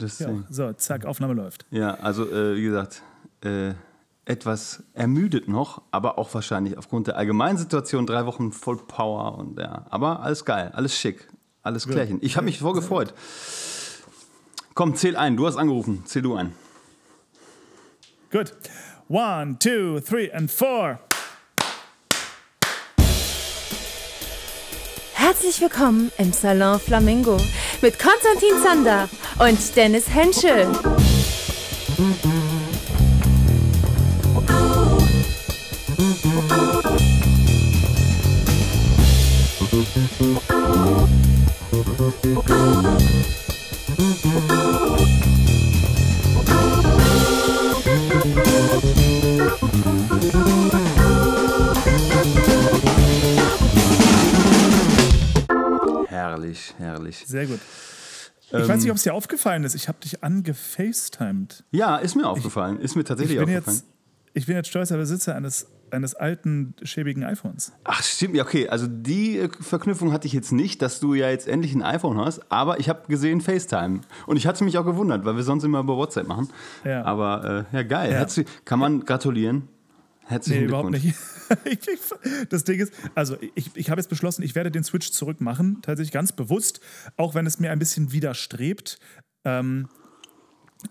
Ja, so, zack, Aufnahme läuft. Ja, also äh, wie gesagt, äh, etwas ermüdet noch, aber auch wahrscheinlich aufgrund der allgemeinen Situation drei Wochen voll Power und ja, aber alles geil, alles schick, alles klärchen. Ich habe mich voll gefreut. Komm, zähl ein, du hast angerufen, zähl du ein. Gut. One, two, three and four. Herzlich willkommen im Salon Flamingo mit Konstantin Zander und Dennis Henschel. Herrlich. Sehr gut. Ich weiß nicht, ob es dir aufgefallen ist. Ich habe dich angefacetimed. Ja, ist mir aufgefallen, ist mir Ich tatsächlich bin, aufgefallen. jetzt, ich bin jetzt stolzer Besitzer eines, eines alten, schäbigen iPhones. Ach, stimmt, ja, okay. Also die äh, Verknüpfung hatte ich jetzt nicht, dass du ja jetzt endlich ein iPhone hast, aber ich habe gesehen FaceTime. Und ich hatte mich auch gewundert, weil wir sonst immer über WhatsApp machen. Ja. Aber äh, ja, geil. Ja. Herzlich, kann man gratulieren. Herzlichen Nee, überhaupt nicht. Ich- ich- das Ding ist, also ich, ich habe jetzt beschlossen, ich werde den Switch zurückmachen, tatsächlich ganz bewusst, auch wenn es mir ein bisschen widerstrebt. Ähm,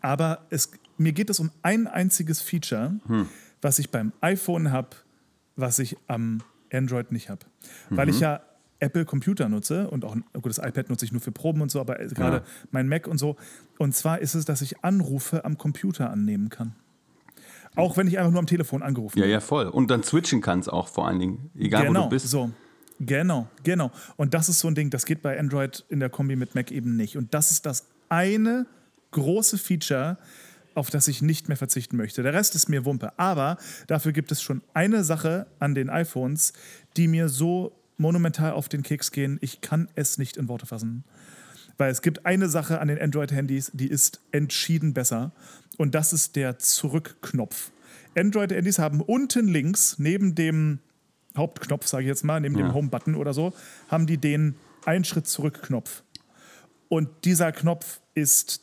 aber es, mir geht es um ein einziges Feature, Hm. was ich beim iPhone habe, was ich am Android nicht habe. Weil Mhm. ich ja Apple Computer nutze und auch ein gutes iPad nutze ich nur für Proben und so, aber gerade Ja. mein Mac und so. Und zwar ist es, dass ich Anrufe am Computer annehmen kann. Auch wenn ich einfach nur am Telefon angerufen Ja, ja, voll. Und dann switchen kannst auch vor allen Dingen. Egal, genau, wo du bist. so. Genau, genau. Und das ist so ein Ding, das geht bei Android in der Kombi mit Mac eben nicht. Und das ist das eine große Feature, auf das ich nicht mehr verzichten möchte. Der Rest ist mir Wumpe. Aber dafür gibt es schon eine Sache an den iPhones, die mir so monumental auf den Keks gehen. Ich kann es nicht in Worte fassen. Weil es gibt eine Sache an den Android-Handys, die ist entschieden besser. Und das ist der Zurückknopf. Android-Handys haben unten links, neben dem Hauptknopf, sage ich jetzt mal, neben Ja. dem Home-Button oder so, haben die den Ein-Schritt-Zurück-Knopf. Und dieser Knopf ist,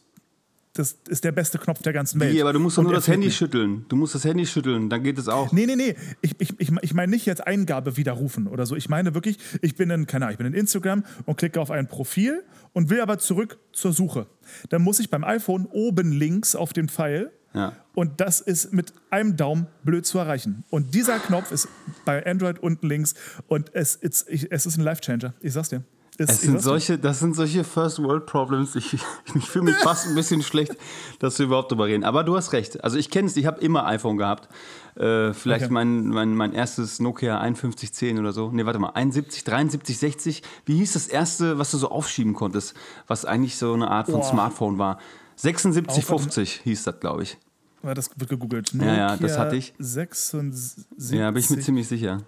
das ist der beste Knopf der ganzen Welt. Nee, aber du musst doch nur das Handy mir. schütteln. Du musst das Handy schütteln, dann geht es auch. Nee, nee, nee. Ich, ich, ich, ich meine nicht jetzt Eingabe widerrufen oder so. Ich meine wirklich, ich bin in, keine Ahnung, ich bin in Instagram und klicke auf ein Profil und will aber zurück zur Suche. Dann muss ich beim iPhone oben links auf den Pfeil Ja. und das ist mit einem Daumen blöd zu erreichen. Und dieser Knopf ist bei Android unten links und es, es ist ein Life-Changer. Ich sag's dir. Es, Es sind solche, das sind solche First World Problems. Ich, ich fühle mich fast ein bisschen schlecht, dass wir überhaupt drüber reden. Aber du hast recht. Also ich kenne es, ich habe immer iPhone gehabt. Äh, vielleicht Okay. mein, mein, mein erstes Nokia 5110 oder so. Nee, warte mal, 71, 73, 60. Wie hieß das erste, was du so aufschieben konntest, was eigentlich so eine Art von Boah. Smartphone war? 7650 hieß das, glaube ich. Ja, Das wird gegoogelt. Ja, ja, das Nokia hatte ich. 76, Ja, bin ich mir ziemlich sicher.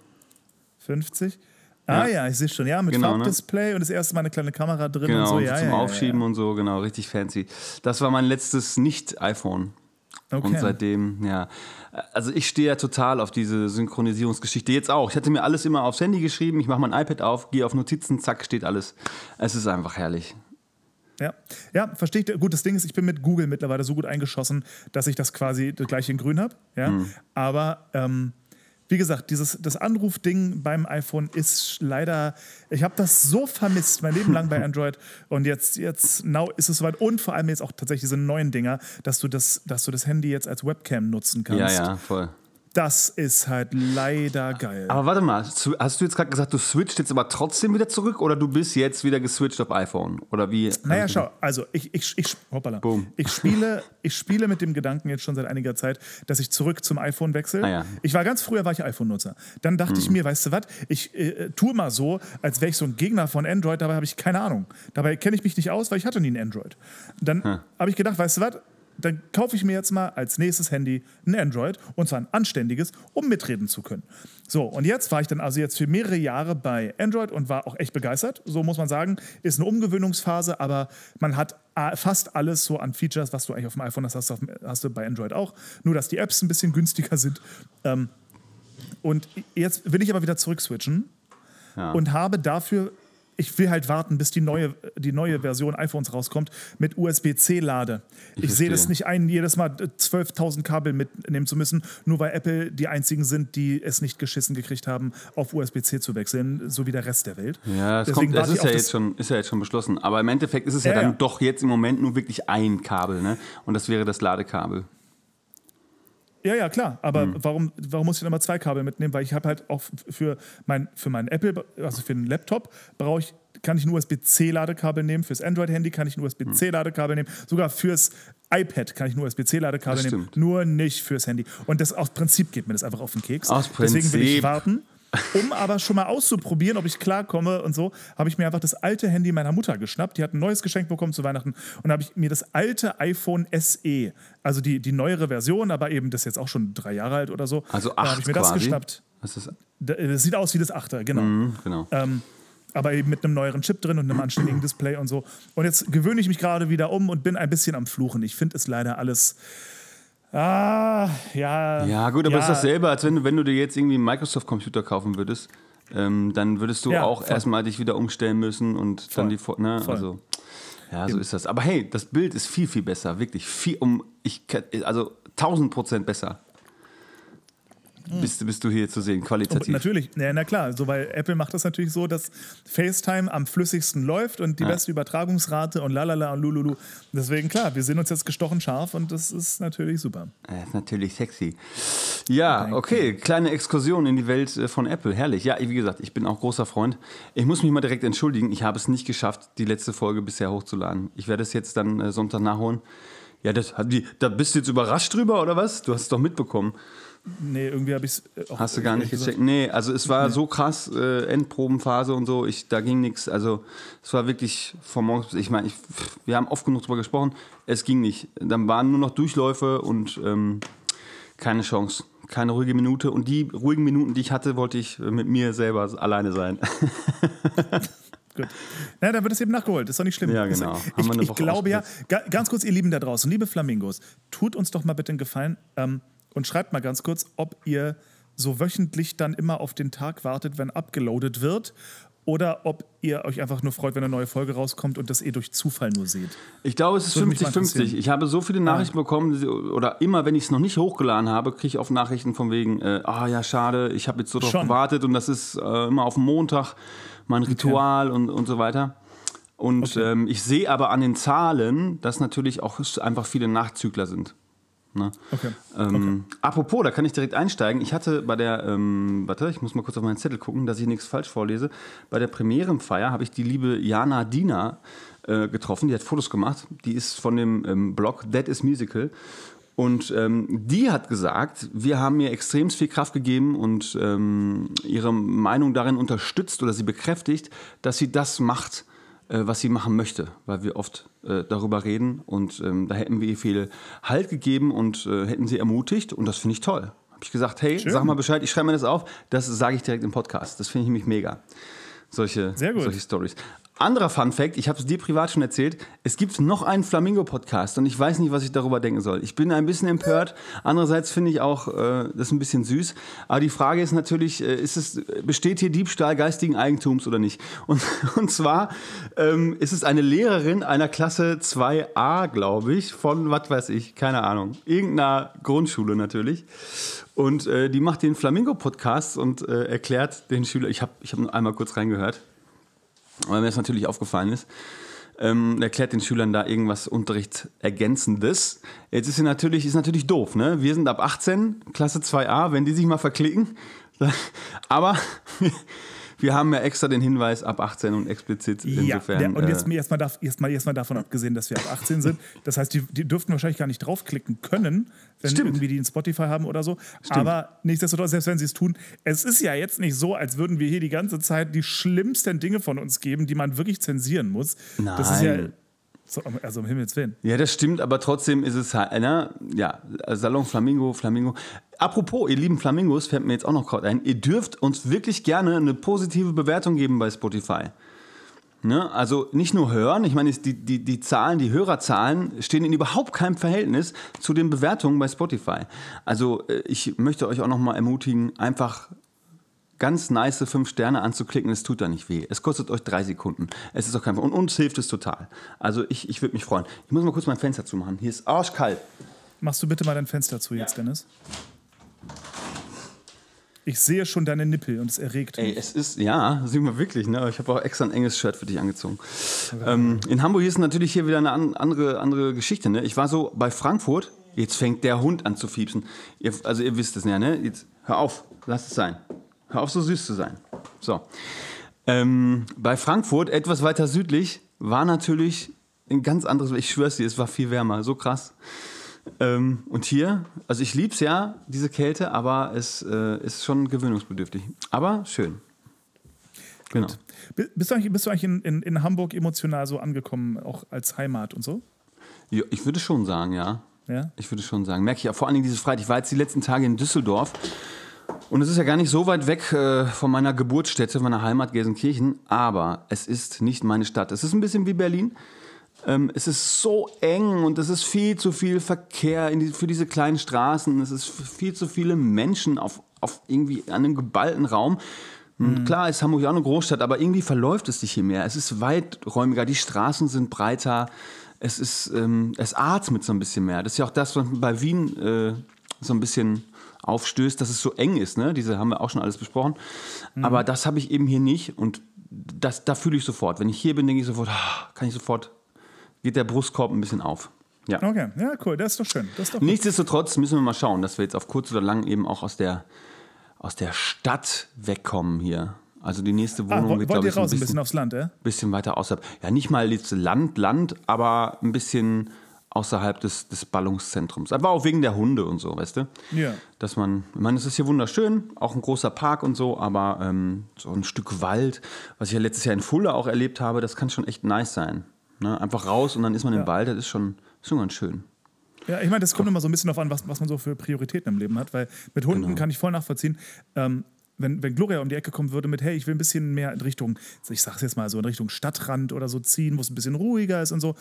50. Ah Ja. ich sehe schon. Ja, mit Genau, ne? Farbdisplay und das erste Mal eine kleine Kamera drin Genau, und so. Ja, zum ja, Aufschieben ja. und so, genau, richtig fancy. Das war mein letztes Nicht-iPhone. Okay. Und seitdem, ja. Also ich stehe ja total auf diese Synchronisierungsgeschichte. Jetzt auch. Ich hatte mir alles immer aufs Handy geschrieben. Ich mache mein iPad auf, gehe auf Notizen, zack, steht alles. Es ist einfach herrlich. Ja, ja verstehe ich. Gut, das Ding ist, ich bin mit Google mittlerweile so gut eingeschossen, dass ich das quasi das gleiche in grün habe. Ja? Hm. Aber ähm, wie gesagt, dieses, das Anrufding beim iPhone ist leider, ich habe das so vermisst, mein Leben lang bei Android. Und jetzt, jetzt now ist es soweit. Und vor allem jetzt auch tatsächlich diese neuen Dinger, dass du das, dass du das Handy jetzt als Webcam nutzen Ja, kannst. ja, voll. Das ist halt leider geil. Aber warte mal, hast du jetzt gerade gesagt, du switcht jetzt aber trotzdem wieder zurück oder du bist jetzt wieder geswitcht auf iPhone? Oder wie? Naja, schau, also ich, ich, ich, hoppala. Boom. ich, spiele, ich spiele mit dem Gedanken jetzt schon seit einiger Zeit, dass ich zurück zum iPhone wechsle. Ah ja. Ich war ganz früher war ich iPhone-Nutzer. Dann dachte ich mir, weißt du was, ich äh, tue mal so, als wäre ich so ein Gegner von Android, dabei habe ich keine Ahnung. Dabei kenne ich mich nicht aus, weil ich hatte nie ein Android. Dann habe ich gedacht, weißt du was, dann kaufe ich mir jetzt mal als nächstes Handy ein Android und zwar ein anständiges, um mitreden zu können. So, und jetzt war ich dann also jetzt für mehrere Jahre bei Android und war auch echt begeistert. So muss man sagen, ist eine Umgewöhnungsphase, aber man hat fast alles so an Features, was du eigentlich auf dem iPhone hast, hast du, auf, hast du bei Android auch. Nur, dass die Apps ein bisschen günstiger sind. Ähm, und jetzt will ich aber wieder zurückswitchen Ja. und habe dafür ich will halt warten, bis die neue, die neue Version iPhones rauskommt mit USB-C-Lade. Ich, ich sehe das nicht ein, jedes Mal 12.000 Kabel mitnehmen zu müssen, nur weil Apple die einzigen sind, die es nicht geschissen gekriegt haben, auf USB-C zu wechseln, so wie der Rest der Welt. Ja, es, kommt, es ist, ja jetzt schon, ist ja jetzt schon beschlossen. Aber im Endeffekt ist es ja, ja dann ja. doch jetzt im Moment nur wirklich ein Kabel. Ne? Und das wäre das Ladekabel. Ja, ja, klar. Aber mhm. warum, warum muss ich dann mal zwei Kabel mitnehmen? Weil ich habe halt auch für, mein, für meinen Apple, also für den Laptop, brauche ich, kann ich ein USB-C-Ladekabel nehmen. Fürs Android-Handy kann ich ein USB-C-Ladekabel nehmen. Sogar fürs iPad kann ich ein USB-C-Ladekabel nehmen. Nur nicht fürs Handy. Und das aus Prinzip geht mir das einfach auf den Keks. Aus Prinzip. Deswegen will ich warten. Um aber schon mal auszuprobieren, ob ich klarkomme und so, habe ich mir einfach das alte Handy meiner Mutter geschnappt. Die hat ein neues Geschenk bekommen zu Weihnachten und habe ich mir das alte iPhone SE, also die, die neuere Version, aber eben das ist jetzt auch schon drei Jahre alt oder so. Also acht habe ich mir quasi. das geschnappt. Was ist das? das sieht aus wie das achte, genau. Mhm, genau. Ähm, aber eben mit einem neueren Chip drin und einem anständigen Display und so. Und jetzt gewöhne ich mich gerade wieder um und bin ein bisschen am Fluchen. Ich finde es leider alles Ah, ja. Ja, gut, aber ja. ist dasselbe, als wenn du, wenn du dir jetzt irgendwie einen Microsoft-Computer kaufen würdest. Ähm, dann würdest du ja, auch voll. erstmal dich wieder umstellen müssen und voll. dann die. Ne, voll. also, ja, so ist das. Aber hey, das Bild ist viel, viel besser. Wirklich. Viel, um, ich, also 1000 Prozent besser bist, bist du hier zu sehen, qualitativ. Und natürlich, ja, na klar, so, weil Apple macht das natürlich so, dass FaceTime am flüssigsten läuft und die ja. beste Übertragungsrate und lalala und lululu. Deswegen, klar, wir sehen uns jetzt gestochen scharf und das ist natürlich super. Das ist natürlich sexy. Ja, okay, kleine Exkursion in die Welt äh, von Apple, herrlich. Ja, wie gesagt, ich bin auch großer Freund. Ich muss mich mal direkt entschuldigen, ich habe es nicht geschafft, die letzte Folge bisher hochzuladen. Ich werde es jetzt dann äh, Sonntag nachholen. Ja, das, da bist du jetzt überrascht drüber oder was? Du hast es doch mitbekommen. Nee, irgendwie habe ich es äh, Hast du gar nicht gecheckt? Nee, also es war nee. so krass, äh, Endprobenphase und so, ich, da ging nichts. Also es war wirklich von morgens bis, ich meine, wir haben oft genug darüber gesprochen, es ging nicht. Dann waren nur noch Durchläufe und ähm, keine Chance, keine ruhige Minute. Und die ruhigen Minuten, die ich hatte, wollte ich mit mir selber alleine sein. Gut. Na, dann wird es eben nachgeholt. Das ist doch nicht schlimm. Ja, genau. Ich, ich, ich glaube ja, ganz kurz, ihr Lieben da draußen, liebe Flamingos, tut uns doch mal bitte einen Gefallen. Ähm, und schreibt mal ganz kurz, ob ihr so wöchentlich dann immer auf den Tag wartet, wenn abgeloadet wird oder ob ihr euch einfach nur freut, wenn eine neue Folge rauskommt und das ihr durch Zufall nur seht. Ich glaube, es ist 50-50. Ich habe so viele Nachrichten ja. bekommen, oder immer, wenn ich es noch nicht hochgeladen habe, kriege ich oft Nachrichten von wegen, äh, ah ja, schade, ich habe jetzt so drauf gewartet und das ist äh, immer auf dem Montag mein Ritual okay. und, und so weiter. Und okay. ähm, ich sehe aber an den Zahlen, dass natürlich auch einfach viele Nachzügler sind. Ne? Okay. Ähm, okay. Apropos, da kann ich direkt einsteigen. Ich hatte bei der, ähm, warte, ich muss mal kurz auf meinen Zettel gucken, dass ich nichts falsch vorlese. Bei der Premierenfeier habe ich die liebe Jana Dina äh, getroffen. Die hat Fotos gemacht. Die ist von dem ähm, Blog That is Musical. Und ähm, die hat gesagt, wir haben mir extrem viel Kraft gegeben und ähm, ihre Meinung darin unterstützt oder sie bekräftigt, dass sie das macht, was sie machen möchte, weil wir oft äh, darüber reden und ähm, da hätten wir ihr viel Halt gegeben und äh, hätten sie ermutigt und das finde ich toll. Habe ich gesagt, hey, Schön. sag mal Bescheid, ich schreibe mir das auf, das sage ich direkt im Podcast. Das finde ich nämlich mega. Solche, solche Stories. Anderer Fun Fact, ich habe es dir privat schon erzählt, es gibt noch einen Flamingo-Podcast und ich weiß nicht, was ich darüber denken soll. Ich bin ein bisschen empört, andererseits finde ich auch äh, das ein bisschen süß. Aber die Frage ist natürlich, äh, ist es, besteht hier Diebstahl geistigen Eigentums oder nicht? Und, und zwar ähm, ist es eine Lehrerin einer Klasse 2a, glaube ich, von, was weiß ich, keine Ahnung, irgendeiner Grundschule natürlich. Und äh, die macht den Flamingo-Podcast und äh, erklärt den Schülern, ich habe ich hab einmal kurz reingehört, weil mir das natürlich aufgefallen ist. Ähm, erklärt den Schülern da irgendwas Unterrichtsergänzendes. Jetzt ist sie natürlich, ist natürlich doof, ne? Wir sind ab 18, Klasse 2a, wenn die sich mal verklicken. Aber wir haben ja extra den Hinweis ab 18 und explizit insofern. Ja, und jetzt, äh, jetzt, mal, jetzt, mal, jetzt mal davon abgesehen, dass wir ab 18 sind. Das heißt, die, die dürften wahrscheinlich gar nicht draufklicken können, wenn Stimmt. irgendwie die in Spotify haben oder so. Stimmt. Aber nichtsdestotrotz, selbst wenn sie es tun, es ist ja jetzt nicht so, als würden wir hier die ganze Zeit die schlimmsten Dinge von uns geben, die man wirklich zensieren muss. Nein. Das ist ja so, also um Himmels Willen. Ja, das stimmt, aber trotzdem ist es halt, ne? ja, Salon Flamingo, Flamingo. Apropos, ihr lieben Flamingos, fällt mir jetzt auch noch gerade ein, ihr dürft uns wirklich gerne eine positive Bewertung geben bei Spotify. Ne? Also nicht nur hören, ich meine, die, die, die Zahlen, die Hörerzahlen stehen in überhaupt keinem Verhältnis zu den Bewertungen bei Spotify. Also äh, ich möchte euch auch noch mal ermutigen, einfach ganz nice fünf Sterne anzuklicken, es tut da nicht weh. Es kostet euch drei Sekunden. Es ist auch kein und uns hilft es total. Also ich, ich würde mich freuen. Ich muss mal kurz mein Fenster zumachen. Hier ist arschkalt. Machst du bitte mal dein Fenster zu jetzt, Dennis? Ich sehe schon deine Nippel und es erregt Ey, mich. es ist, ja, sieht man wirklich, ne? Ich habe auch extra ein enges Shirt für dich angezogen. Ähm, in Hamburg ist natürlich hier wieder eine an, andere, andere Geschichte, ne? Ich war so bei Frankfurt, jetzt fängt der Hund an zu fiepsen. Ihr, also ihr wisst es ja, ne? Jetzt, hör auf, lass es sein. Hör auf, so süß zu sein. So. Ähm, bei Frankfurt, etwas weiter südlich, war natürlich ein ganz anderes, ich schwör's dir, es war viel wärmer, so krass. Ähm, und hier, also ich lieb's ja, diese Kälte, aber es äh, ist schon gewöhnungsbedürftig. Aber schön. Genau. Bi- Bist du eigentlich, bist du eigentlich in, in, in Hamburg emotional so angekommen, auch als Heimat und so? Ja, ich würde schon sagen, ja. Ja? Ich würde schon sagen. Merke ich ja vor allen Dingen dieses Freitag. Ich war jetzt die letzten Tage in Düsseldorf. Und es ist ja gar nicht so weit weg äh, von meiner Geburtsstätte, meiner Heimat Gelsenkirchen. Aber es ist nicht meine Stadt. Es ist ein bisschen wie Berlin. Ähm, es ist so eng und es ist viel zu viel Verkehr die, für diese kleinen Straßen. Es ist viel zu viele Menschen auf, auf irgendwie einem geballten Raum. Und Klar ist Hamburg auch eine Großstadt, aber irgendwie verläuft es sich hier mehr. Es ist weiträumiger, die Straßen sind breiter, es ist, ähm, es atmet so ein bisschen mehr. Das ist ja auch das, was bei Wien äh, so ein bisschen aufstößt, dass es so eng ist. Ne? Diese haben wir auch schon alles besprochen. Aber das habe ich eben hier nicht und das, da fühle ich sofort. Wenn ich hier bin, denke ich sofort, ah, kann ich sofort, geht der Brustkorb ein bisschen auf. Ja. Okay, ja, cool, das ist doch schön. Ist doch. Nichtsdestotrotz müssen wir mal schauen, dass wir jetzt auf kurz oder lang eben auch aus der, aus der Stadt wegkommen hier. Also die nächste Ah, Wohnung wollt wird, glaube ich, raus ein ein bisschen bisschen, aufs Land, äh? bisschen weiter außerhalb. Ja, nicht mal jetzt Land, Land, aber ein bisschen außerhalb des, des Ballungszentrums. Aber auch wegen der Hunde und so, weißt du? Ja. Dass man, ich meine, es ist hier wunderschön, auch ein großer Park und so, aber ähm, so ein Stück Wald, was ich ja letztes Jahr in Fulda auch erlebt habe, das kann schon echt nice sein. Ne? Einfach raus und dann ist man im Wald, das ist schon, ist schon ganz schön. Ja, ich meine, das kommt immer so ein bisschen darauf an, was, was man so für Prioritäten im Leben hat, weil mit Hunden Genau. kann ich voll nachvollziehen. Ähm, wenn, wenn Gloria um die Ecke kommen würde mit, hey, ich will ein bisschen mehr in Richtung, ich sag's jetzt mal so, in Richtung Stadtrand oder so ziehen, wo es ein bisschen ruhiger ist und so,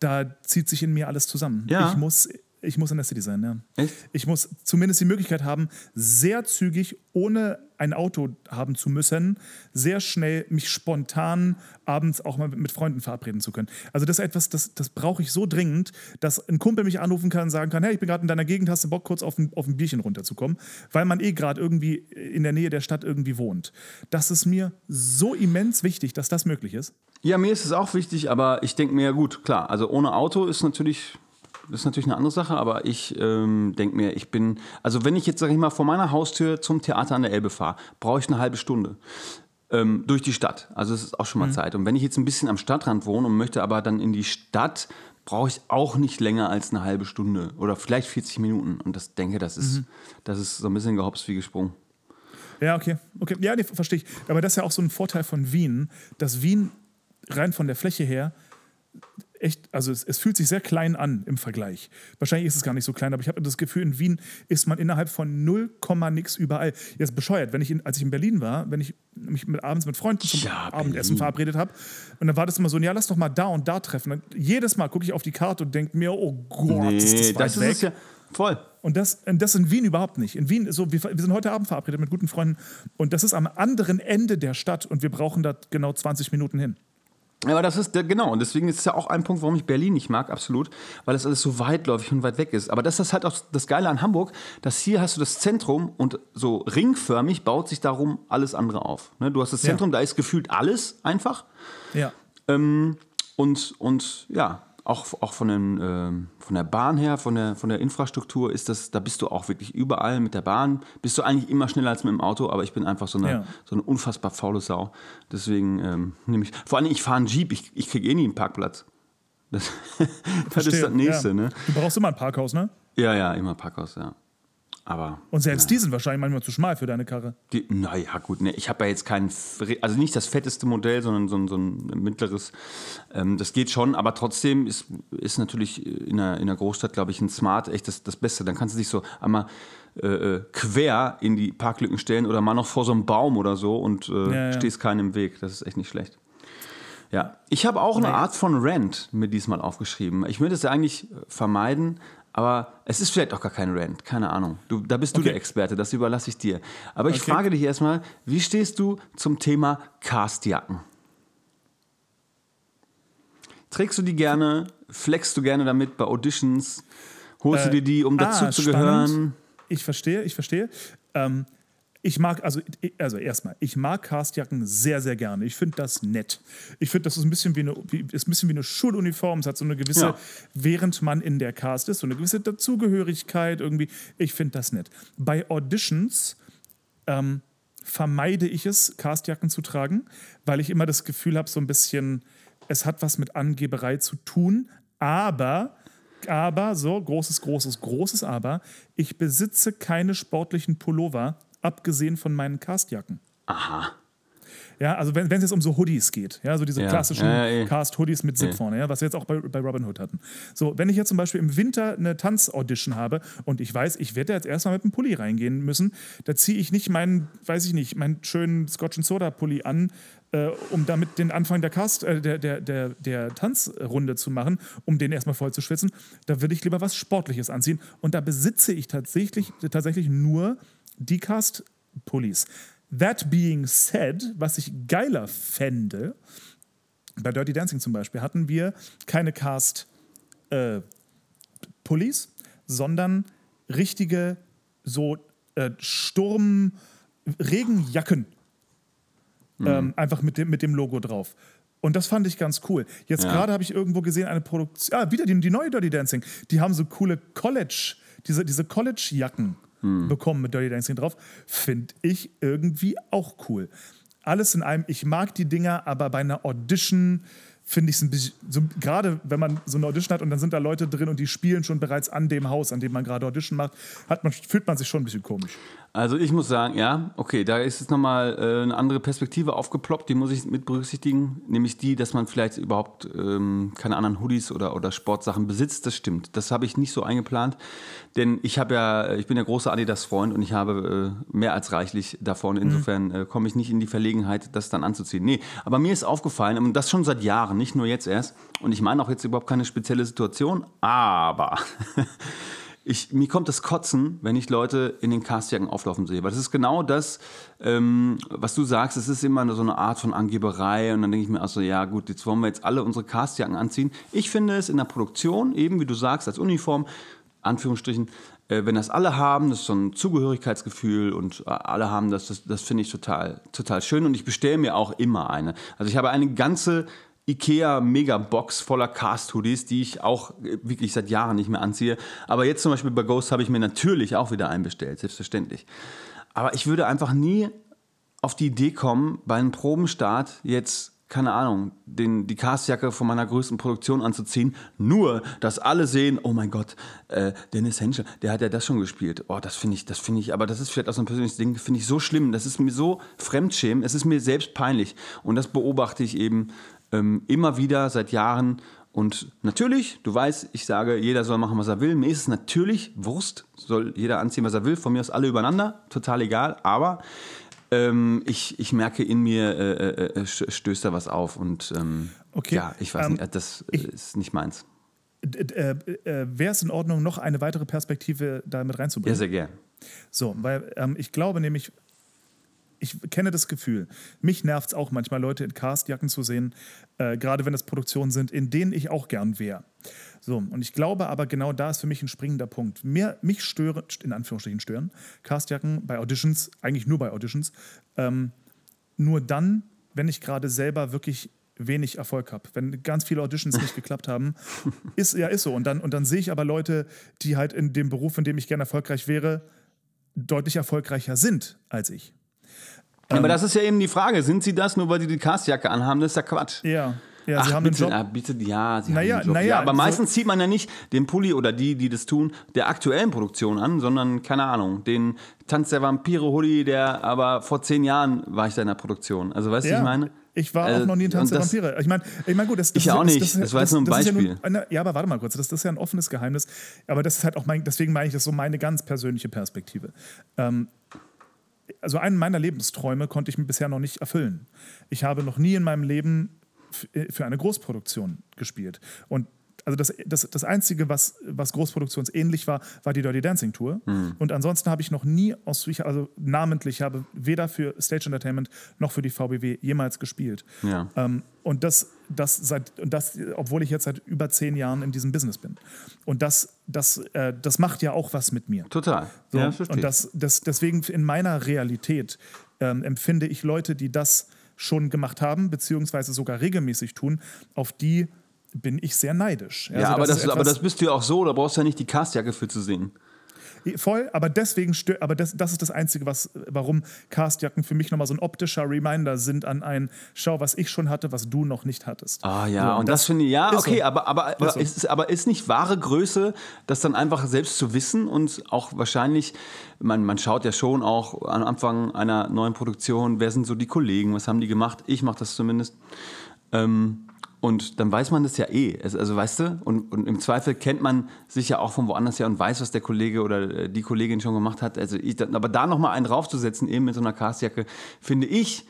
da zieht sich in mir alles zusammen. Ja. Ich muss, ich muss in der City sein, ja. Echt? Ich muss zumindest die Möglichkeit haben, sehr zügig, ohne ein Auto haben zu müssen, sehr schnell mich spontan abends auch mal mit Freunden verabreden zu können. Also das ist etwas, das, das brauche ich so dringend, dass ein Kumpel mich anrufen kann und sagen kann, hey, ich bin gerade in deiner Gegend, hast du Bock, kurz auf ein, auf ein Bierchen runterzukommen, weil man eh gerade irgendwie in der Nähe der Stadt irgendwie wohnt. Das ist mir so immens wichtig, dass das möglich ist. Ja, mir ist es auch wichtig, aber ich denke mir, ja gut, klar, also ohne Auto ist natürlich, das ist natürlich eine andere Sache, aber ich ähm, denke mir, ich bin, also wenn ich jetzt, sag ich mal, von meiner Haustür zum Theater an der Elbe fahre, brauche ich eine halbe Stunde. Ähm, durch die Stadt. Also es ist auch schon mal Zeit. Und wenn ich jetzt ein bisschen am Stadtrand wohne und möchte aber dann in die Stadt, brauche ich auch nicht länger als eine halbe Stunde oder vielleicht 40 Minuten. Und das denke, das ist, das ist so ein bisschen gehopst wie gesprungen. Ja, okay. okay. Ja, nee, verstehe ich. Aber das ist ja auch so ein Vorteil von Wien, dass Wien rein von der Fläche her echt, also es, es fühlt sich sehr klein an im Vergleich. Wahrscheinlich ist es gar nicht so klein, aber ich habe das Gefühl, in Wien ist man innerhalb von 0, nix überall. Jetzt bescheuert, wenn ich in, als ich in Berlin war, wenn ich mich mit, abends mit Freunden zum Ja, Abendessen verabredet habe und dann war das immer so, ja, lass doch mal da und da treffen. Dann, jedes Mal gucke ich auf die Karte und denke mir, oh Gott, ist das weit das weg. ist ja voll. Und das, das in Wien überhaupt nicht. In Wien ist so, wir, wir sind heute Abend verabredet mit guten Freunden und das ist am anderen Ende der Stadt und wir brauchen da genau 20 Minuten hin. Ja, aber das ist genau, und deswegen ist es ja auch ein Punkt, warum ich Berlin nicht mag, absolut, weil das alles so weitläufig und weit weg ist. Aber das ist halt auch das Geile an Hamburg, dass hier hast du das Zentrum und so ringförmig baut sich darum alles andere auf. Ne? Du hast das Ja. Zentrum, da ist gefühlt alles einfach. Ja. Ähm, und, und ja, auch, auch von, den, ähm, von der Bahn her, von der, von der Infrastruktur ist das, da bist du auch wirklich überall mit der Bahn. Bist du eigentlich immer schneller als mit dem Auto, aber ich bin einfach so eine, Ja. so eine unfassbar faule Sau. Deswegen ähm, nehme ich. Vor allem, ich fahre einen Jeep, ich, ich kriege eh nie einen Parkplatz. Das, das ist das nächste, ja. ne? Du brauchst immer ein Parkhaus, ne? Ja, ja, immer Parkhaus, ja. Aber. Und selbst die sind wahrscheinlich manchmal zu schmal für deine Karre. Die, naja, gut, ne, ich habe ja jetzt kein, also nicht das fetteste Modell, sondern so ein, so ein mittleres. Ähm, das geht schon, aber trotzdem ist, ist natürlich in einer, in einer Großstadt, glaube ich, ein Smart echt das, das Beste. Dann kannst du dich so einmal äh, äh, quer in die Parklücken stellen oder mal noch vor so einem Baum oder so und äh, Ja, ja. stehst keinem im Weg. Das ist echt nicht schlecht. Ja, ich habe auch eine Art von Rent mir diesmal aufgeschrieben. Ich würde es ja eigentlich vermeiden, Aber es ist vielleicht auch gar kein Rant, keine Ahnung. Du, da bist du Okay. der Experte, das überlasse ich dir. Aber ich Okay. frage dich erstmal, wie stehst du zum Thema Castjacken? Trägst du die gerne? Flexst du gerne damit bei Auditions? Holst du dir die, um dazu ah, zu spannend. gehören? Ich verstehe, ich verstehe. Ähm, ich mag, also, also erstmal, ich mag Castjacken sehr, sehr gerne. Ich finde das nett. Ich finde, das ist ein bisschen wie eine, wie, ist ein bisschen wie eine Schuluniform. Es hat so eine gewisse, Ja. während man in der Cast ist, so eine gewisse Dazugehörigkeit irgendwie. Ich finde das nett. Bei Auditions ähm, vermeide ich es, Castjacken zu tragen, weil ich immer das Gefühl habe, so ein bisschen, es hat was mit Angeberei zu tun, aber, aber, so, großes, großes, großes Aber, ich besitze keine sportlichen Pullover, abgesehen von meinen Castjacken. Aha. Ja, also wenn es jetzt um so Hoodies geht, ja, so diese Ja, klassischen ja, ja, eh. Cast-Hoodies mit Zip vorne, ja, was wir jetzt auch bei, bei Robin Hood hatten. So, wenn ich jetzt zum Beispiel im Winter eine Tanz-Audition habe und ich weiß, ich werde jetzt erstmal mit einem Pulli reingehen müssen, da ziehe ich nicht meinen, weiß ich nicht, meinen schönen Scotch and Soda Pulli an, äh, um damit den Anfang der Cast, äh, der, der, der, der Tanzrunde zu machen, um den erstmal voll zu schwitzen. Da würde ich lieber was Sportliches anziehen. Und da besitze ich tatsächlich, tatsächlich nur die Cast-Pullis. That being said, was ich geiler fände, bei Dirty Dancing zum Beispiel hatten wir keine Cast äh, sondern richtige so äh, Sturm Regenjacken. Ähm, einfach mit dem, mit dem Logo drauf. Und das fand ich ganz cool. Jetzt Ja. gerade habe ich irgendwo gesehen, eine Produktion, ah, wieder die, die neue Dirty Dancing. Die haben so coole College, diese, diese College-Jacken bekommen mit Dirty Dancing drauf. Finde ich irgendwie auch cool. Alles in einem, ich mag die Dinger, aber bei einer Audition finde ich es ein bisschen, so, gerade wenn man so eine Audition hat und dann sind da Leute drin und die spielen schon bereits an dem Haus, an dem man gerade Audition macht, hat man, fühlt man sich schon ein bisschen komisch. Also ich muss sagen, ja, okay, da ist jetzt nochmal äh, eine andere Perspektive aufgeploppt, die muss ich mit berücksichtigen, nämlich die, dass man vielleicht überhaupt ähm, keine anderen Hoodies oder, oder Sportsachen besitzt, das stimmt. Das habe ich nicht so eingeplant, denn ich habe ja, ich bin ja großer Adidas-Freund und ich habe äh, mehr als reichlich davon, insofern äh, komme ich nicht in die Verlegenheit, das dann anzuziehen. Nee, aber mir ist aufgefallen, und das schon seit Jahren, nicht nur jetzt erst, und ich meine auch jetzt überhaupt keine spezielle Situation, aber ich, mir kommt das Kotzen, wenn ich Leute in den Castjacken auflaufen sehe. Weil das ist genau das, ähm, was du sagst. Es ist immer so eine Art von Angeberei. Und dann denke ich mir auch so, ja gut, jetzt wollen wir jetzt alle unsere Castjacken anziehen. Ich finde es in der Produktion, eben wie du sagst, als Uniform, Anführungsstrichen, äh, wenn das alle haben, das ist so ein Zugehörigkeitsgefühl und äh, alle haben das, das, das finde ich total, total schön. Und ich bestelle mir auch immer eine. Also ich habe eine ganze Ikea Mega-Box voller Cast-Hoodies, die ich auch äh, wirklich seit Jahren nicht mehr anziehe. Aber jetzt zum Beispiel bei Ghost habe ich mir natürlich auch wieder einbestellt, selbstverständlich. Aber ich würde einfach nie auf die Idee kommen, bei einem Probenstart jetzt, keine Ahnung, den, die Castjacke von meiner größten Produktion anzuziehen, nur, dass alle sehen, oh mein Gott, äh, Dennis Henschel, der hat ja das schon gespielt. Oh, das finde ich, das finde ich, aber das ist vielleicht auch so ein persönliches Ding, finde ich so schlimm, das ist mir so fremdschämen, es ist mir selbst peinlich. Und das beobachte ich eben ähm, immer wieder seit Jahren. Und natürlich, du weißt, ich sage, jeder soll machen, was er will. Mir ist es natürlich Wurst, soll jeder anziehen, was er will. Von mir aus alle übereinander, total egal. Aber ähm, ich, ich merke in mir, äh, äh, äh, stößt da was auf. Und ähm, Okay, ja, ich weiß ähm, nicht, das äh, ist nicht meins. Äh, äh, Wäre es in Ordnung, noch eine weitere Perspektive damit Ja, reinzubringen? sehr gern. So, weil ähm, ich glaube nämlich, ich kenne das Gefühl. Mich nervt es auch manchmal, Leute in Castjacken zu sehen, äh, gerade wenn es Produktionen sind, in denen ich auch gern wäre. So, und ich glaube aber, genau da ist für mich ein springender Punkt. Mir, mich stören, in Anführungsstrichen stören, Castjacken bei Auditions, eigentlich nur bei Auditions, ähm, nur dann, wenn ich gerade selber wirklich wenig Erfolg habe. Wenn ganz viele Auditions nicht geklappt haben, ist ja ist so. Und dann, und dann sehe ich aber Leute, die halt in dem Beruf, in dem ich gerne erfolgreich wäre, deutlich erfolgreicher sind als ich. Ja, Ähm, aber das ist ja eben die Frage. Sind sie das, nur weil sie die Castjacke anhaben? Das ist ja Quatsch. Ja, ja sie Ach, haben bitte, den Job. ah, bitte, ja, sie Naja, haben den Job. naja, ja, aber so- meistens zieht man ja nicht den Pulli oder die, die das tun, der aktuellen Produktion an, sondern, keine Ahnung, den Tanz der Vampire-Hoodie, der aber vor zehn Jahren war ich da in der Produktion. Also, weißt du, Ja, ich meine? ich war Äh, auch noch nie in Tanz der das- Vampire. Ich meine, ich mein, gut, das, das Ich ist, auch das- nicht. Das, Das war jetzt nur ein das ist ja Beispiel. na, ja, aber warte mal kurz, das, das ist ja ein offenes Geheimnis. Aber das ist halt auch mein, deswegen meine ich das so meine ganz persönliche Perspektive. Ähm, also einen meiner Lebensträume konnte ich mir bisher noch nicht erfüllen. Ich habe noch nie in meinem Leben äh, für eine Großproduktion gespielt. Und also das, das, das Einzige, was, was großproduktionsähnlich war, war die Dirty Dancing Tour. Hm. Und ansonsten habe ich noch nie aus, also namentlich habe weder für Stage Entertainment noch für die VBW jemals gespielt. Ja. Ähm, und das, das seit, und das, obwohl ich jetzt seit über zehn Jahren in diesem Business bin. Und das, das, äh, das macht ja auch was mit mir. Total. So, ja, verstehe und das, das, deswegen in meiner Realität ähm, empfinde ich Leute, die das schon gemacht haben, beziehungsweise sogar regelmäßig tun, auf die bin ich sehr neidisch. ja, Also aber, das, ist aber das bist du ja auch so, da brauchst du ja nicht die Castjacke für zu sehen. Voll, aber deswegen stö aber das, das ist das Einzige, was, warum Castjacken für mich nochmal so ein optischer Reminder sind an ein Schau, was ich schon hatte, was du noch nicht hattest. Ah ja, So, und das, finde ich, ja, ist okay, so. aber, aber, aber, so. ist, aber ist nicht wahre Größe, das dann einfach selbst zu wissen und auch wahrscheinlich, man, man schaut ja schon auch am Anfang einer neuen Produktion, wer sind so die Kollegen, was haben die gemacht, ich mache das zumindest. Ähm, und dann weiß man das ja eh. Also weißt du, und, und im Zweifel kennt man sich ja auch von woanders her und weiß, was der Kollege oder äh, die Kollegin schon gemacht hat. Also ich, aber da nochmal einen draufzusetzen, eben mit so einer Castjacke, finde ich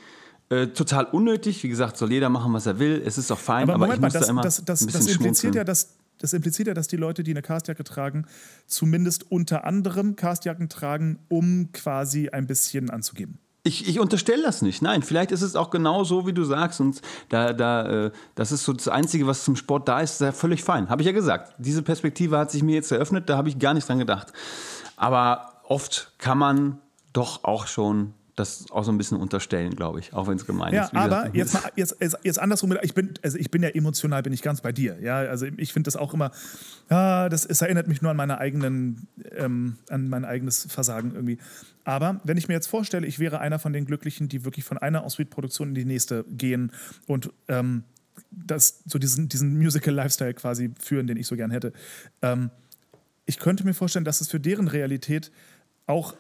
äh, total unnötig. Wie gesagt, soll jeder machen, was er will. Es ist auch fein, Aber, aber, Moment ich mal, muss das, da immer das, das, ein das bisschen impliziert schmunzeln. ja, dass das impliziert ja, dass die Leute, die eine Castjacke tragen, zumindest unter anderem Castjacken tragen, um quasi ein bisschen anzugeben. Ich, ich unterstelle das nicht. Nein, vielleicht ist es auch genau so, wie du sagst. Und da, da, äh, das ist so das Einzige, was zum Sport da ist, ist ja völlig fein. Habe ich ja gesagt. Diese Perspektive hat sich mir jetzt eröffnet, da habe ich gar nicht dran gedacht. Aber oft kann man doch auch schon das auch so ein bisschen unterstellen, glaube ich, auch wenn es gemein Ja, ist. Gesagt, aber jetzt, mal, jetzt, jetzt, jetzt andersrum, ich bin, also ich bin ja emotional, bin ich ganz bei dir. Ja, also ich finde das auch immer, ja, das es erinnert mich nur an meine eigenen, ähm, an mein eigenes Versagen irgendwie. Aber wenn ich mir jetzt vorstelle, ich wäre einer von den Glücklichen, die wirklich von einer Ensuite-Produktion in die nächste gehen und ähm, das, so diesen, diesen Musical-Lifestyle quasi führen, den ich so gern hätte. Ähm, ich könnte mir vorstellen, dass es für deren Realität auch,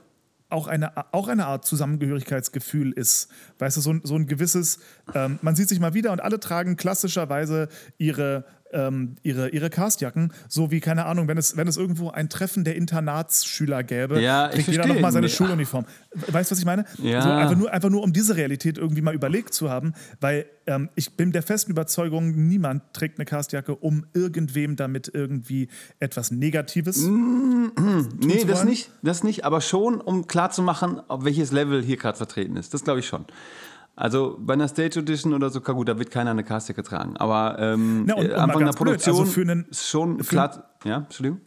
auch, eine, auch eine Art Zusammengehörigkeitsgefühl ist. Weißt du, so ein, so ein gewisses, ähm, man sieht sich mal wieder und alle tragen klassischerweise ihre, ähm, ihre, ihre Castjacken, so wie, keine Ahnung, wenn es, wenn es irgendwo ein Treffen der Internatsschüler gäbe, Ja, kriegt jeder nochmal seine Nee. Schuluniform. Weißt du, was ich meine? Ja. So einfach, nur, einfach nur, um diese Realität irgendwie mal überlegt zu haben, weil ähm, ich bin der festen Überzeugung, niemand trägt eine Castjacke, um irgendwem damit irgendwie etwas Negatives Nee, zu das wollen? nicht, das nicht, aber schon, um klarzumachen, auf welches Level hier gerade vertreten ist. Das glaube ich schon. Also bei einer Stage Audition oder so, gut, da wird keiner eine Castjacke tragen. Aber ähm, Na, und- äh, und Anfang der ganz blöd, Produktion also für einen- schon für- klar. Ja, Entschuldigung.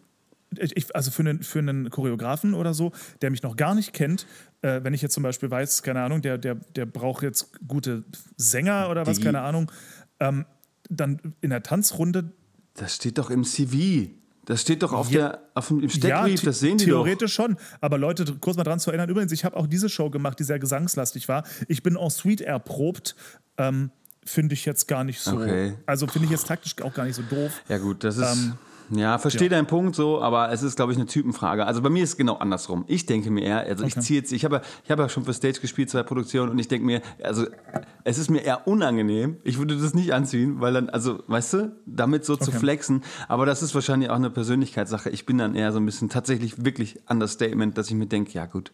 ich- also für einen, für einen Choreografen oder so, der mich noch gar nicht kennt, äh, wenn ich jetzt zum Beispiel weiß, keine Ahnung, der, der, der braucht jetzt gute Sänger oder was, Die- keine Ahnung, ähm, dann in der Tanzrunde, Das steht doch im CV. Das steht doch auf Ja. der, auf dem, im ja, Steckbrief, the- das sehen die doch. theoretisch schon. Aber Leute, kurz mal dran zu erinnern, übrigens, ich habe auch diese Show gemacht, die sehr gesangslastig war. Ich bin en suite erprobt. Ähm, Finde ich jetzt gar nicht so. Okay. Also finde ich jetzt taktisch auch gar nicht so doof. Ja, gut, das ist. Ähm, ja, verstehe ja. deinen Punkt so, aber es ist, glaube ich, eine Typenfrage. Also bei mir ist es genau andersrum. Ich denke mir eher, also ich Okay. ziehe jetzt, ich habe ja, ich habe ja schon für Stage gespielt, zwei Produktionen, und ich denke mir, also es ist mir eher unangenehm. Ich würde das nicht anziehen, weil dann, also, weißt du, damit so zu Okay. flexen. Aber das ist wahrscheinlich auch eine Persönlichkeitssache. Ich bin dann eher so ein bisschen tatsächlich wirklich Understatement, dass ich mir denke, ja gut.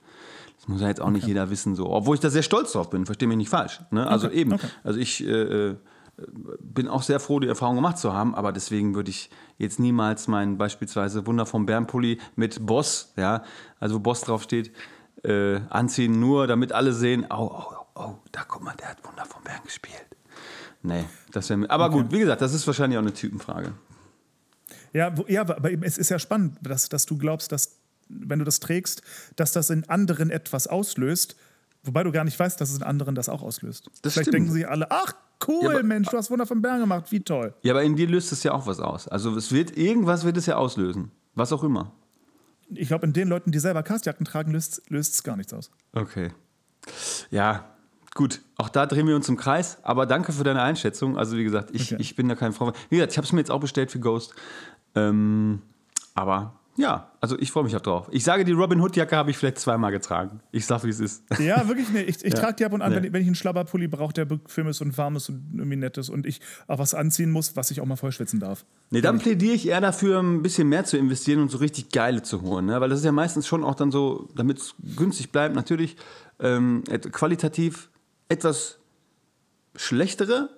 Das muss ja jetzt auch nicht jeder wissen, so. Obwohl ich da sehr stolz drauf bin, verstehe mich nicht falsch. Ne? Also Okay, eben. okay. Also ich äh, äh, bin auch sehr froh, die Erfahrung gemacht zu haben, aber deswegen würde ich jetzt niemals meinen beispielsweise Wunder vom Bärenpulli mit Boss, ja, also wo Boss draufsteht, äh, anziehen, nur damit alle sehen, oh, oh, oh, oh, da guck mal, der hat Wunder vom Bären gespielt. Nee, das wäre mir. Aber gut, wie gesagt, das ist wahrscheinlich auch eine Typenfrage. Ja, ja, aber es ist ja spannend, dass, dass du glaubst, dass, wenn du das trägst, dass das in anderen etwas auslöst, wobei du gar nicht weißt, dass es in anderen das auch auslöst. Das Vielleicht stimmt. denken sie alle, ach cool, Ja, aber- Mensch, du hast Wunder vom Bären gemacht, wie toll. Ja, aber in dir löst es ja auch was aus. Also es wird, irgendwas wird es ja auslösen. Was auch immer. Ich glaube, in den Leuten, die selber Castjacken tragen, löst es gar nichts aus. Okay. Ja, gut. Auch da drehen wir uns im Kreis. Aber danke für deine Einschätzung. Also, wie gesagt, ich, Okay. ich bin da kein Frau. Wie gesagt, ich habe es mir jetzt auch bestellt für Ghost. Ähm, aber ja, also ich freue mich auch drauf. Ich sage, die Robin Hood-Jacke habe ich vielleicht zweimal getragen. Ich sag, wie es ist. Ja, wirklich, nee. Ich, ich Ja. trage die ab und an, Nee. wenn, ich- wenn ich einen Schlabberpulli brauche, der bequem ist und warm ist und irgendwie nett ist und ich auch was anziehen muss, was ich auch mal voll schwitzen darf. Nee, dann plädiere ich eher dafür, ein bisschen mehr zu investieren und so richtig geile zu holen. Ne? Weil das ist ja meistens schon auch dann so, damit es günstig bleibt, natürlich ähm, qualitativ etwas schlechtere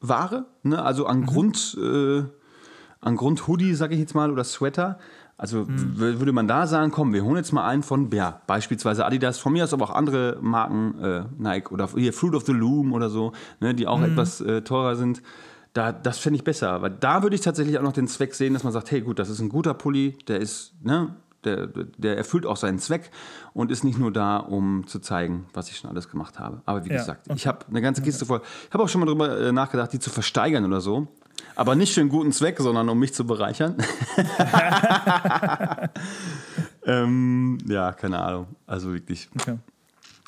Ware. Ne? Also an Grund. Äh, an Grund Hoodie, sag ich jetzt mal, oder Sweater. Also würde man da sagen, komm, wir holen jetzt mal einen von, ja, beispielsweise Adidas, von mir aus aber auch andere Marken, äh, Nike oder hier Fruit of the Loom oder so, ne, die auch etwas äh, teurer sind. Da, das fände ich besser. Weil da würde ich tatsächlich auch noch den Zweck sehen, dass man sagt, hey gut, das ist ein guter Pulli, der ist, ne, der, der erfüllt auch seinen Zweck und ist nicht nur da, um zu zeigen, was ich schon alles gemacht habe. Aber wie Ja, gesagt, ich habe eine ganze Kiste voll. Ich habe auch schon mal darüber äh, nachgedacht, die zu versteigern oder so. Aber nicht für einen guten Zweck, sondern um mich zu bereichern. ähm, ja, keine Ahnung. Also wirklich, Okay.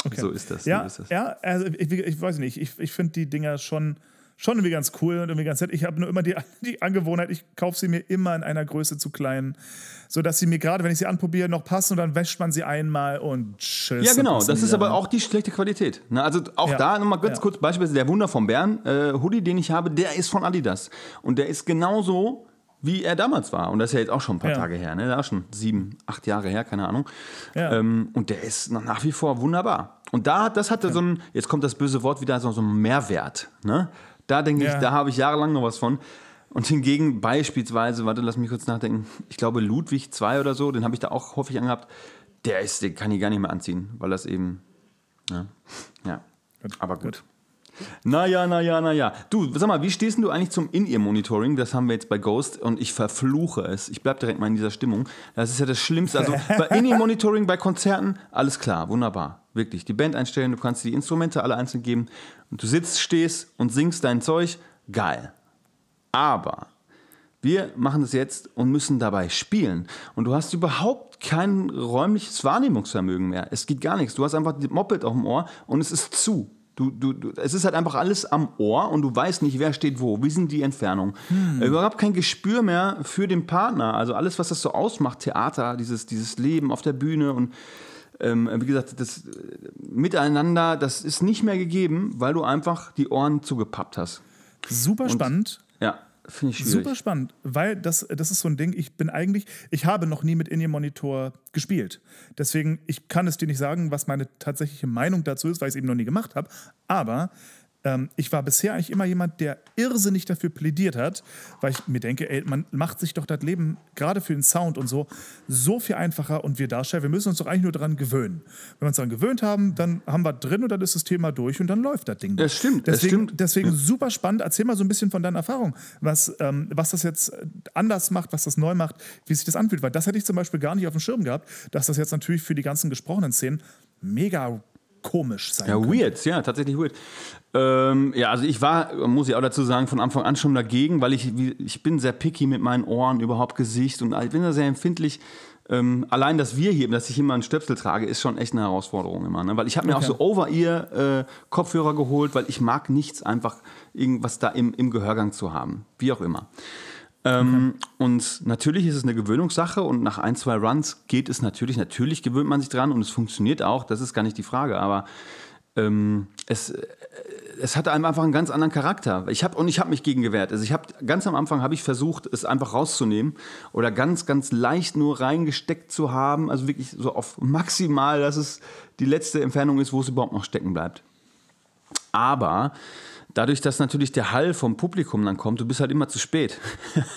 Okay. so ist das. Ja, so ist das. ja also ich, ich weiß nicht, ich, ich finde die Dinger schon, schon irgendwie ganz cool und irgendwie ganz nett. Ich habe nur immer die, die Angewohnheit, ich kaufe sie mir immer in einer Größe zu klein, sodass sie mir gerade, wenn ich sie anprobiere, noch passen und dann wäscht man sie einmal und tschüss. Ja, genau. Das ist aber auch die schlechte Qualität. Ne? Also auch Ja. da nochmal ganz Ja. kurz beispielsweise der Wunder vom Bären. Äh, Hoodie, den ich habe, der ist von Adidas. Und der ist genauso, wie er damals war. Und das ist ja jetzt auch schon ein paar Ja. Tage her. Ne? Da ist schon sieben, acht Jahre her, keine Ahnung. Ja. Ähm, und der ist noch nach wie vor wunderbar. Und da, das hatte so ein, jetzt kommt das böse Wort wieder, so, so ein Mehrwert. Ne? Da denke Ja. ich, da habe ich jahrelang noch was von. Und hingegen beispielsweise, warte, lass mich kurz nachdenken, ich glaube Ludwig II oder so, den habe ich da auch häufig angehabt, der ist, den kann ich gar nicht mehr anziehen, weil das eben, ja, ja. aber gut. Naja, naja, naja. Du, sag mal, wie stehst du eigentlich zum In-Ear-Monitoring? Das haben wir jetzt bei Ghost und ich verfluche es. Ich bleib direkt mal in dieser Stimmung. Das ist ja das Schlimmste. Also bei In-Ear-Monitoring, bei Konzerten, alles klar, wunderbar. Wirklich. Die Band einstellen, du kannst die Instrumente alle einzeln geben und du sitzt, stehst und singst dein Zeug. Geil. Aber wir machen das jetzt und müssen dabei spielen. Und du hast überhaupt kein räumliches Wahrnehmungsvermögen mehr. Es geht gar nichts. Du hast einfach die Moped auf dem Ohr und es ist zu. Du, du, du, es ist halt einfach alles am Ohr und du weißt nicht, wer steht wo, wie sind die Entfernungen. Äh, Überhaupt kein Gespür mehr für den Partner. Also alles, was das so ausmacht, Theater, dieses, dieses Leben auf der Bühne und ähm, wie gesagt, das äh, Miteinander, das ist nicht mehr gegeben, weil du einfach die Ohren zugepappt hast. Super spannend. Ja, finde ich schwierig. Super spannend, weil das, das ist so ein Ding, ich bin eigentlich, ich habe noch nie mit In-Ear-Monitor gespielt. Deswegen, ich kann es dir nicht sagen, was meine tatsächliche Meinung dazu ist, weil ich es eben noch nie gemacht habe. Aber ähm, ich war bisher eigentlich immer jemand, der irrsinnig dafür plädiert hat, weil ich mir denke, ey, man macht sich doch das Leben gerade für den Sound und so so viel einfacher und wir Darsteller, wir müssen uns doch eigentlich nur daran gewöhnen. Wenn wir uns daran gewöhnt haben, dann haben wir drin und dann ist das Thema durch und dann läuft das Ding. Das stimmt, das Deswegen, stimmt. deswegen super spannend. Erzähl mal so ein bisschen von deiner Erfahrung, was, ähm, was das jetzt anders macht, was das neu macht, wie sich das anfühlt. Weil das hätte ich zum Beispiel gar nicht auf dem Schirm gehabt, dass das jetzt natürlich für die ganzen gesprochenen Szenen mega komisch sein Ja, könnte. weird, ja, tatsächlich weird. Ähm, ja, also ich war, muss ich auch dazu sagen, von Anfang an schon dagegen, weil ich, ich bin sehr picky mit meinen Ohren, überhaupt Gesicht und ich bin da sehr empfindlich. Ähm, allein, dass wir hier, dass ich immer einen Stöpsel trage, ist schon echt eine Herausforderung immer. Ne? Weil ich habe mir Okay. auch so Over-Ear-Kopfhörer geholt, weil ich mag nichts einfach irgendwas da im, im Gehörgang zu haben. Wie auch immer. Ähm, Und natürlich ist es eine Gewöhnungssache und nach ein, zwei Runs geht es natürlich, natürlich gewöhnt man sich dran und es funktioniert auch, das ist gar nicht die Frage, aber ähm, es, äh, es hatte einem einfach einen ganz anderen Charakter. Ich habe und ich habe mich gegen gewehrt. Also ich habe ganz am Anfang habe ich versucht, es einfach rauszunehmen oder ganz ganz leicht nur reingesteckt zu haben, also wirklich so auf maximal, dass es die letzte Entfernung ist, wo es überhaupt noch stecken bleibt. Aber dadurch, dass natürlich der Hall vom Publikum dann kommt, du bist halt immer zu spät.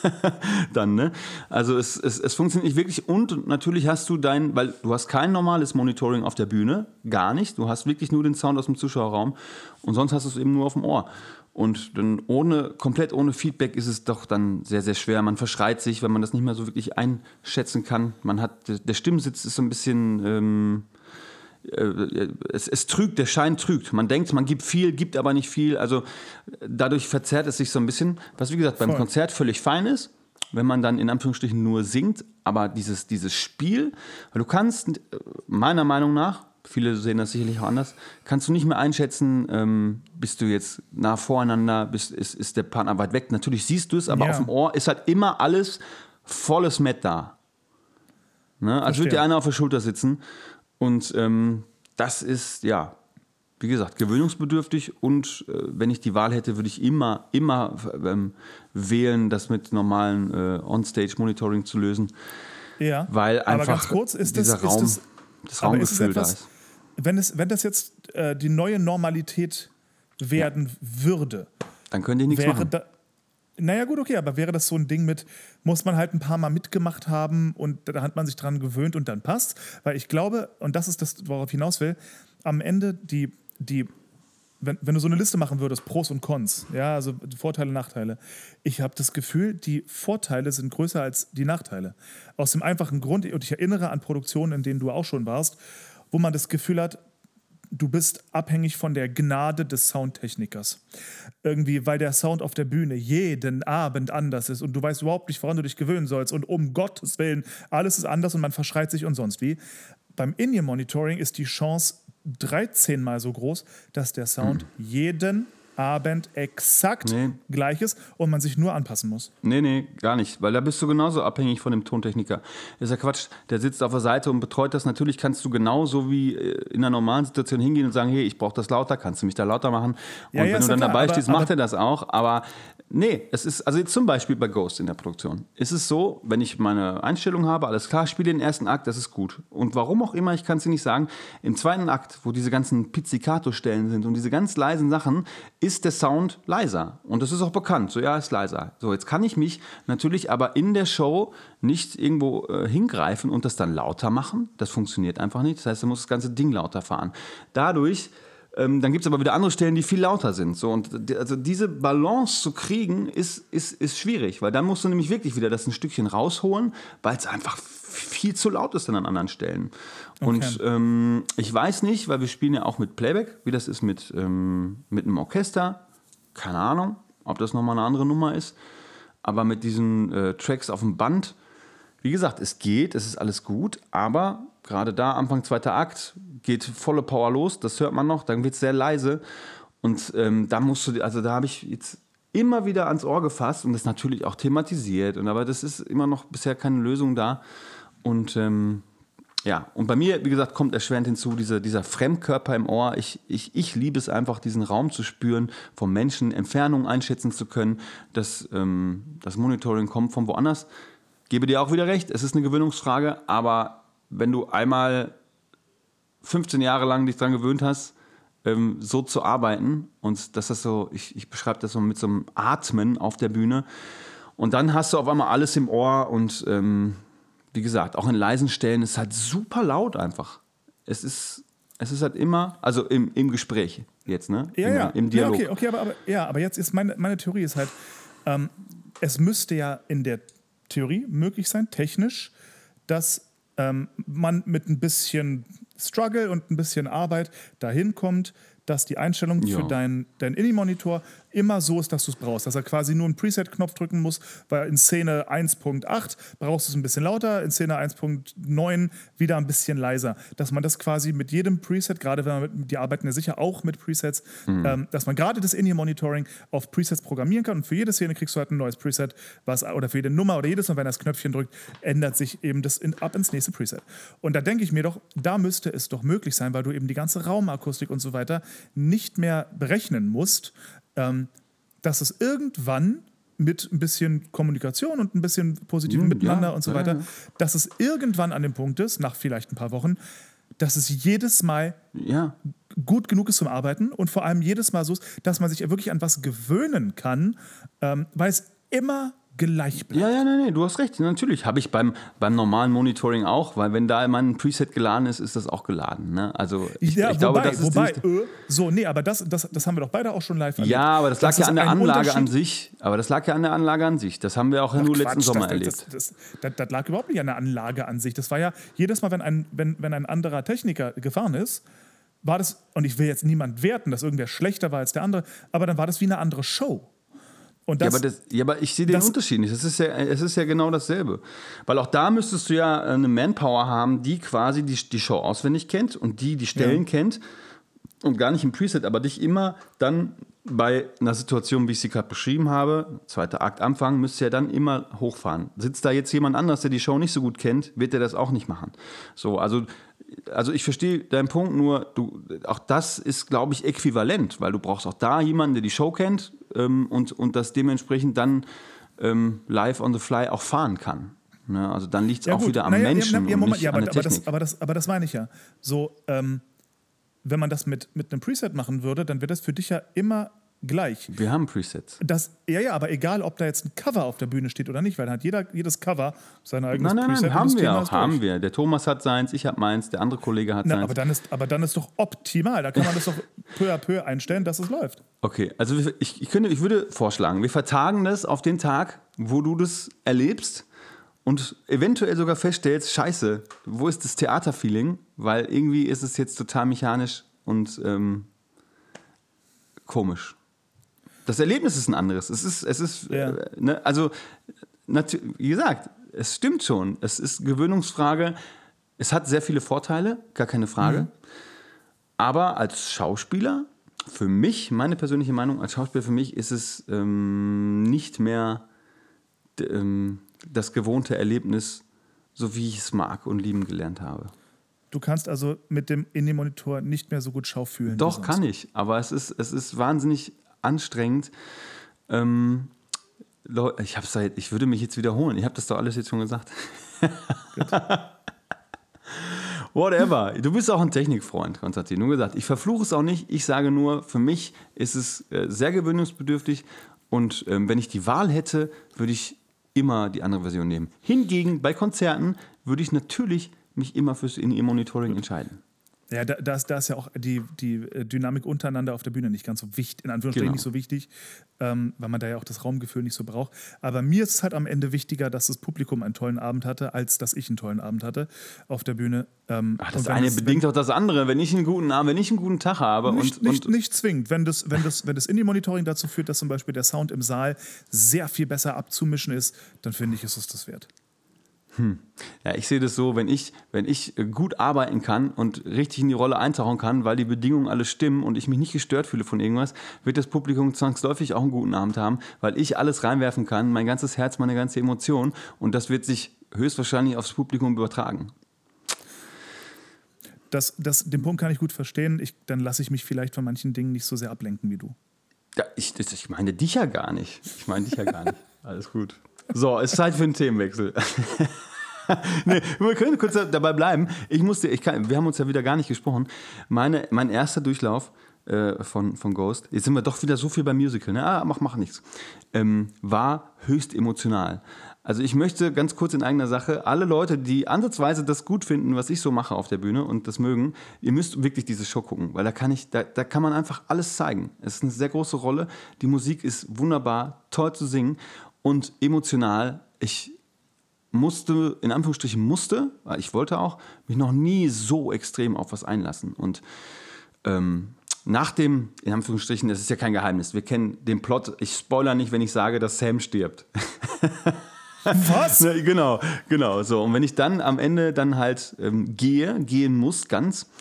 dann, ne? Also es, es, es funktioniert nicht wirklich und natürlich hast du dein, weil du hast kein normales Monitoring auf der Bühne, gar nicht. Du hast wirklich nur den Sound aus dem Zuschauerraum und sonst hast du es eben nur auf dem Ohr. Und dann ohne, komplett ohne Feedback ist es doch dann sehr, sehr schwer. Man verschreit sich, wenn man das nicht mehr so wirklich einschätzen kann. Man hat, der Stimmsitz ist so ein bisschen, ähm, äh, es, es trügt, der Schein trügt. Man denkt, man gibt viel, gibt aber nicht viel. Also äh, dadurch verzerrt es sich so ein bisschen, was wie gesagt beim Voll. Konzert völlig fein ist, wenn man dann in Anführungsstrichen nur singt. Aber dieses, dieses Spiel, weil du kannst, äh, meiner Meinung nach, viele sehen das sicherlich auch anders, kannst du nicht mehr einschätzen, ähm, bist du jetzt nah voreinander, bist, ist, ist der Partner weit weg. Natürlich siehst du es, aber Ja. auf dem Ohr ist halt immer alles volles Met da. Ne? Als würde dir einer auf der Schulter sitzen. Und ähm, das ist, ja, wie gesagt, gewöhnungsbedürftig. Und äh, wenn ich die Wahl hätte, würde ich immer, immer ähm, wählen, das mit normalen äh, On-Stage-Monitoring zu lösen. Ja. Weil aber einfach ganz kurz, ist das, dieser Raum, ist das, das aber Raumgefühl da ist. wenn, es, wenn das jetzt äh, die neue Normalität werden würde, Dann könnte ich nichts wäre machen. da. Naja, gut, okay, aber wäre das so ein Ding mit, muss man halt ein paar Mal mitgemacht haben und da hat man sich dran gewöhnt und dann passt? Weil ich glaube, und das ist das, worauf ich hinaus will, am Ende die, die wenn, wenn du so eine Liste machen würdest, Pros und Cons, ja, also Vorteile, Nachteile, ich habe das Gefühl, die Vorteile sind größer als die Nachteile. Aus dem einfachen Grund, und ich erinnere an Produktionen, in denen du auch schon warst, wo man das Gefühl hat, du bist abhängig von der Gnade des Soundtechnikers. Irgendwie, weil der Sound auf der Bühne jeden Abend anders ist und du weißt überhaupt nicht, woran du dich gewöhnen sollst und um Gottes Willen, alles ist anders und man verschreit sich und sonst wie. Beim In-Ear-Monitoring ist die Chance 13 mal so groß, dass der Sound jeden Abend exakt nee. gleich ist und man sich nur anpassen muss. Nee, nee, gar nicht, weil da bist du genauso abhängig von dem Tontechniker. Das ist ja Quatsch, der sitzt auf der Seite und betreut das. Natürlich kannst du genauso wie äh, in einer normalen Situation hingehen und sagen, hey, ich brauche das lauter, kannst du mich da lauter machen? Und ja, ja, wenn du dann klar, dabei stehst, macht er das auch, aber Nee, es ist, also jetzt zum Beispiel bei Ghost in der Produktion, ist es so, wenn ich meine Einstellung habe, alles klar, spiele den ersten Akt, das ist gut. Und warum auch immer, ich kann es dir nicht sagen, im zweiten Akt, wo diese ganzen Pizzicato-Stellen sind und diese ganz leisen Sachen, ist der Sound leiser. Und das ist auch bekannt, so ja, ist leiser. So, jetzt kann ich mich natürlich aber in der Show nicht irgendwo äh, hingreifen und das dann lauter machen. Das funktioniert einfach nicht. Das heißt, du musst das ganze Ding lauter fahren. Dadurch ähm, dann gibt es aber wieder andere Stellen, die viel lauter sind. So, und also diese Balance zu kriegen, ist, ist, ist schwierig, weil dann musst du nämlich wirklich wieder das ein Stückchen rausholen, weil es einfach viel zu laut ist dann an anderen Stellen. Okay. Und ähm, ich weiß nicht, weil wir spielen ja auch mit Playback, wie das ist mit, ähm, mit einem Orchester. Keine Ahnung, ob das nochmal eine andere Nummer ist. Aber mit diesen äh, Tracks auf dem Band, wie gesagt, es geht, es ist alles gut, aber gerade da, Anfang zweiter Akt, geht volle Power los, das hört man noch, dann wird es sehr leise. Und ähm, da musst du, also da habe ich jetzt immer wieder ans Ohr gefasst und das natürlich auch thematisiert. Und aber das ist immer noch bisher keine Lösung da. Und ähm, ja, und bei mir, wie gesagt, kommt erschwerend hinzu, diese, dieser Fremdkörper im Ohr. Ich, ich, ich liebe es einfach, diesen Raum zu spüren, vom Menschen Entfernung einschätzen zu können. Das, ähm, das Monitoring kommt von woanders. Gebe dir auch wieder recht, es ist eine Gewöhnungsfrage, aber wenn du einmal 15 Jahre lang dich daran gewöhnt hast, ähm, so zu arbeiten und das ist so, ich, ich beschreibe das so mit so einem Atmen auf der Bühne und dann hast du auf einmal alles im Ohr und ähm, wie gesagt, auch in leisen Stellen ist es halt super laut einfach. Es ist, es ist halt immer, also im, im Gespräch jetzt, ne? Ja, Im, ja. Im Dialog. Ja, okay, okay aber, aber, ja, aber jetzt ist meine, meine Theorie ist halt, ähm, es müsste ja in der Theorie möglich sein, technisch, dass ähm, man mit ein bisschen Struggle und ein bisschen Arbeit dahin kommt, dass die Einstellung ja. für deinen dein INI-Monitor immer so ist, dass du es brauchst. Dass er quasi nur einen Preset-Knopf drücken muss, weil in Szene 1.8 brauchst du es ein bisschen lauter, in Szene 1.9 wieder ein bisschen leiser. Dass man das quasi mit jedem Preset, gerade wenn man mit, die arbeiten ja sicher auch mit Presets, mhm. ähm, dass man gerade das INI-Monitoring auf Presets programmieren kann und für jede Szene kriegst du halt ein neues Preset, was, oder für jede Nummer oder jedes Mal, wenn er das Knöpfchen drückt, ändert sich eben das in, ab ins nächste Preset. Und da denke ich mir doch, da müsste es doch möglich sein, weil du eben die ganze Raumakustik und so weiter nicht mehr berechnen musst, ähm, dass es irgendwann mit ein bisschen Kommunikation und ein bisschen positiven mm, Miteinander ja, und so weiter, ja. dass es irgendwann an dem Punkt ist, nach vielleicht ein paar Wochen, dass es jedes Mal ja. gut genug ist zum Arbeiten und vor allem jedes Mal so ist, dass man sich wirklich an was gewöhnen kann, ähm, weil es immer gleich bleibt. Ja, ja, nein, nein, du hast recht. Natürlich habe ich beim, beim normalen Monitoring auch, weil wenn da mein Preset geladen ist, ist das auch geladen. Ne? Also ich, ja, ich wobei, glaube, das ist wobei, äh, so, nee, aber das, das, das haben wir doch beide auch schon live erlebt. Ja, aber das lag das ja an der Anlage an sich. Aber das lag ja an der Anlage an sich. Das haben wir auch Ach, nur Quatsch, letzten Sommer das, erlebt. Das, das, das, lag überhaupt nicht an der Anlage an sich. Das war ja jedes Mal, wenn ein, wenn, wenn ein anderer Techniker gefahren ist, war das, und ich will jetzt niemand werten, dass irgendwer schlechter war als der andere, aber dann war das wie eine andere Show. Das, ja, aber das, ja, aber ich sehe den Unterschied nicht. Es ist, ja, es ist ja genau dasselbe. Weil auch da müsstest du ja eine Manpower haben, die quasi die, die Show auswendig kennt und die die Stellen ja. kennt und gar nicht im Preset, aber dich immer dann bei einer Situation, wie ich sie gerade beschrieben habe, zweiter Akt Anfang, müsst ihr ja dann immer hochfahren. Sitzt da jetzt jemand anders, der die Show nicht so gut kennt, wird er das auch nicht machen. So, also also ich verstehe deinen Punkt, nur du, auch das ist, glaube ich, äquivalent, weil du brauchst auch da jemanden, der die Show kennt ähm, und, und das dementsprechend dann ähm, live on the fly auch fahren kann. Ne? Also dann liegt es ja, auch gut. wieder am naja, Menschen. Ja, Moment, ja, aber, aber, das, aber, das, aber das meine ich ja. So, ähm, wenn man das mit, mit einem Preset machen würde, dann wäre das für dich ja immer gleich. Wir haben Presets. Das, ja, ja, aber egal, ob da jetzt ein Cover auf der Bühne steht oder nicht, weil dann hat jeder, jedes Cover sein eigenes Nein, nein, Preset. nein, haben wir Thema auch, haben wir. Der Thomas hat seins, ich habe meins, der andere Kollege hat Na, seins. aber, dann ist, aber dann ist doch optimal. Da kann man das doch peu à peu einstellen, dass es läuft. Okay, also ich, ich, könnte, ich würde vorschlagen, wir vertagen das auf den Tag, wo du das erlebst und eventuell sogar feststellst, scheiße, wo ist das Theaterfeeling? Weil irgendwie ist es jetzt total mechanisch und ähm, komisch. Das Erlebnis ist ein anderes. Es ist, es ist, Ja. äh, ne, also, wie gesagt, es stimmt schon. Es ist Gewöhnungsfrage. Es hat sehr viele Vorteile, gar keine Frage. Aber als Schauspieler, für mich, meine persönliche Meinung, als Schauspieler für mich ist es ähm, nicht mehr ähm, das gewohnte Erlebnis, so wie ich es mag und lieben gelernt habe. Du kannst also mit dem in dem Monitor nicht mehr so gut Schau fühlen. Doch, kann ich, aber es ist, es ist wahnsinnig anstrengend. Ähm, Leu- ich, hab's seit, ich würde mich jetzt wiederholen. Ich habe das doch alles jetzt schon gesagt. Whatever. Du bist auch ein Technikfreund, Konstantin. Nur gesagt, ich verfluche es auch nicht. Ich sage nur, für mich ist es äh, sehr gewöhnungsbedürftig. Und ähm, wenn ich die Wahl hätte, würde ich immer die andere Version nehmen. Hingegen bei Konzerten würde ich natürlich mich immer fürs In-Ear-Monitoring entscheiden. Ja, da, da, ist, da ist ja auch die, die äh, Dynamik untereinander auf der Bühne nicht ganz so wichtig, in Anführungsstrichen Genau. nicht so wichtig, ähm, weil man da ja auch das Raumgefühl nicht so braucht. Aber mir ist es halt am Ende wichtiger, dass das Publikum einen tollen Abend hatte, als dass ich einen tollen Abend hatte auf der Bühne. Ähm, Ach, das eine es- bedingt auch das andere. Wenn ich einen guten Abend, wenn ich einen guten Tag habe Nicht, und, nicht, und nicht zwingend. Wenn das, wenn, das, wenn das Indie-Monitoring dazu führt, dass zum Beispiel der Sound im Saal sehr viel besser abzumischen ist, dann finde ich, ist es das wert. Ja, ich sehe das so, wenn ich, wenn ich äh, gut arbeiten kann und richtig in die Rolle eintauchen kann, weil die Bedingungen alle stimmen und ich mich nicht gestört fühle von irgendwas, wird das Publikum zwangsläufig auch einen guten Abend haben, weil ich alles reinwerfen kann, mein ganzes Herz, meine ganze Emotion und das wird sich höchstwahrscheinlich aufs Publikum übertragen. Das, das, den Punkt kann ich gut verstehen. Ich, dann lasse ich mich vielleicht von manchen Dingen nicht so sehr ablenken wie du. Ja, ich, ich meine dich ja gar nicht. Ich meine dich ja gar nicht. Alles gut. So, es ist Zeit für einen Themenwechsel. nee, wir können kurz dabei bleiben. Ich musste, ich kann, wir haben uns ja wieder gar nicht gesprochen. Meine, mein erster Durchlauf äh, von, von Ghost, jetzt sind wir doch wieder so viel beim Musical, ne? ah, mach, mach nichts, ähm, war höchst emotional. Also ich möchte ganz kurz in eigener Sache, alle Leute, die ansatzweise das gut finden, was ich so mache auf der Bühne und das mögen, ihr müsst wirklich diese Show gucken, weil da kann ich, da, da kann man einfach alles zeigen. Es ist eine sehr große Rolle. Die Musik ist wunderbar, toll zu singen und emotional. Ich musste, in Anführungsstrichen musste, weil ich wollte auch, mich noch nie so extrem auf was einlassen. Und ähm, nach dem, in Anführungsstrichen, das ist ja kein Geheimnis, wir kennen den Plot, ich spoiler nicht, wenn ich sage, dass Sam stirbt. Was? Ne, genau, genau. So, und wenn ich dann am Ende dann halt ähm, gehe, gehen muss, ganz,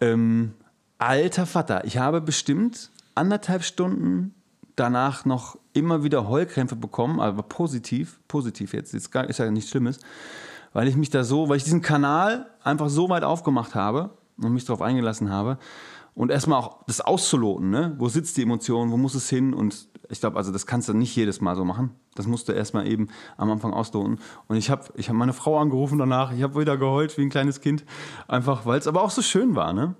ähm, alter Vater, ich habe bestimmt anderthalb Stunden danach noch immer wieder Heulkrämpfe bekommen, aber positiv, positiv jetzt, jetzt gar, ist ja nichts Schlimmes, weil ich mich da so, weil ich diesen Kanal einfach so weit aufgemacht habe und mich darauf eingelassen habe und erstmal auch das auszuloten, ne? wo sitzt die Emotion, wo muss es hin und ich glaube, also das kannst du nicht jedes Mal so machen. Das musst du erstmal eben am Anfang ausloten. Und ich habe ich hab meine Frau angerufen danach, ich habe wieder geheult wie ein kleines Kind, einfach weil es aber auch so schön war. Ne?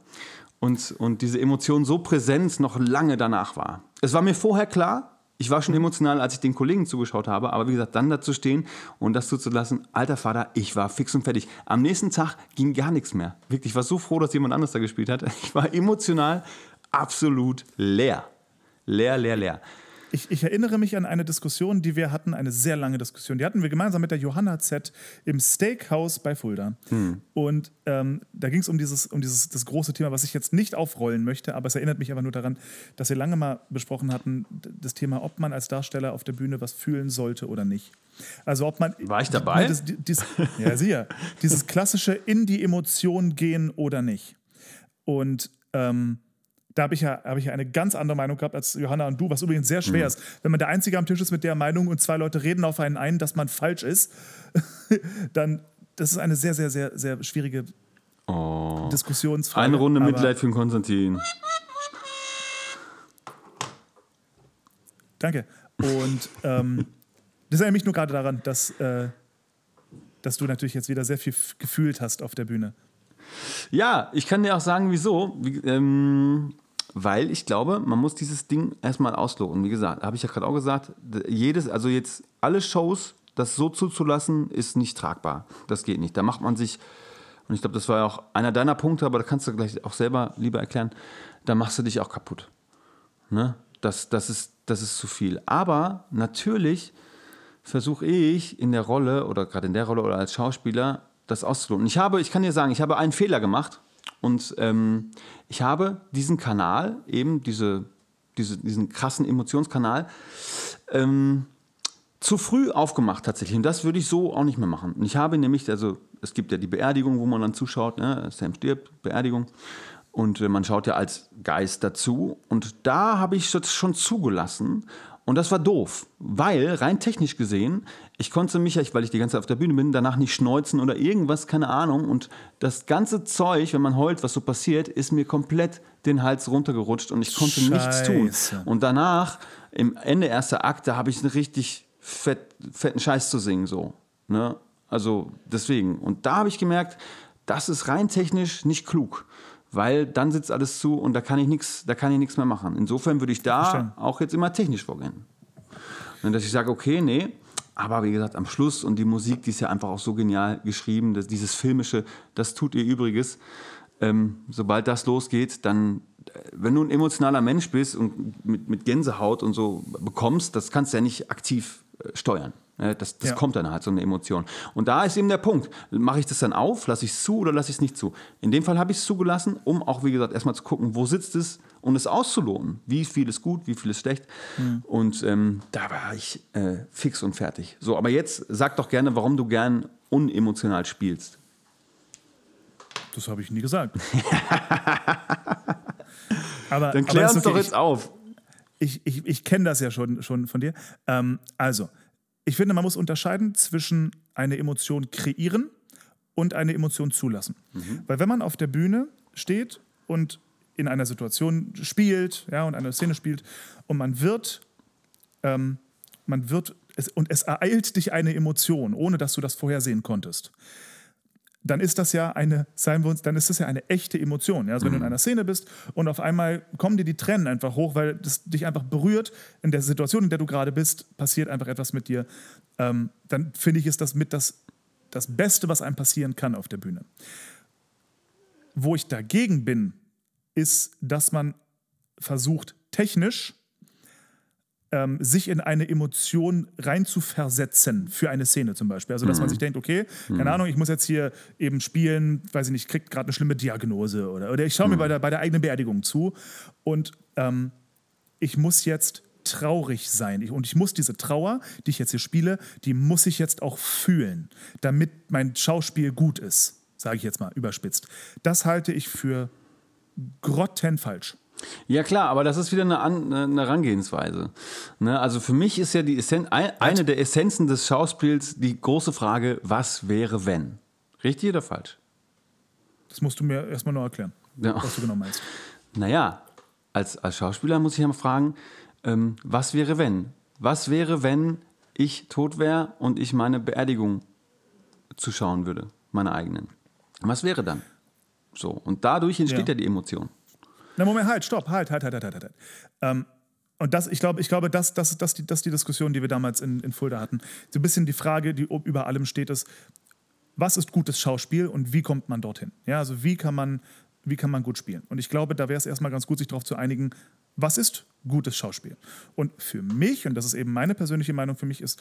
Und, und diese Emotion so präsent noch lange danach war. Es war mir vorher klar, ich war schon emotional, als ich den Kollegen zugeschaut habe, aber wie gesagt, dann dazu stehen und das zuzulassen, alter Vater, ich war fix und fertig. Am nächsten Tag ging gar nichts mehr. Wirklich, ich war so froh, dass jemand anderes da gespielt hat. Ich war emotional absolut leer. Leer, leer, leer. Ich, ich erinnere mich an eine Diskussion, die wir hatten, eine sehr lange Diskussion. Die hatten wir gemeinsam mit der Johanna Z im Steakhouse bei Fulda. Und ähm, da ging es um dieses, um dieses das große Thema, was ich jetzt nicht aufrollen möchte, aber es erinnert mich einfach nur daran, dass wir lange mal besprochen hatten, das Thema, ob man als Darsteller auf der Bühne was fühlen sollte oder nicht. Also ob man. War ich dabei? Das, dies, ja, sicher. Dieses klassische in die Emotion gehen oder nicht. Und ähm, da habe ich, ja, hab ich ja eine ganz andere Meinung gehabt als Johanna und du, was übrigens sehr schwer ist. Wenn man der Einzige am Tisch ist mit der Meinung und zwei Leute reden auf einen ein, dass man falsch ist, dann das ist eine sehr, sehr, sehr, sehr schwierige Diskussionsfrage. Eine Runde Mitleid für den Konstantin. Danke. Und ähm, das erinnert mich nur gerade daran, dass, äh, dass du natürlich jetzt wieder sehr viel gefühlt hast auf der Bühne. Ja, ich kann dir auch sagen, wieso. Wie, ähm, weil ich glaube, man muss dieses Ding erstmal ausloten. Wie gesagt, habe ich ja gerade auch gesagt, jedes, also jetzt alle Shows, das so zuzulassen, ist nicht tragbar. Das geht nicht. Da macht man sich, und ich glaube, das war ja auch einer deiner Punkte, aber da kannst du gleich auch selber lieber erklären, da machst du dich auch kaputt. Ne? Das, das, ist, das ist zu viel. Aber natürlich versuche ich in der Rolle oder gerade in der Rolle oder als Schauspieler das auszuloten. Ich habe, ich kann dir sagen, ich habe einen Fehler gemacht und ähm, ich habe diesen Kanal, eben diese, diese, diesen krassen Emotionskanal, ähm, zu früh aufgemacht tatsächlich. Und das würde ich so auch nicht mehr machen. Und ich habe nämlich, also es gibt ja die Beerdigung, wo man dann zuschaut, ne? Sam stirbt, Beerdigung. Und äh, man schaut ja als Geist dazu. Und da habe ich das schon zugelassen. Und das war doof, weil rein technisch gesehen, ich konnte mich, weil ich die ganze Zeit auf der Bühne bin, danach nicht schneuzen oder irgendwas, keine Ahnung. Und das ganze Zeug, wenn man heult, was so passiert, ist mir komplett den Hals runtergerutscht und ich konnte Scheiße. nichts tun. Und danach, im Ende erster Akte, habe ich einen richtig fett, fetten Scheiß zu singen, so. Ne? Also deswegen. Und da habe ich gemerkt, das ist rein technisch nicht klug weil dann sitzt alles zu und da kann ich nichts, da kann ich nichts mehr machen. Insofern würde ich da Verstanden. auch jetzt immer technisch vorgehen. Und dass ich sage, okay, nee, aber wie gesagt, am Schluss und die Musik, die ist ja einfach auch so genial geschrieben, dass dieses filmische, das tut ihr Übriges. Ähm, sobald das losgeht, dann, äh, wenn du ein emotionaler Mensch bist und mit, mit Gänsehaut und so bekommst, das kannst du ja nicht aktiv steuern. Ne? Das, das Ja. kommt dann halt, so eine Emotion. Und da ist eben der Punkt. Mache ich das dann auf, lasse ich es zu oder lasse ich es nicht zu? In dem Fall habe ich es zugelassen, um auch, wie gesagt, erstmal zu gucken, wo sitzt es und es auszuloten. Wie viel ist gut, wie viel ist schlecht. Und ähm, da war ich äh, fix und fertig. So, aber jetzt sag doch gerne, warum du gern unemotional spielst. Das habe ich nie gesagt. aber, Dann aber klär ist uns okay. doch jetzt auf. Ich, ich, ich kenne das ja schon, schon von dir. Ähm, also, ich finde, man muss unterscheiden zwischen eine Emotion kreieren und eine Emotion zulassen. Weil wenn man auf der Bühne steht und in einer Situation spielt, ja, und eine Szene spielt und man wird, ähm, man wird, es, und es ereilt dich eine Emotion, ohne dass du das vorhersehen konntest dann ist das ja eine, seien wir uns, dann ist das ja eine echte Emotion. Ja? Also wenn du in einer Szene bist und auf einmal kommen dir die Tränen einfach hoch, weil das dich einfach berührt, in der Situation, in der du gerade bist, passiert einfach etwas mit dir, ähm, dann finde ich, ist das mit das, das Beste, was einem passieren kann auf der Bühne. Wo ich dagegen bin, ist, dass man versucht, technisch ähm, sich in eine Emotion reinzuversetzen für eine Szene zum Beispiel. Also, dass man sich denkt, okay, keine Ahnung, ich muss jetzt hier eben spielen, weiß ich nicht, kriegt gerade eine schlimme Diagnose oder, oder ich schaue mir bei der, bei der eigenen Beerdigung zu und ähm, ich muss jetzt traurig sein. Ich, und ich muss diese Trauer, die ich jetzt hier spiele, die muss ich jetzt auch fühlen, damit mein Schauspiel gut ist, sage ich jetzt mal überspitzt. Das halte ich für grottenfalsch. Ja klar, aber das ist wieder eine, An eine Herangehensweise. Ne? Also für mich ist ja die Essen ein, eine der Essenzen des Schauspiels die große Frage, was wäre wenn? Richtig oder falsch? Das musst du mir erstmal noch erklären, Ja. was du genau meinst. Naja, als, als Schauspieler muss ich ja mal fragen, ähm, was wäre wenn? Was wäre, wenn ich tot wäre und ich meine Beerdigung zuschauen würde, meine eigenen? Was wäre dann? So, und dadurch entsteht Ja. ja, die Emotion. Na, Moment, halt, stopp, halt, halt, halt, halt, halt. halt. Ähm, und das, ich glaube, ich glaube, das, das, das, die, das ist die Diskussion, die wir damals in, in Fulda hatten. So ein bisschen die Frage, die über allem steht, ist, was ist gutes Schauspiel und wie kommt man dorthin? Ja, also wie kann man, wie kann man gut spielen? Und ich glaube, da wäre es erstmal ganz gut, sich darauf zu einigen, was ist gutes Schauspiel? Und für mich, und das ist eben meine persönliche Meinung, für mich ist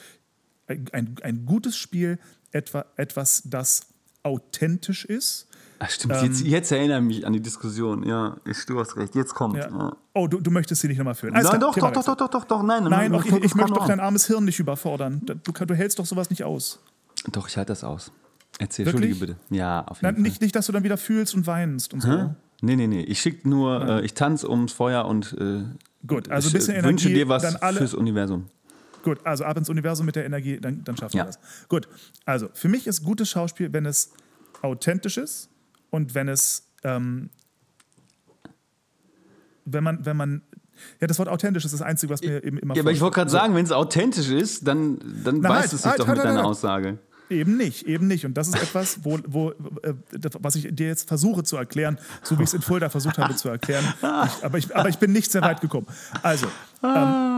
ein, ein gutes Spiel etwa, etwas, das authentisch ist, Ach, stimmt, Ähm, jetzt, jetzt erinnere ich mich an die Diskussion. Ja, ich, du hast recht, jetzt kommt. Ja. Ja. Oh, du, du möchtest sie nicht nochmal führen. Alles Nein, klar, doch, doch, doch, doch, doch, doch, doch, nein. Nein, auch, ich, ich möchte doch dein armes Hirn nicht überfordern. Du, du hältst doch sowas nicht aus. Doch, ich halte das aus. Erzähl, Wirklich? entschuldige bitte. Ja, auf jeden Nein, Fall. nicht, nicht, dass du dann wieder fühlst und weinst und so. Hä? Nee, nee, nee. Ich schicke nur, äh, ich tanze ums Feuer und äh, Gut, also ein ich, bisschen äh, Energie. wünsche dir was alle, fürs Universum. Gut, also ab ins Universum mit der Energie, dann, dann schaffen Ja. wir das. Gut, also für mich ist gutes Schauspiel, wenn es authentisch ist und wenn es, ähm, wenn man, wenn man, ja, das Wort authentisch ist das Einzige, was mir eben immer Ja, aber ich wollte gerade sagen, wenn es authentisch ist, dann, dann Na, weiß halt, es sich halt, doch halt, mit halt, deiner halt. Aussage. Eben nicht, eben nicht. Und das ist etwas, wo, wo, äh, was ich dir jetzt versuche zu erklären, so wie ich es in Fulda versucht habe zu erklären. Ich, aber, ich, aber ich bin nicht sehr weit gekommen. Also, ähm,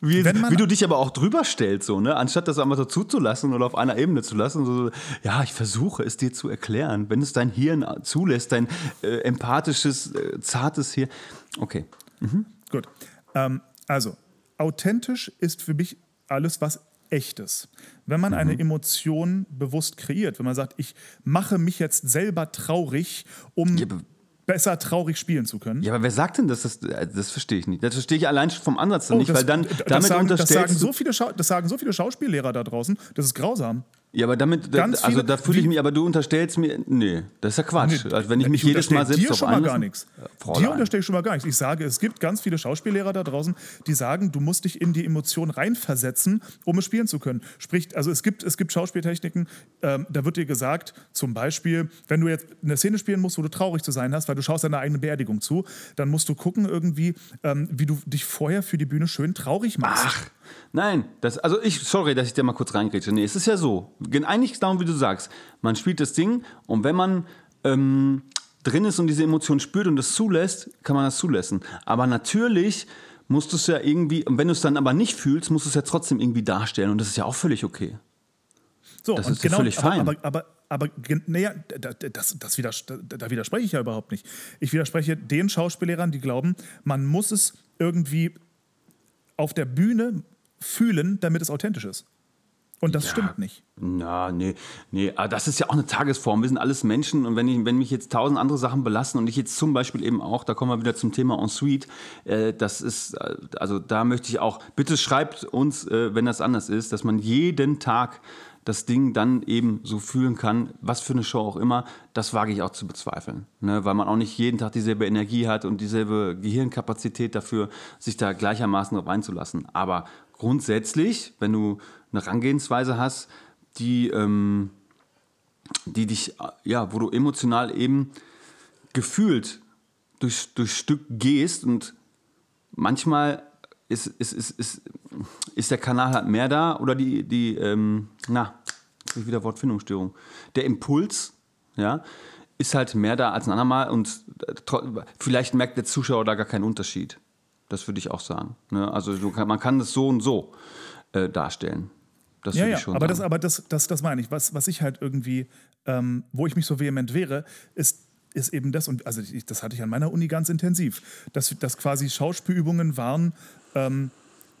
Wie, wie du dich aber auch drüber stellst, so, ne? anstatt das einmal so zuzulassen oder auf einer Ebene zu lassen. So, ja, ich versuche es dir zu erklären. Wenn es dein Hirn zulässt, dein äh, empathisches, äh, zartes Hirn. Okay. Gut. Ähm, also, authentisch ist für mich alles, was echtes. Wenn man eine Emotion bewusst kreiert, wenn man sagt, ich mache mich jetzt selber traurig, um Ja, besser traurig spielen zu können. Ja, aber wer sagt denn das? Das, äh, das verstehe ich nicht. Das verstehe ich allein schon vom Ansatz Oh, nicht, das, weil dann das, damit sagen, das, unterstellst sagen du- so viele Schau das sagen so viele Schauspiellehrer da draußen, das ist grausam. Ja, aber damit, Ganz also da fühle ich mich, aber du unterstellst mir, nee, das ist ja Quatsch. Nee, also wenn ich mich ich jedes Mal selbst dir schon mal gar nichts. Ja, Fräulein. Dir unterstelle ich schon mal gar nichts. Ich sage, es gibt ganz viele Schauspiellehrer da draußen, die sagen, du musst dich in die Emotion reinversetzen, um es spielen zu können. Sprich, also es gibt, es gibt Schauspieltechniken, ähm, da wird dir gesagt, zum Beispiel, wenn du jetzt eine Szene spielen musst, wo du traurig zu sein hast, weil du schaust deiner eigenen Beerdigung zu, dann musst du gucken irgendwie, ähm, wie du dich vorher für die Bühne schön traurig machst. Ach, nein, das, also ich, sorry, dass ich da mal kurz reingrätsche. Nee, es ist ja so, gen- eigentlich darum, wie du sagst, man spielt das Ding und wenn man ähm, drin ist und diese Emotion spürt und das zulässt, kann man das zulassen. Aber natürlich musst du es ja irgendwie, und wenn du es dann aber nicht fühlst, musst du es ja trotzdem irgendwie darstellen und das ist ja auch völlig okay. So, Das und ist ja genau, völlig aber, fein. Aber, aber, aber, naja, da, das, das widers da, da widerspreche ich ja überhaupt nicht. Ich widerspreche den Schauspiellehrern, die glauben, man muss es irgendwie auf der Bühne fühlen, damit es authentisch ist. Und das stimmt nicht. Na, nee, nee, aber das ist ja auch eine Tagesform. Wir sind alles Menschen und wenn, ich, wenn mich jetzt tausend andere Sachen belasten und ich jetzt zum Beispiel eben auch, da kommen wir wieder zum Thema Ensuite, äh, das ist, äh, also da möchte ich auch, bitte schreibt uns, äh, wenn das anders ist, dass man jeden Tag das Ding dann eben so fühlen kann, was für eine Show auch immer, das wage ich auch zu bezweifeln. Ne? Weil man auch nicht jeden Tag dieselbe Energie hat und dieselbe Gehirnkapazität dafür, sich da gleichermaßen drauf einzulassen. Aber grundsätzlich, wenn du eine Herangehensweise hast, die, ähm, die dich, ja, wo du emotional eben gefühlt durch, durch Stück gehst und manchmal ist, ist, ist, ist, ist der Kanal halt mehr da oder die, die ähm, na, jetzt hab ich wieder Wortfindungsstörung. Der Impuls, ja, ist halt mehr da als ein andermal und vielleicht merkt der Zuschauer da gar keinen Unterschied. Das würde ich auch sagen. Ne? Also du kann, man kann das so und so äh, darstellen. Das Ja, würde ja, ich schon aber, das, aber das, das, das meine ich. Was, was ich halt irgendwie, ähm, wo ich mich so vehement wehre, ist, ist eben das, und also ich, das hatte ich an meiner Uni ganz intensiv, dass, dass quasi Schauspielübungen waren, ähm,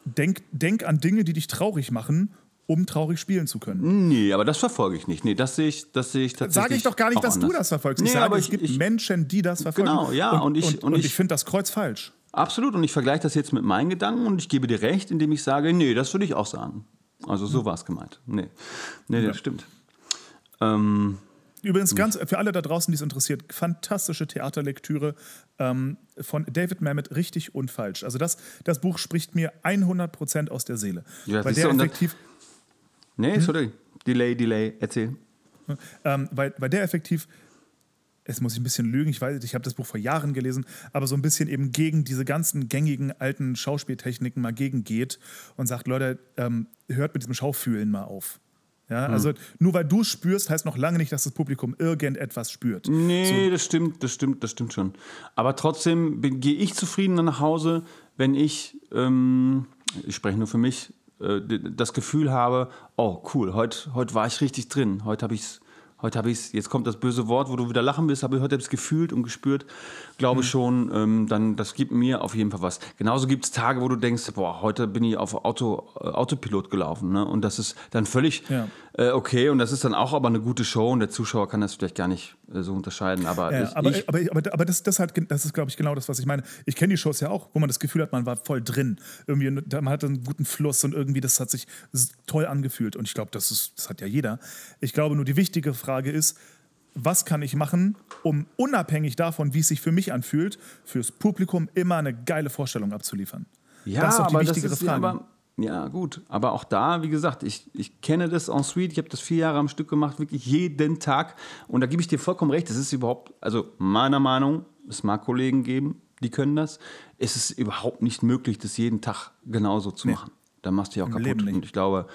denk, denk an Dinge, die dich traurig machen, um traurig spielen zu können. Nee, aber das verfolge ich nicht. Nee, das sehe ich, das sehe ich tatsächlich. Sage ich doch gar nicht, dass du anders. das verfolgst. Nee, ich sage, aber es ich, gibt ich, Menschen, die das verfolgen. Genau, ja, und ich- und, und und ich- ich finde das Kreuz falsch. Absolut, und ich vergleiche das jetzt mit meinen Gedanken und ich gebe dir recht, indem ich sage, nee, das würde ich auch sagen. Also so war es gemeint. Nee, nee, das stimmt. Ähm, Übrigens, ganz für alle da draußen, die es interessiert, fantastische Theaterlektüre ähm, von David Mamet, richtig und falsch. Also das, das Buch spricht mir 100% aus der Seele. Ja, weil der effektiv, nee, sorry. Delay, Delay, erzähl. ähm, weil, weil der effektiv, jetzt muss ich ein bisschen lügen, ich weiß, ich habe das Buch vor Jahren gelesen, aber so ein bisschen eben gegen diese ganzen gängigen alten Schauspieltechniken mal gegengeht und sagt, Leute, ähm, hört mit diesem Schaufühlen mal auf. Ja, Hm. also nur weil du spürst, heißt noch lange nicht, dass das Publikum irgendetwas spürt. Nee, das stimmt, das stimmt, das stimmt schon. Aber trotzdem gehe ich zufrieden nach Hause, wenn ich, ähm, ich spreche nur für mich, äh, das Gefühl habe, oh cool, heute heut war ich richtig drin, heute habe ich es, heute habe ich jetzt kommt das böse Wort, wo du wieder lachen heute habe ich es gefühlt und gespürt, glaube schon, ähm, dann das gibt mir auf jeden Fall was. Genauso gibt es Tage, wo du denkst, boah, heute bin ich auf Auto, äh, Autopilot gelaufen, ne? und das ist dann völlig Ja. äh, okay und das ist dann auch aber eine gute Show und der Zuschauer kann das vielleicht gar nicht äh, so unterscheiden, aber, Ja, ich, aber, ich, aber, aber, aber das, das, halt, das ist, glaube ich, genau das, was ich meine. Ich kenne die Shows ja auch, wo man das Gefühl hat, man war voll drin. Irgendwie, man hatte einen guten Fluss und irgendwie, das hat sich toll angefühlt. Und ich glaube, das, ist- das hat ja jeder. Ich glaube nur, die wichtige Frage ist, was kann ich machen, um unabhängig davon, wie es sich für mich anfühlt, fürs Publikum immer eine geile Vorstellung abzuliefern? ja, das ist doch die aber wichtigere ist, ja, Frage. aber, ja, gut, aber auch da, wie gesagt, ich, ich kenne das en suite, ich habe das vier Jahre am Stück gemacht, wirklich jeden Tag. Und da gebe ich dir vollkommen recht, das ist überhaupt, also meiner Meinung, es mag Kollegen geben, die können das, es ist überhaupt nicht möglich, das jeden Tag genauso zu machen. Da machst du ja auch Im kaputt. Und ich glaube,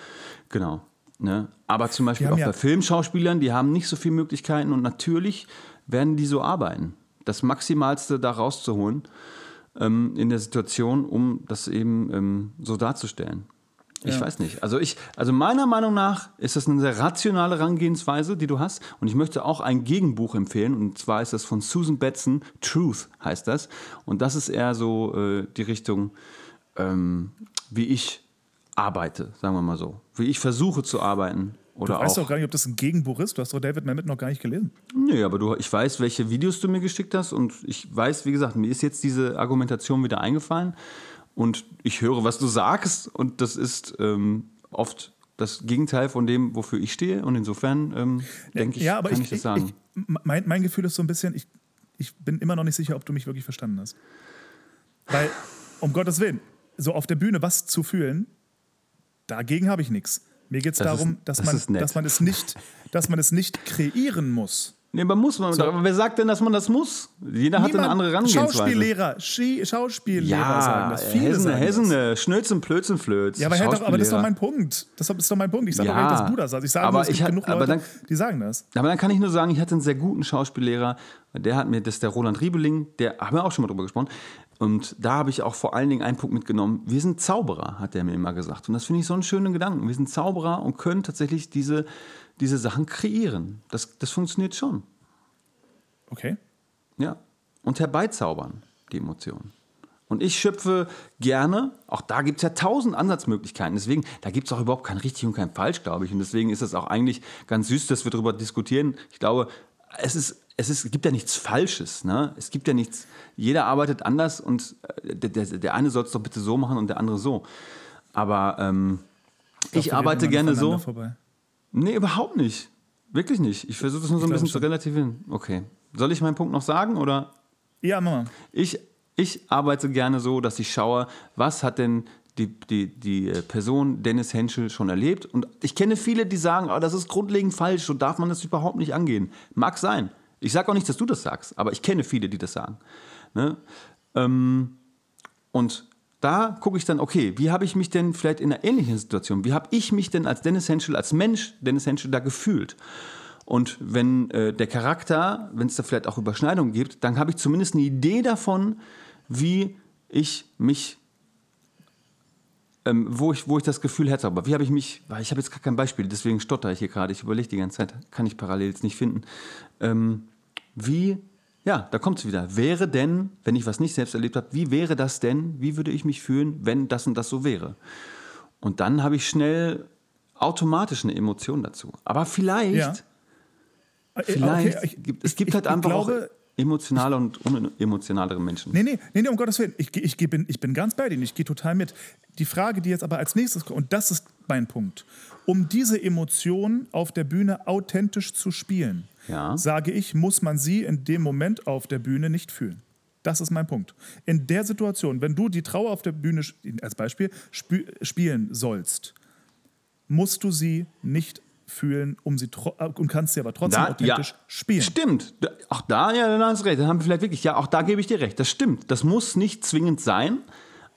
genau, Ne? Aber zum Beispiel auch ja- bei Filmschauspielern, die haben nicht so viele Möglichkeiten und natürlich werden die so arbeiten. Das Maximalste da rauszuholen ähm, in der Situation, um das eben ähm, so darzustellen. Ich Ja. weiß nicht. Also ich, also meiner Meinung nach ist das eine sehr rationale Herangehensweise, die du hast. Und ich möchte auch ein Gegenbuch empfehlen. Und zwar ist das von Susan Betson, Truth heißt das. Und das ist eher so äh, die Richtung, ähm, wie ich arbeite, sagen wir mal so. Wie ich versuche zu arbeiten. Oder Du weißt auch. doch gar nicht, ob das ein Gegenbuch ist. Du hast doch David Mamet noch gar nicht gelesen. Nee, aber du, ich weiß, welche Videos du mir geschickt hast und ich weiß, wie gesagt, mir ist jetzt diese Argumentation wieder eingefallen und ich höre, was du sagst und das ist ähm, oft das Gegenteil von dem, wofür ich stehe und insofern ähm, denke ich, ja, kann ich, ich, das sagen. Ich, mein, mein Gefühl ist so ein bisschen, ich, ich bin immer noch nicht sicher, ob du mich wirklich verstanden hast. Weil, um Gottes Willen, so auf der Bühne was zu fühlen, dagegen habe ich nichts. Mir geht es Das ist- darum, dass, das man, ist dass, man es nicht, dass man es nicht kreieren muss. nee, aber muss man, aber wer sagt denn, dass man das muss? Jeder hat eine Niemand- andere Herangehensweise. Schauspiellehrer, Schi Schauspiellehrer Ja, sagen das. Viele Hessen, sagen Hessen, das. Schnölzen, Plötzen, Flöz. Ja, aber, Herr, doch, aber das ist doch mein Punkt. Das ist doch mein Punkt. Ich sage Ja, doch nicht, dass du das sagst. Ich sage aber nur, es ich gibt hab- genug Leute, dann- die sagen das. Aber dann kann ich nur sagen, ich hatte einen sehr guten Schauspiellehrer. Der hat mir, das ist der Roland Riebeling, der haben wir auch schon mal drüber gesprochen. Und da habe ich auch vor allen Dingen einen Punkt mitgenommen. Wir sind Zauberer, hat der mir immer gesagt. Und das finde ich so einen schönen Gedanken. Wir sind Zauberer und können tatsächlich diese, diese Sachen kreieren. Das, das funktioniert schon. Okay. Ja. Und herbeizaubern, die Emotionen. Und ich schöpfe gerne, auch da gibt es ja tausend Ansatzmöglichkeiten. Deswegen, da gibt es auch überhaupt kein richtig und kein falsch, glaube ich. Und deswegen ist es auch eigentlich ganz süß, dass wir darüber diskutieren. Ich glaube, es, ist, es, ist, es gibt ja nichts Falsches. Ne? Es gibt ja nichts, jeder arbeitet anders und äh, der, der, der eine soll es doch bitte so machen und der andere so. Aber ähm, ich, wir arbeite gerne so. Vorbei. Nee, überhaupt nicht. Wirklich nicht. Ich versuche das nur so ein Ich bisschen glaube zu relativieren. Okay. Soll ich meinen Punkt noch sagen oder? Ja, Mama. Ich, ich arbeite gerne so, dass ich schaue, was hat denn die, die, die äh, Person Dennis Henschel schon erlebt. Und ich kenne viele, die sagen, oh, das ist grundlegend falsch, so darf man das überhaupt nicht angehen. Mag sein. Ich sage auch nicht, dass du das sagst, aber ich kenne viele, die das sagen. Ne? Ähm, und da gucke ich dann, okay, wie habe ich mich denn vielleicht in einer ähnlichen Situation, wie habe ich mich denn als Dennis Henschel, als Mensch Dennis Henschel da gefühlt? Und wenn äh, der Charakter, wenn es da vielleicht auch Überschneidungen gibt, dann habe ich zumindest eine Idee davon, wie ich mich, ähm, wo, ich, wo ich das Gefühl hätte. Aber wie habe ich mich, weil ich habe jetzt gar kein Beispiel, deswegen stotter ich hier gerade, ich überlege die ganze Zeit, kann ich parallel jetzt nicht finden. Ähm, wie, ja, da kommt es wieder. Wäre denn, wenn ich was nicht selbst erlebt habe, wie wäre das denn, wie würde ich mich fühlen, wenn das und das so wäre? Und dann habe ich schnell automatisch eine Emotion dazu. Aber vielleicht, Ja. Äh, vielleicht, okay, ich- gibt, es gibt ich- halt ich einfach glaube, auch emotionale und unemotionalere Menschen. Nee, nee, nee, nee, um Gottes Willen. Ich, ich, geh- bin, ich bin ganz bei dir. Ich gehe total mit. Die Frage, die jetzt aber als nächstes kommt, und das ist mein Punkt, um diese Emotion auf der Bühne authentisch zu spielen, Ja. sage ich, muss man sie in dem Moment auf der Bühne nicht fühlen. Das ist mein Punkt. In der Situation, wenn du die Trauer auf der Bühne als Beispiel spielen sollst, musst du sie nicht fühlen, um sie äh, und kannst sie aber trotzdem Da- authentisch ja. spielen. Stimmt. Auch da, ja, dann hast du recht. Dann haben wir vielleicht wirklich, ja, auch da gebe ich dir recht. Das stimmt. Das muss nicht zwingend sein.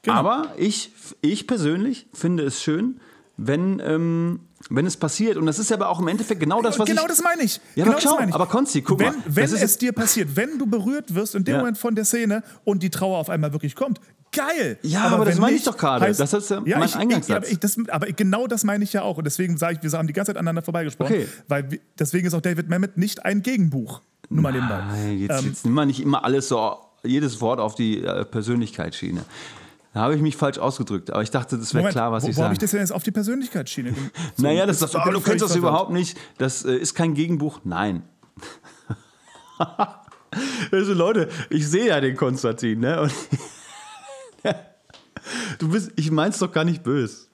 Genau. Aber ich, ich persönlich finde es schön, wenn, ähm, wenn es passiert. Und das ist ja aber auch im Endeffekt genau das, was genau ich. das meine ich. Ja, genau aber schau, das meine ich. aber Konsti, guck wenn, mal, Wenn es dir passiert, wenn du berührt wirst in dem Ja. Moment von der Szene und die Trauer auf einmal wirklich kommt, geil. Ja, aber das wenn meine ich doch gerade. Das ist ja mein ich, ich, Eingangssatz. aber, ich, das, aber genau das meine ich ja auch. Und deswegen sage ich, wir haben die ganze Zeit aneinander vorbeigesprochen. Okay. Weil wir, deswegen ist auch David Mamet nicht ein Gegenbuch. Nur mal nebenbei. Nein, jetzt, Ähm, jetzt nimm mal nicht immer alles so, jedes Wort auf die äh, Persönlichkeitsschiene. Da habe ich mich falsch ausgedrückt, aber ich dachte, das wäre klar, was wo, ich wo habe sage. ich das denn jetzt auf die Persönlichkeitsschiene? So, Naja, das ist doch, oh, du ich kennst das überhaupt nicht. Das äh, ist kein Gegenbuch. Nein. also Leute, ich sehe ja den Konstantin, ne? Und du bist, ich mein's doch gar nicht böse.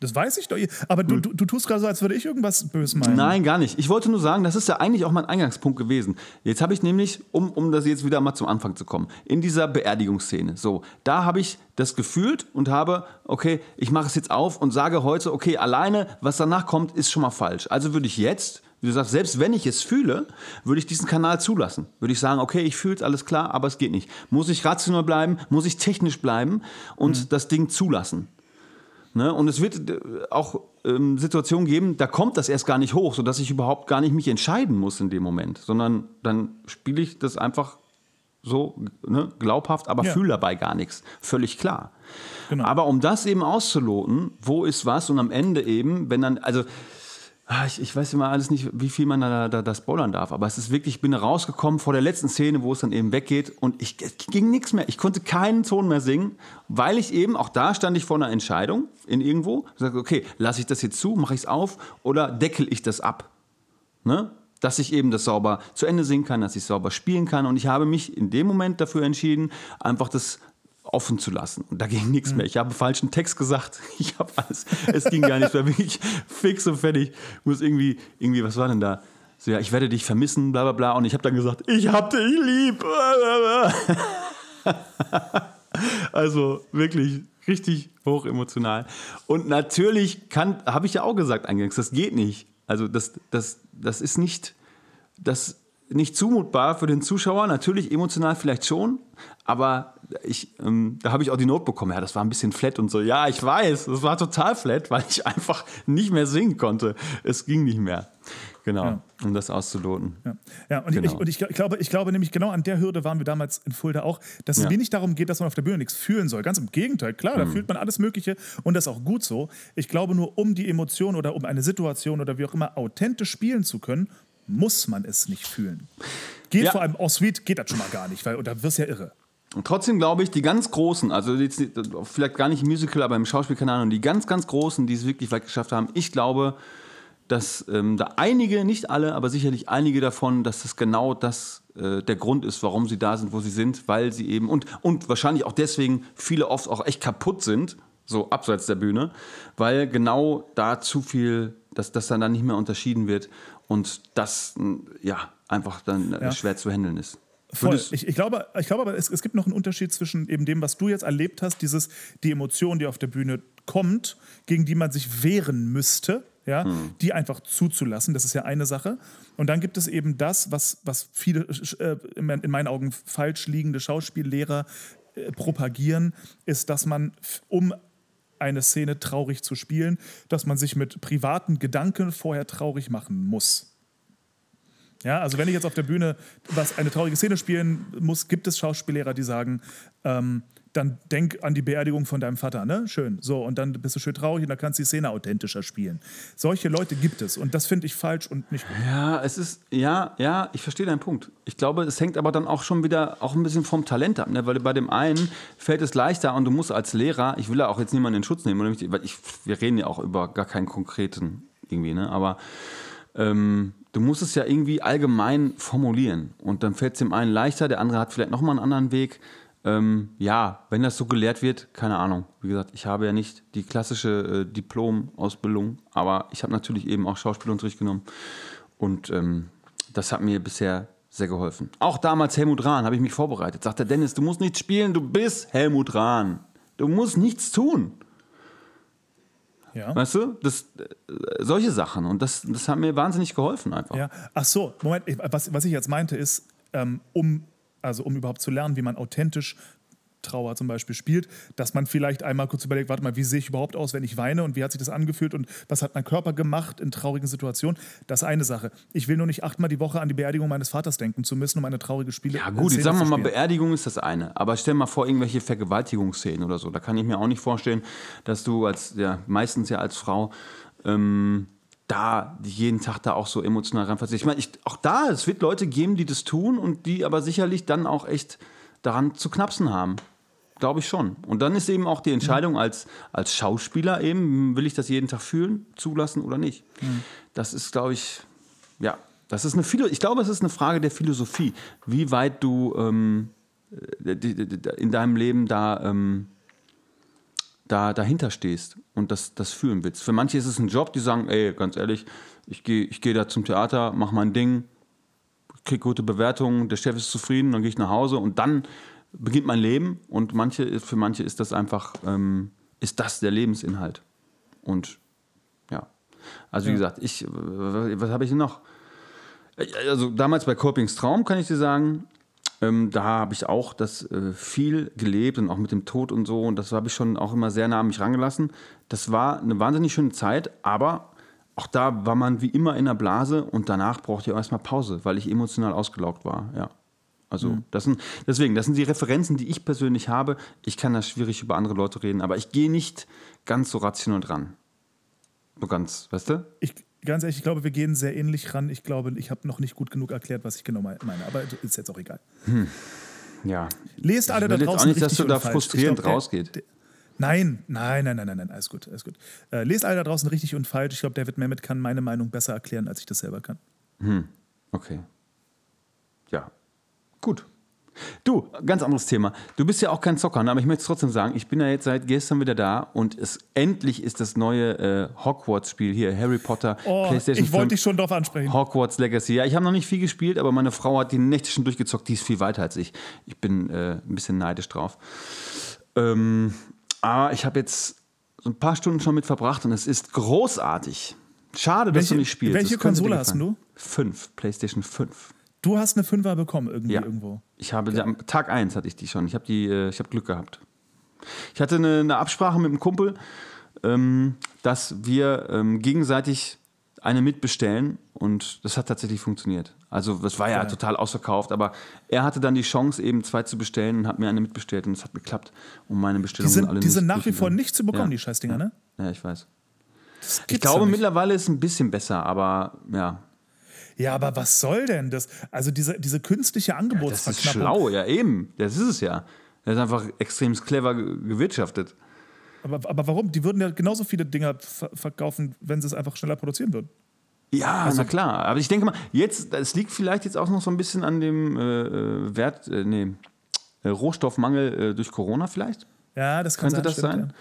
Das weiß ich doch. Aber du, du, du tust gerade so, als würde ich irgendwas böse meinen. Nein, gar nicht. Ich wollte nur sagen, das ist ja eigentlich auch mein Eingangspunkt gewesen. Jetzt habe ich nämlich, um, um das jetzt wieder mal zum Anfang zu kommen, in dieser Beerdigungsszene, so, da habe ich das gefühlt und habe, okay, ich mache es jetzt auf und sage heute, okay, alleine, was danach kommt, ist schon mal falsch. Also würde ich jetzt, wie du sagst, selbst wenn ich es fühle, würde ich diesen Kanal zulassen. Würde ich sagen, okay, ich fühle es, alles klar, aber es geht nicht. Muss ich rational bleiben, muss ich technisch bleiben und das Ding zulassen. Ne? Und es wird äh, auch ähm, Situationen geben, da kommt das erst gar nicht hoch, sodass ich überhaupt gar nicht mich entscheiden muss in dem Moment, sondern dann spiele ich das einfach so ne, glaubhaft, aber Ja. fühle dabei gar nichts. Völlig klar. Genau. Aber um das eben auszuloten, wo ist was und am Ende eben, wenn dann, also ich, ich weiß immer alles nicht, wie viel man da, da, da spoilern darf, aber es ist wirklich, ich bin rausgekommen vor der letzten Szene, wo es dann eben weggeht und ich, es ging nichts mehr. Ich konnte keinen Ton mehr singen, weil ich eben, auch da stand ich vor einer Entscheidung in irgendwo, ich sagte, okay, lasse ich das jetzt zu, mache ich es auf oder deckel ich das ab? ne? dass ich eben das sauber zu Ende singen kann, dass ich sauber spielen kann. Und ich habe mich in dem Moment dafür entschieden, einfach das offen zu lassen. Und da ging nichts mehr. Ich habe falschen Text gesagt. Ich habe alles. Es ging gar nicht. Ich war wirklich fix und fertig. Ich muss irgendwie, irgendwie, was war denn da? So, ja, ich werde dich vermissen, bla bla bla. Und ich habe dann gesagt, ich hab dich lieb. Also wirklich richtig hoch emotional. Und natürlich kann, habe ich ja auch gesagt eingangs, das geht nicht. Also das, das, das ist nicht, das nicht zumutbar für den Zuschauer. Natürlich emotional vielleicht schon, aber ich, ähm, da habe ich auch die Not bekommen. Ja, das war ein bisschen flat und so. Ja, ich weiß, das war total flat, weil ich einfach nicht mehr singen konnte. Es ging nicht mehr. Genau, Ja. um das auszuloten. Ja, ja und, Genau. ich, und ich, ich, glaube, ich glaube nämlich, genau an der Hürde waren wir damals in Fulda auch, dass es Ja. mir nicht darum geht, dass man auf der Bühne nichts fühlen soll. Ganz im Gegenteil, klar, Mhm. da fühlt man alles Mögliche und das ist auch gut so. Ich glaube nur, um die Emotion oder um eine Situation oder wie auch immer authentisch spielen zu können, muss man es nicht fühlen. Geht Ja. vor allem aus Suite, geht das schon mal gar nicht, weil da wirst du ja irre. Und trotzdem glaube ich, die ganz Großen, also jetzt vielleicht gar nicht im Musical, aber im Schauspiel, keine Ahnung, die ganz, ganz Großen, die es wirklich weit geschafft haben, ich glaube, dass ähm, da einige, nicht alle, aber sicherlich einige davon, dass das genau das äh, der Grund ist, warum sie da sind, wo sie sind, weil sie eben und, und wahrscheinlich auch deswegen viele oft auch echt kaputt sind, so abseits der Bühne, weil genau da zu viel, dass das dann, dann nicht mehr unterschieden wird und das ja einfach dann äh, Ja. schwer zu handeln ist. Voll. Ich, ich glaube, ich glaube aber, es, es gibt noch einen Unterschied zwischen eben dem, was du jetzt erlebt hast, dieses, die Emotion, die auf der Bühne kommt, gegen die man sich wehren müsste, ja, die einfach zuzulassen, das ist ja eine Sache. Und dann gibt es eben das, was, was viele äh, in meinen- in meinen Augen falsch liegende Schauspiellehrer äh, propagieren, ist, dass man, um eine Szene traurig zu spielen, dass man sich mit privaten Gedanken vorher traurig machen muss. Ja, also wenn ich jetzt auf der Bühne was eine traurige Szene spielen muss, gibt es Schauspiellehrer, die sagen, ähm, dann denk an die Beerdigung von deinem Vater, ne? Schön. So, und dann bist du schön traurig und dann kannst du die Szene authentischer spielen. Solche Leute gibt es und das finde ich falsch und nicht gut. Ja, es ist, ja, ja, ich verstehe deinen Punkt. Ich glaube, es hängt aber dann auch schon wieder auch ein bisschen vom Talent ab, ne? weil bei dem einen fällt es leichter und du musst als Lehrer, ich will ja auch jetzt niemanden in Schutz nehmen, weil ich, wir reden ja auch über gar keinen konkreten irgendwie, ne? aber ähm, du musst es ja irgendwie allgemein formulieren und dann fällt es dem einen leichter, der andere hat vielleicht nochmal einen anderen Weg. Ähm, ja, wenn das so gelehrt wird, keine Ahnung. Wie gesagt, ich habe ja nicht die klassische äh, Diplom-Ausbildung, aber ich habe natürlich eben auch Schauspielunterricht genommen. Und ähm, das hat mir bisher sehr geholfen. Auch damals Helmut Rahn habe ich mich vorbereitet. Sagt der Dennis, du musst nicht spielen, du bist Helmut Rahn. Du musst nichts tun. Ja. Weißt du? Das, äh, solche Sachen. Und das, das hat mir wahnsinnig geholfen einfach. Ja. Ach so, Moment, was, was ich jetzt meinte ist, ähm, um, also um überhaupt zu lernen, wie man authentisch Trauer zum Beispiel spielt, dass man vielleicht einmal kurz überlegt, warte mal, wie sehe ich überhaupt aus, wenn ich weine und wie hat sich das angefühlt und was hat mein Körper gemacht in traurigen Situationen. Das ist eine Sache. Ich will nur nicht achtmal die Woche an die Beerdigung meines Vaters denken zu müssen, um eine traurige Spiele Ja gut, Szene jetzt sagen wir zu mal. Beerdigung ist das eine. Aber stell mal vor, irgendwelche Vergewaltigungsszenen oder so. Da kann ich mir auch nicht vorstellen, dass du als, ja, meistens ja als Frau, ähm, da jeden Tag da auch so emotional reinverzichtest. Ich meine, ich, auch da, es wird Leute geben, die das tun und die aber sicherlich dann auch echt daran zu knapsen haben. Glaube ich schon. Und dann ist eben auch die Entscheidung als, als Schauspieler eben, will ich das jeden Tag fühlen, zulassen oder nicht. Das ist, glaube ich, ja, das ist eine Philo ich glaube, es ist eine Frage der Philosophie, wie weit du ähm, äh, in deinem Leben da, ähm, da dahinter stehst und das, das fühlen willst. Für manche ist es ein Job, die sagen, ey, ganz ehrlich, ich gehe ich geh da zum Theater, mach mein Ding, krieg gute Bewertungen, der Chef ist zufrieden, dann gehe ich nach Hause und dann beginnt mein Leben. Und manche, für manche ist das einfach, ähm, ist das der Lebensinhalt. Und ja, also wie gesagt, ich, was, was habe ich noch? Also damals bei Kolpings Traum kann ich dir sagen, Ähm, da habe ich auch das äh, viel gelebt und auch mit dem Tod und so. Und das habe ich schon auch immer sehr nah an mich rangelassen. Das war eine wahnsinnig schöne Zeit, aber auch da war man wie immer in der Blase und danach brauchte ich auch erstmal Pause, weil ich emotional ausgelaugt war. Ja. Also Mhm. das sind, deswegen, das sind die Referenzen, die ich persönlich habe. Ich kann da schwierig über andere Leute reden, aber ich gehe nicht ganz so rational dran. So ganz, weißt du? Ich, ganz ehrlich, ich glaube, wir gehen sehr ähnlich ran. Ich glaube, ich habe noch nicht gut genug erklärt, was ich genau meine. Aber ist jetzt auch egal. Ja. Lest alle ich da will jetzt draußen auch nicht, dass richtig du da und falsch. frustrierend Ich glaub, der- rausgeht. der- Nein, nein, nein, nein, nein, nein, alles gut, alles gut. Äh, lest alle da draußen richtig und falsch. Ich glaube, David Mamet kann meine Meinung besser erklären, als ich das selber kann. Okay. Ja. Gut. Du, ganz anderes Thema. Du bist ja auch kein Zocker, ne? aber ich möchte es trotzdem sagen, ich bin ja jetzt seit gestern wieder da und es endlich ist das neue äh, Hogwarts-Spiel hier, Harry Potter, Oh, PlayStation ich wollte 5, dich schon drauf ansprechen. Hogwarts Legacy. Ja, ich habe noch nicht viel gespielt, aber meine Frau hat die Nächte schon durchgezockt, die ist viel weiter als ich. Ich bin äh, ein bisschen neidisch drauf. Ähm, aber ich habe jetzt so ein paar Stunden schon mit verbracht und es ist großartig. Schade, dass Welche- du nicht spielst. welche Konsole hast du? Fünf, PlayStation 5. Du hast eine Fünfer bekommen irgendwie Ja. irgendwo. Ich habe die, am Tag 1 hatte ich die schon. Ich habe die, äh, ich habe Glück gehabt. Ich hatte eine, eine Absprache mit einem Kumpel, ähm, dass wir ähm, gegenseitig eine mitbestellen und das hat tatsächlich funktioniert. Also das war ja Geil. total ausverkauft, aber er hatte dann die Chance, eben zwei zu bestellen und hat mir eine mitbestellt und es hat geklappt. Und meine Die Bestellungen sind, alle die sind nach wie vor nicht zu bekommen, Ja. die Scheißdinger, ne? Ja, ich weiß. Ich glaube, mittlerweile ist es ein bisschen besser, aber ja. Ja, aber was soll denn das? Also diese, diese künstliche Das ist Angebotsverknappung. schlau, ja eben. Das ist es ja. Das ist einfach extrem clever ge- gewirtschaftet. Aber, aber warum? Die würden ja genauso viele Dinger ver verkaufen, wenn sie es einfach schneller produzieren würden. Ja, Also na klar. Aber ich denke mal, jetzt, es liegt vielleicht jetzt auch noch so ein bisschen an dem äh, äh, Wert, äh, nee, äh, Rohstoffmangel äh, durch Corona vielleicht. Ja, das Könnte das stimmt, sein?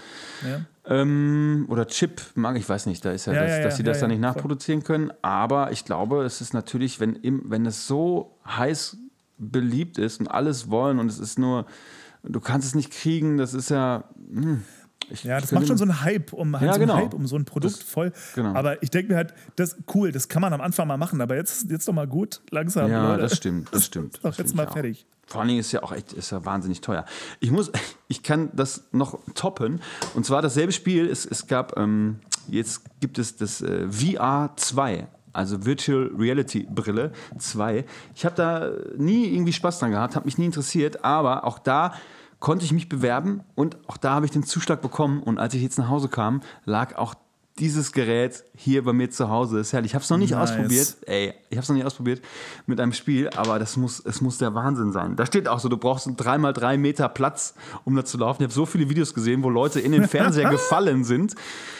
Ja. Ähm, oder Chipmangel, ich weiß nicht, da ist ja, Ja, das, ja, dass sie das ja, nicht nachproduzieren können. Aber ich glaube, es ist natürlich, wenn, wenn es so heiß beliebt ist und alles wollen und es ist nur, du kannst es nicht kriegen, das ist ja. Hm, ich, Ja, das macht schon so einen Hype um, halt Ja, so genau. Hype um so ein Produkt Das- voll. genau. Aber ich denke mir halt, das cool, das kann man am Anfang mal machen, aber jetzt, jetzt doch mal gut, langsam. Ja, Leute. das stimmt, das stimmt. Ist doch das jetzt finde mal auch. fertig. Vor allen Dingen ist ja auch echt, ist ja wahnsinnig teuer. Ich muss, ich kann das noch toppen. Und zwar dasselbe Spiel. Es, es gab, ähm, jetzt gibt es das äh, VR 2. Also Virtual Reality Brille 2. Ich habe da nie irgendwie Spaß dran gehabt, habe mich nie interessiert, aber auch da konnte ich mich bewerben und auch da habe ich den Zuschlag bekommen. Und als ich jetzt nach Hause kam, lag auch dieses Gerät hier bei mir zu Hause. Ist herrlich. Ich habe es noch nicht Nice. ausprobiert. Ey, ich habe es noch nicht ausprobiert mit einem Spiel, aber das muss, es muss der Wahnsinn sein. Da steht auch so, du brauchst drei mal drei Meter Platz, um da zu laufen. Ich habe so viele Videos gesehen, wo Leute in den Fernseher gefallen sind.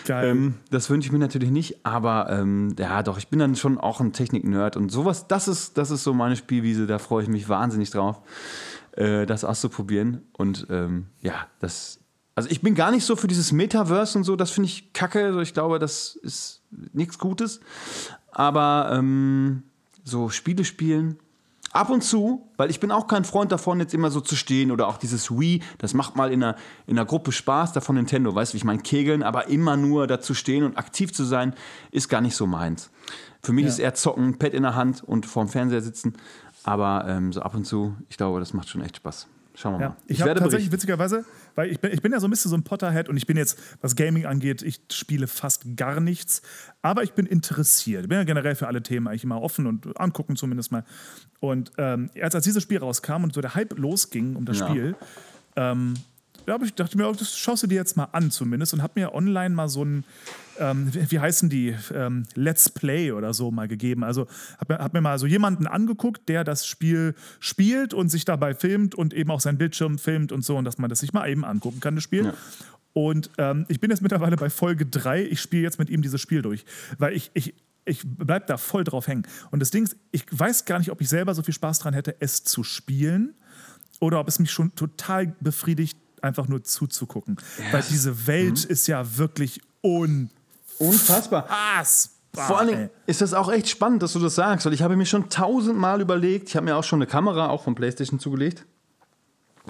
Geil. Ähm, das wünsche ich mir natürlich nicht, aber ähm, ja, doch, ich bin dann schon auch ein Technik-Nerd und sowas, das ist, das ist so meine Spielwiese, da freue ich mich wahnsinnig drauf, äh, das auszuprobieren. Und ähm, ja, das. Also ich bin gar nicht so für dieses Metaverse und so, das finde ich kacke. Also ich glaube, das ist nichts Gutes. Aber ähm, so Spiele spielen, ab und zu, weil ich bin auch kein Freund davon, jetzt immer so zu stehen oder auch dieses Wii, das macht mal in einer, in einer Gruppe Spaß, da von Nintendo, weißt du, wie ich meine, Kegeln, aber immer nur da zu stehen und aktiv zu sein, ist gar nicht so meins. Für mich Ja. ist eher zocken, Pad in der Hand und vorm Fernseher sitzen, aber ähm, so ab und zu, ich glaube, das macht schon echt Spaß. Schauen wir Ja, mal. ich, habe tatsächlich witzigerweise, weil ich bin, ich bin ja so ein bisschen so ein Potterhead und ich bin jetzt, was Gaming angeht, ich spiele fast gar nichts, aber ich bin interessiert. Ich bin ja generell für alle Themen eigentlich immer offen und angucken zumindest mal. Und ähm, als, als dieses Spiel rauskam und so der Hype losging um das Ja. Spiel, ähm, da ich dachte mir, oh, das schaust du dir jetzt mal an zumindest und habe mir online mal so ein, ähm, wie, heißen die, ähm, Let's Play oder so mal gegeben. Also habe hab mir mal so jemanden angeguckt, der das Spiel spielt und sich dabei filmt und eben auch seinen Bildschirm filmt und so und dass man das sich mal eben angucken kann, das Spiel. Ja. Und ähm, ich bin jetzt mittlerweile bei Folge 3. Ich spiele jetzt mit ihm dieses Spiel durch, weil ich, ich, ich bleib da voll drauf hängen. Und das Ding ist, ich weiß gar nicht, ob ich selber so viel Spaß dran hätte, es zu spielen oder ob es mich schon total befriedigt, einfach nur zuzugucken. Weil diese Welt ist ja wirklich Unfassbar. unfassbar. Vor allen. Dingen ist das auch echt spannend, dass du das sagst, weil ich habe mir schon tausendmal überlegt, ich habe mir auch schon eine Kamera auch von PlayStation zugelegt,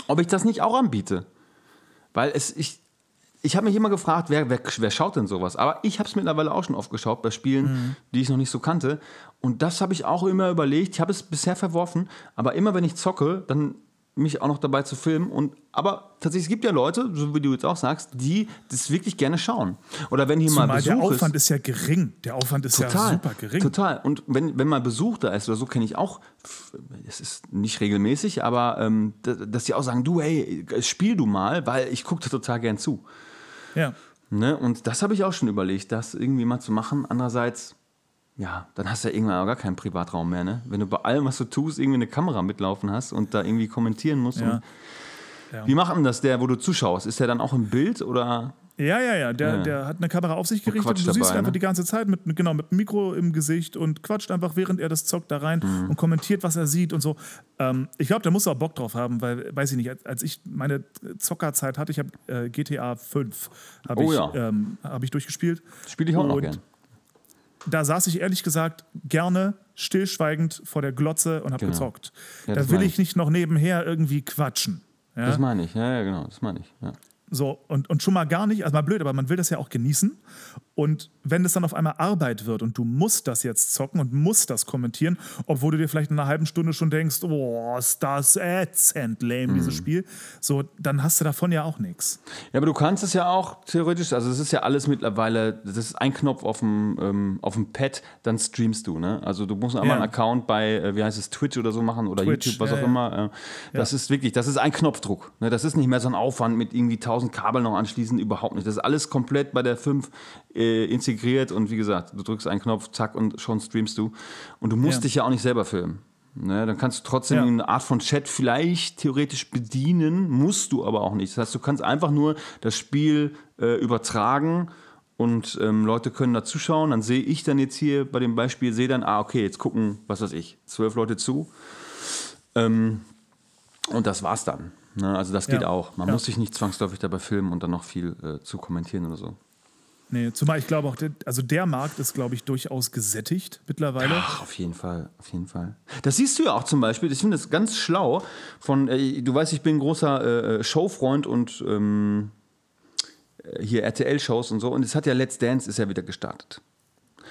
ob ich das nicht auch anbiete. Weil es, ich, ich habe mich immer gefragt, wer, wer, wer schaut denn sowas? Aber ich habe es mittlerweile auch schon oft geschaut bei Spielen, die ich noch nicht so kannte. Und das habe ich auch immer überlegt. Ich habe es bisher verworfen, aber immer wenn ich zocke, dann mich auch noch dabei zu filmen. Und, aber tatsächlich, es gibt ja Leute, so wie du jetzt auch sagst, die das wirklich gerne schauen. Oder wenn hier Zumal mal Besuch der Aufwand ist. ist, ja gering. Der Aufwand ist ja Total, super gering. total. Und wenn, wenn mal Besuch da ist oder so, kenne ich auch, es ist nicht regelmäßig, aber ähm, da- dass die auch sagen, du, hey, spiel du mal, weil ich gucke da total gern zu. Ja. Ne? Und das habe ich auch schon überlegt, das irgendwie mal zu machen. Andererseits, ja, dann hast du ja irgendwann auch gar keinen Privatraum mehr. Ne? Wenn du bei allem, was du tust, irgendwie eine Kamera mitlaufen hast und da irgendwie kommentieren musst. Ja. Und Wie macht denn das der, wo du zuschaust? Ist der dann auch im Bild oder? Ja, ja, ja. Der, Ja. der hat eine Kamera auf sich gerichtet und, quatscht du siehst ihn dabei, einfach ne? die ganze Zeit mit, genau, mit dem Mikro im Gesicht und quatscht einfach, während er das zockt, da rein Mhm. und kommentiert, was er sieht und so. Ähm, ich glaube, der muss auch Bock drauf haben, weil, weiß ich nicht, als, ich meine Zockerzeit hatte, ich habe äh, GTA 5 habe Oh ich, ja. ähm, hab ich durchgespielt. Spiele ich auch noch Und gern. Da saß ich ehrlich gesagt gerne stillschweigend vor der Glotze und habe Genau. gezockt. Ja, da will meine ich nicht noch nebenher irgendwie quatschen. Ja? Das meine ich, ja, ja, genau, das meine ich. Ja. So, und, und schon mal gar nicht, also mal blöd, aber man will das ja auch genießen. Und wenn das dann auf einmal Arbeit wird und du musst das jetzt zocken und musst das kommentieren, obwohl du dir vielleicht in einer halben Stunde schon denkst, oh, ist das ätzend lame, dieses Mhm. Spiel, so, dann hast du davon ja auch nichts. Ja, aber du kannst es ja auch theoretisch, also es ist ja alles mittlerweile, das ist ein Knopf auf dem, ähm, auf dem Pad, dann streamst du, ne? Also du musst einmal Ja. einen Account bei, äh, wie heißt es, Twitch oder so machen oder Twitch, YouTube, was ja, auch ja. immer. Äh, das ist wirklich, das ist ein Knopfdruck. Ne? Das ist nicht mehr so ein Aufwand mit irgendwie tausend Kabeln noch anschließen, überhaupt nicht. Das ist alles komplett bei der 5 äh, integriert und wie gesagt, du drückst einen Knopf, zack und schon streamst du. Und du musst Ja. dich ja auch nicht selber filmen. Ne, dann kannst du trotzdem Ja. eine Art von Chat vielleicht theoretisch bedienen, musst du aber auch nicht. Das heißt, du kannst einfach nur das Spiel äh, übertragen und ähm, Leute können da zuschauen. Dann sehe ich dann jetzt hier bei dem Beispiel, sehe dann, ah, okay, jetzt gucken, was weiß ich, zwölf Leute zu. Ähm, und das war's dann. Ne? Also das geht Ja. auch. Man Ja. muss sich nicht zwangsläufig dabei filmen und dann noch viel äh, zu kommentieren oder so. Nee, zumal ich glaube auch, der, also der Markt ist, glaube ich, durchaus gesättigt mittlerweile. Ach, auf jeden Fall, auf jeden Fall. Das siehst du ja auch zum Beispiel, ich finde das ganz schlau von, äh, du weißt, ich bin ein großer äh, Showfreund und ähm, äh, hier RTL-Shows und so und es hat ja Let's Dance ist ja wieder gestartet.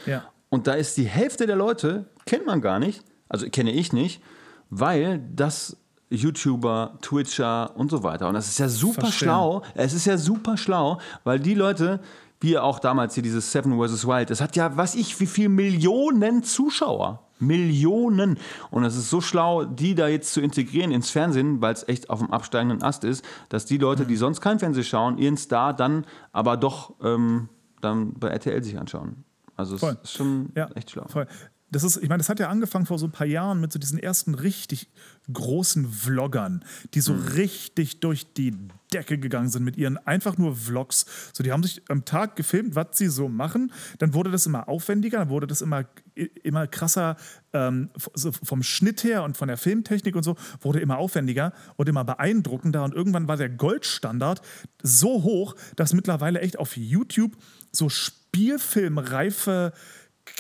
Ja. Und da ist die Hälfte der Leute, kennt man gar nicht, also kenne ich nicht, weil das YouTuber, Twitcher und so weiter. Und das ist ja super Verstehen. schlau. Es ist ja super schlau, weil die Leute, wie auch damals hier dieses Seven vs. Wild, das hat ja, weiß ich, wie viel Millionen Zuschauer. Millionen. Und es ist so schlau, die da jetzt zu integrieren ins Fernsehen, weil es echt auf dem absteigenden Ast ist, dass die Leute, Mhm. die sonst kein Fernsehen schauen, ihren Star dann aber doch ähm, dann bei RTL sich anschauen. Also es Voll. ist schon Ja, echt schlau. Voll. Das ist, ich meine, das hat ja angefangen vor so ein paar Jahren mit so diesen ersten richtig großen Vloggern, die so richtig durch die Decke gegangen sind mit ihren einfach nur Vlogs. So, die haben sich am Tag gefilmt, was sie so machen. Dann wurde das immer aufwendiger, dann wurde das immer, immer krasser ähm, vom Schnitt her und von der Filmtechnik und so, wurde immer aufwendiger und immer beeindruckender. Und irgendwann war der Goldstandard so hoch, dass mittlerweile echt auf YouTube so Spielfilmreife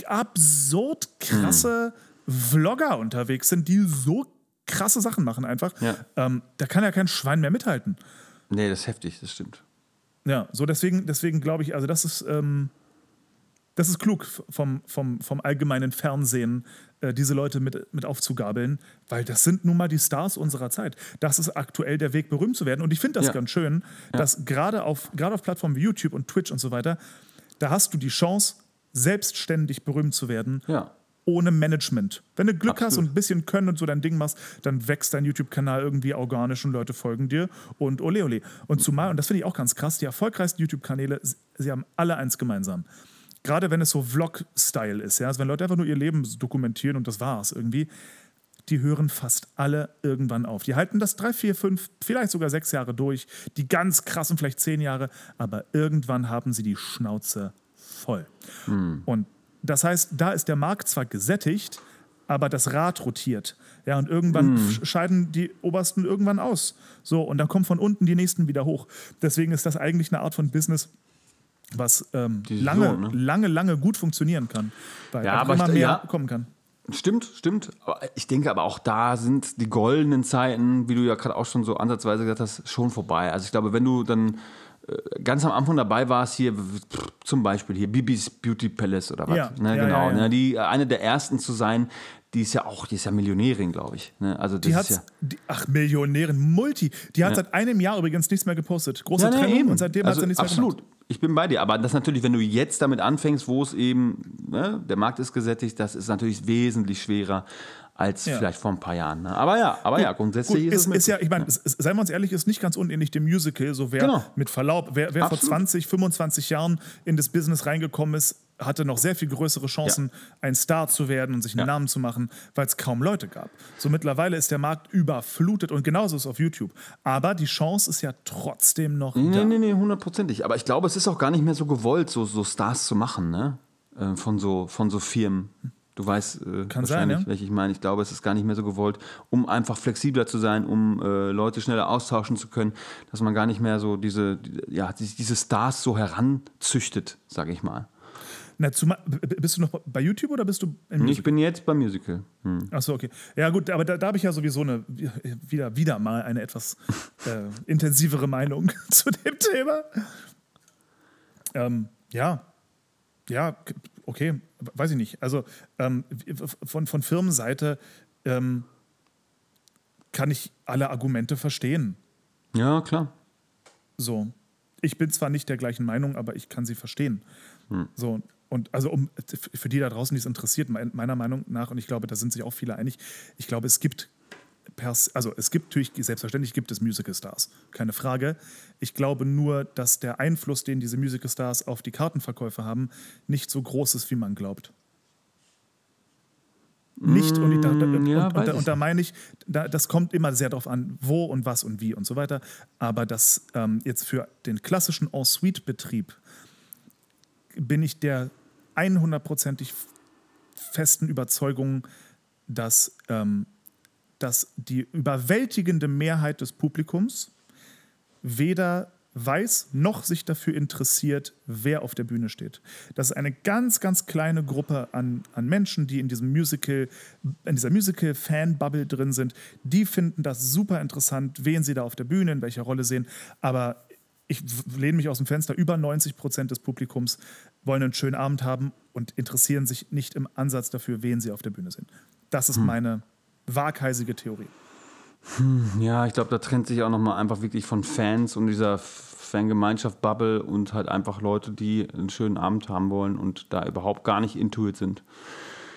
absurd krasse Vlogger unterwegs sind, die so krasse Sachen machen einfach. Ja. Ähm, da kann ja kein Schwein mehr mithalten. Nee, das ist heftig, das stimmt. Ja, so deswegen, deswegen glaube ich, also das ist, ähm, das ist klug vom, vom, vom allgemeinen Fernsehen, äh, diese Leute mit, mit aufzugabeln, weil das sind nun mal die Stars unserer Zeit. Das ist aktuell der Weg, berühmt zu werden. Und ich finde das Ja. ganz schön, dass gerade auf, gerade auf Plattformen wie YouTube und Twitch und so weiter, da hast du die Chance, selbstständig berühmt zu werden Ja. ohne Management. Wenn du Glück hast Absolut. und ein bisschen Können und so dein Ding machst, dann wächst dein YouTube-Kanal irgendwie organisch und Leute folgen dir und ole ole. Und zumal, und das finde ich auch ganz krass, die erfolgreichsten YouTube-Kanäle, sie haben alle eins gemeinsam. Gerade wenn es so Vlog-Style ist, ja, also wenn Leute einfach nur ihr Leben dokumentieren und das war's irgendwie, die hören fast alle irgendwann auf. Die halten das drei, vier, fünf, vielleicht sogar sechs Jahre durch, die ganz krassen vielleicht zehn Jahre, aber irgendwann haben sie die Schnauze voll. Und das heißt, da ist der Markt zwar gesättigt, aber das Rad rotiert. Ja, und irgendwann sch- scheiden die Obersten irgendwann aus. So, und dann kommen von unten die nächsten wieder hoch. Deswegen ist das eigentlich eine Art von Business, was ähm, Die so, lange, ne? lange, lange gut funktionieren kann. Weil Ja, aber immer ich- mehr ja. kommen kann. Stimmt, stimmt. Aber ich denke aber auch da sind die goldenen Zeiten, wie du ja gerade auch schon so ansatzweise gesagt hast, schon vorbei. Also ich glaube, wenn du dann ganz am Anfang dabei war es hier zum Beispiel hier Bibis Beauty Palace oder was. Ja, ne, ja, genau. ja. Ne, die, eine der ersten zu sein, die ist ja auch, die ist ja Millionärin, glaube ich. Ne? Also das Die hat, ja. die, ach, Millionärin, Multi. Die hat seit einem Jahr übrigens nichts mehr gepostet. Große Ja, ne, Trennung eben. und seitdem also hat sie nichts absolut. mehr gemacht. Ich bin bei dir, aber das natürlich, wenn du jetzt damit anfängst, wo es eben, ne, der Markt ist gesättigt, das ist natürlich wesentlich schwerer als Ja. vielleicht vor ein paar Jahren. Ne? Aber ja, aber ja, grundsätzlich Gut, ist ist, es ist ja, ich meine, es- seien wir uns ehrlich, ist nicht ganz unähnlich dem Musical. So wer Genau. mit Verlaub, wer, wer vor Absolut. 20, 25 Jahren in das Business reingekommen ist, hatte noch sehr viel größere Chancen, ein Star zu werden und sich einen Ja. Namen zu machen, weil es kaum Leute gab. So mittlerweile ist der Markt überflutet und genauso ist es auf YouTube. Aber die Chance ist ja trotzdem noch Nee, da. nee, nee, hundertprozentig. Aber ich glaube, es ist auch gar nicht mehr so gewollt, so, so Stars zu machen, ne? Äh, von, so, von so Firmen. Du weißt äh, Kann wahrscheinlich, sein, ja. welche ich meine. Ich glaube, es ist gar nicht mehr so gewollt, um einfach flexibler zu sein, um äh, Leute schneller austauschen zu können, dass man gar nicht mehr so diese, die- ja, die- diese Stars so heranzüchtet, sage ich mal. Na, zumal, bist du noch bei YouTube oder bist du im Ich bin jetzt beim Musical. Hm. Achso, okay. Ja, gut, aber da, da habe ich ja sowieso eine, wieder, wieder mal eine etwas äh, intensivere Meinung zu dem Thema. Ähm, ja, ja, okay, weiß ich nicht. Also ähm, von, von Firmenseite ähm, kann ich alle Argumente verstehen. Ja, klar. So. Ich bin zwar nicht der gleichen Meinung, aber ich kann sie verstehen. So. Und also um für die da draußen, die es interessiert, mein- meiner Meinung nach, und ich glaube, da sind sich auch viele einig, ich glaube, es gibt pers also es gibt natürlich, selbstverständlich gibt es Musical-Stars, keine Frage. Ich glaube nur, dass der Einfluss, den diese Musical-Stars auf die Kartenverkäufe haben, nicht so groß ist, wie man glaubt. Nicht, und, ich, da, da, und, ja, und, ich und da meine ich, da, das kommt immer sehr darauf an, wo und was und wie und so weiter. Aber das ähm, jetzt für den klassischen En-Suite-Betrieb bin ich der 100%ig festen Überzeugung, dass, ähm, dass die überwältigende Mehrheit des Publikums weder weiß noch sich dafür interessiert, wer auf der Bühne steht. Das ist eine ganz, ganz kleine Gruppe an, an Menschen, die in diesem Musical, in dieser Musical-Fan-Bubble drin sind. Die finden das super interessant, wen sie da auf der Bühne, in welcher Rolle sehen. Aber ich lehne mich aus dem Fenster, über 90 Prozent des Publikums wollen einen schönen Abend haben und interessieren sich nicht im Ansatz dafür, wen sie auf der Bühne sehen. Das ist meine waghalsige Theorie. Ja, ich glaube, da trennt sich auch nochmal einfach wirklich von Fans und dieser Fangemeinschaft Bubble und halt einfach Leute, die einen schönen Abend haben wollen und da überhaupt gar nicht intuit sind.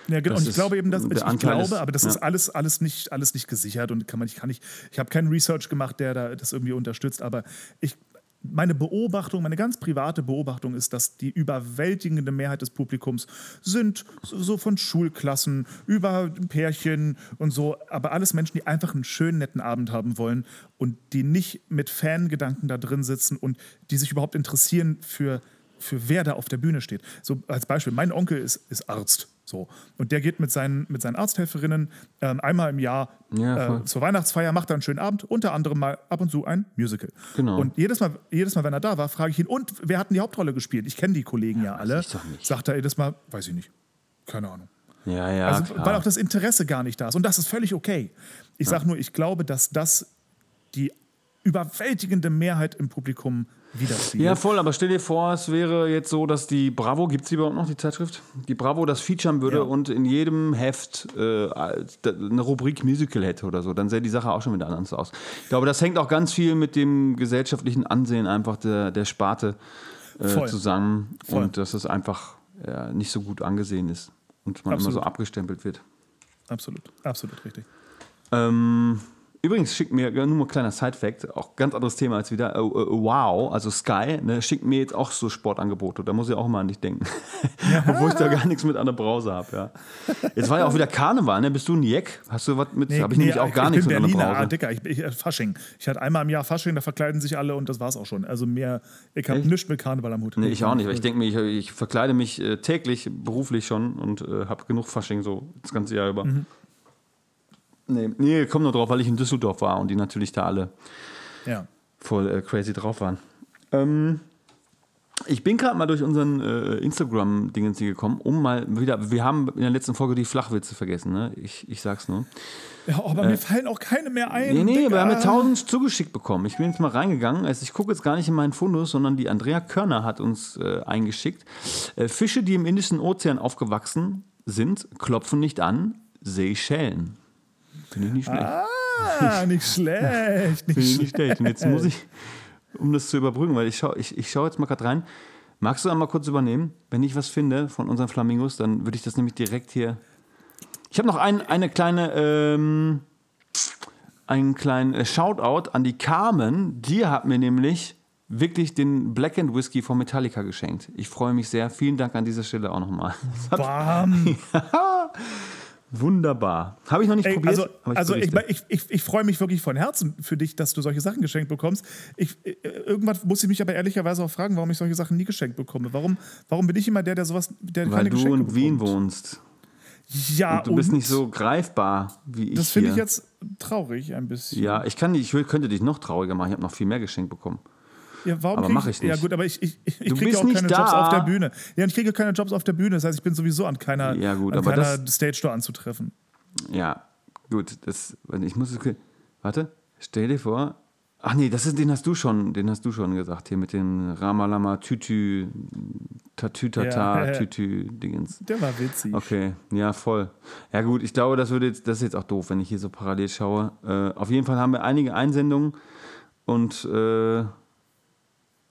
Ja, genau. Das Und ich glaube eben, dass ich, ich glaube, ist- aber das ja. ist alles, alles, nicht, alles nicht gesichert und kann man, ich kann nicht, ich habe keinen Research gemacht, der da das irgendwie unterstützt, aber ich, meine Beobachtung, meine ganz private Beobachtung ist, dass die überwältigende Mehrheit des Publikums sind so von Schulklassen über Pärchen und so, aber alles Menschen, die einfach einen schönen, netten Abend haben wollen und die nicht mit Fangedanken da drin sitzen und die sich überhaupt interessieren für, für wer da auf der Bühne steht. So als Beispiel, mein Onkel ist, ist Arzt. So. Und der geht mit seinen, mit seinen Arzthelferinnen ähm, einmal im Jahr Ja, äh, zur Weihnachtsfeier, macht da einen schönen Abend, unter anderem mal ab und zu ein Musical. Genau. Und jedes Mal, jedes Mal, wenn er da war, frage ich ihn, und wer hat denn die Hauptrolle gespielt? Ich kenne die Kollegen ja, alle. ich doch nicht. Sagt er jedes Mal, weiß ich nicht. Keine Ahnung. Ja, ja, Also, klar. weil auch das Interesse gar nicht da ist. Und das ist völlig okay. Ich sage nur, ich glaube, dass das die überwältigende Mehrheit im Publikum widerspiegelt. Ja, voll, aber stell dir vor, es wäre jetzt so, dass die Bravo, gibt es die überhaupt noch, die Zeitschrift? Die Bravo das featuren würde Ja. und in jedem Heft äh, eine Rubrik Musical hätte oder so, dann sähe die Sache auch schon wieder anders aus. Ich glaube, das hängt auch ganz viel mit dem gesellschaftlichen Ansehen einfach der, der Sparte äh, zusammen Voll. und dass es einfach ja, nicht so gut angesehen ist und man Absolut. immer so abgestempelt wird. Absolut, absolut richtig. Ähm, übrigens schickt mir, nur mal ein kleiner Side-Fact, auch ganz anderes Thema als wieder. Äh, äh, wow, also Sky, ne, schickt mir jetzt auch so Sportangebote. Da muss ich auch mal an dich denken. Obwohl ich da gar nichts mit an der Brause habe. Ja. Jetzt war ja auch wieder Karneval, ne? Bist du ein Jeck? Hast du was mit? habe ich nämlich auch gar ich nichts bin mit an der Berliner, ah, Brause. Dicker, ich, ich, äh, Fasching. Ich hatte einmal im Jahr Fasching, da verkleiden sich alle und das war's auch schon. Also mehr, ich habe nichts mit Karneval am Hut. Nee, ich auch nicht, weil ich denke mir, ich, ich verkleide mich äh, täglich, beruflich schon und äh, habe genug Fasching so das ganze Jahr über. Mhm. Nee, nee, komm nur drauf, weil ich in Düsseldorf war und die natürlich da alle Ja. voll äh, crazy drauf waren. Ähm, Ich bin gerade mal durch unseren äh, Instagram-Dingens hier gekommen, um mal wieder. Wir haben in der letzten Folge die Flachwitze vergessen, ne? Ich, ich sag's nur. Ja, aber mir fallen auch keine mehr ein. Nee, nee, Digga. wir haben ja tausend zugeschickt bekommen. Ich bin jetzt mal reingegangen. Also ich gucke jetzt gar nicht in meinen Fundus, sondern die Andrea Körner hat uns äh, eingeschickt. Äh, Fische, die im Indischen Ozean aufgewachsen sind, klopfen nicht an, Seychellen. Finde ich nicht schlecht. Ah, nicht schlecht. Nicht Finde ich nicht schlecht. Und jetzt muss ich, um das zu überbrücken, weil ich schaue ich, ich schau jetzt mal gerade rein. Magst du einmal kurz übernehmen? Wenn ich was finde von unseren Flamingos, dann würde ich das nämlich direkt hier. Ich habe noch ein, eine kleine, ähm, einen kleinen äh, Shoutout an die Carmen. Die hat mir nämlich wirklich den Black and Whiskey von Metallica geschenkt. Ich freue mich sehr. Vielen Dank an dieser Stelle auch nochmal. Bam. Wunderbar. Habe ich noch nicht Ey, probiert. also, aber also ich, ich, ich, ich freue mich wirklich von Herzen für dich, dass du solche Sachen geschenkt bekommst. Ich, äh, irgendwann muss ich mich aber ehrlicherweise auch fragen, warum ich solche Sachen nie geschenkt bekomme. Warum, warum bin ich immer der, der sowas, der Weil keine du Geschenke in Wien bekommt? wohnst. Ja, Und du bist nicht so greifbar wie ich. Das finde ich jetzt traurig ein bisschen. Ja, ich, kann, ich könnte dich noch trauriger machen. Ich habe noch viel mehr geschenkt bekommen. Ja, warum Aber krieg mach ich nicht. Ja gut, aber ich, ich, ich Du kriege auch keine da. Jobs auf der Bühne. Ja, ich kriege keine Jobs auf der Bühne. Das heißt, ich bin sowieso an keiner, Ja, gut, an keiner Stage Door anzutreffen. Ja, gut. Das, ich muss. Warte, stell dir vor. Ach nee, das ist, den hast du schon, den hast du schon gesagt hier mit dem Ramalama Tütü, Tatütata, Ja, ja. Tütü-Dingens. Der war witzig. Okay, ja, voll. Ja, gut, ich glaube, das, würde jetzt, das ist jetzt auch doof, wenn ich hier so parallel schaue. Äh, auf jeden Fall haben wir einige Einsendungen und. Äh,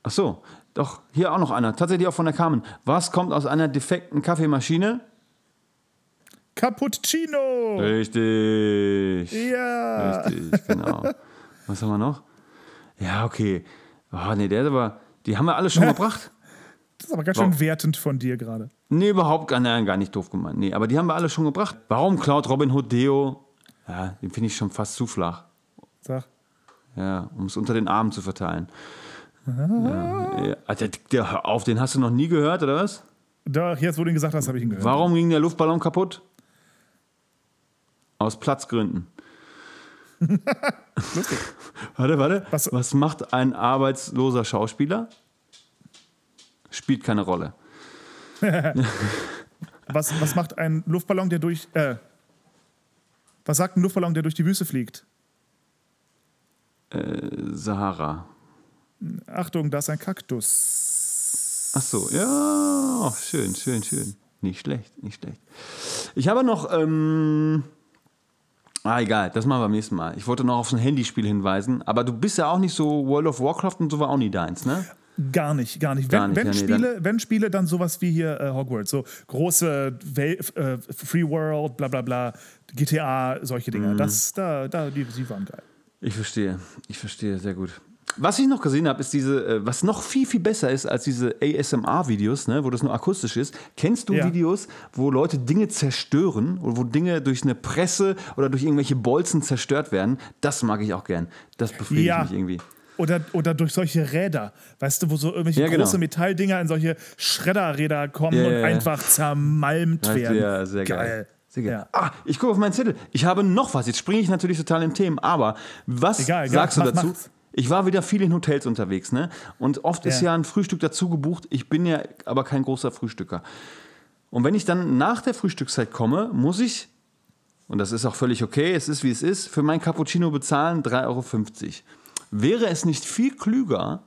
ach so, doch, hier auch noch einer. Tatsächlich auch von der Carmen. Was kommt aus einer defekten Kaffeemaschine? Cappuccino! Richtig. Ja. Richtig, genau. Was haben wir noch? Ja, okay. Oh, nee, der ist aber. Die haben wir alle schon gebracht. Das ist aber ganz Warum? schön wertend von dir gerade. Nee, überhaupt gar, nein, gar nicht doof gemeint. Nee, aber die haben wir alle schon gebracht. Warum klaut Robin Hood Deo? Ja, den finde ich schon fast zu flach. Sag. Ja, um es unter den Armen zu verteilen. Ja. Alter, der, hör auf, den hast du noch nie gehört, oder was? Doch, jetzt, wo du ihn gesagt hast, habe ich ihn gehört. Warum ging der Luftballon kaputt? Aus Platzgründen. warte, warte. Was- Was macht ein arbeitsloser Schauspieler? Spielt keine Rolle. Was, was macht ein Luftballon, der durch. Äh, was sagt ein Luftballon, der durch die Wüste fliegt? Sahara. Achtung, da ist ein Kaktus. Ach so, ja, schön, schön, schön. Nicht schlecht, nicht schlecht. Ich habe noch, ähm, ah, egal, das machen wir beim nächsten Mal. Ich wollte noch auf ein Handyspiel hinweisen, aber du bist ja auch nicht so World of Warcraft und so war auch nie deins, ne? Gar nicht, gar nicht. Gar wenn, nicht, wenn, ja, nee, Spiele, wenn Spiele, dann sowas wie hier äh, Hogwarts, so große Wel äh, Free World, bla bla bla, GTA, solche Mhm. Dinge. Das, da, da, die, die waren geil. Ich verstehe, ich verstehe, sehr gut. Was ich noch gesehen habe, ist diese, äh, was noch viel, viel besser ist als diese ASMR-Videos, ne, wo das nur akustisch ist. Kennst du Ja. Videos, wo Leute Dinge zerstören oder wo Dinge durch eine Presse oder durch irgendwelche Bolzen zerstört werden? Das mag ich auch gern. Das befriedigt Ja. mich irgendwie. Oder, oder durch solche Räder, weißt du, wo so irgendwelche Ja, genau. große Metalldinger in solche Schredderräder kommen Ja, und ja, ja. einfach zermalmt Ja, werden. Sehr, sehr geil. Sehr geil. Ja. Ah, ich gucke auf meinen Zettel. Ich habe noch was. Jetzt springe ich natürlich total in Themen. Aber was Egal, egal. sagst du Mach- dazu? mach's. Ich war wieder viel in Hotels unterwegs, ne? Und oft ist Ja. ja ein Frühstück dazu gebucht. Ich bin ja aber kein großer Frühstücker. Und wenn ich dann nach der Frühstückszeit komme, muss ich, und das ist auch völlig okay, es ist wie es ist, für mein Cappuccino bezahlen 3,50 Euro. Wäre es nicht viel klüger,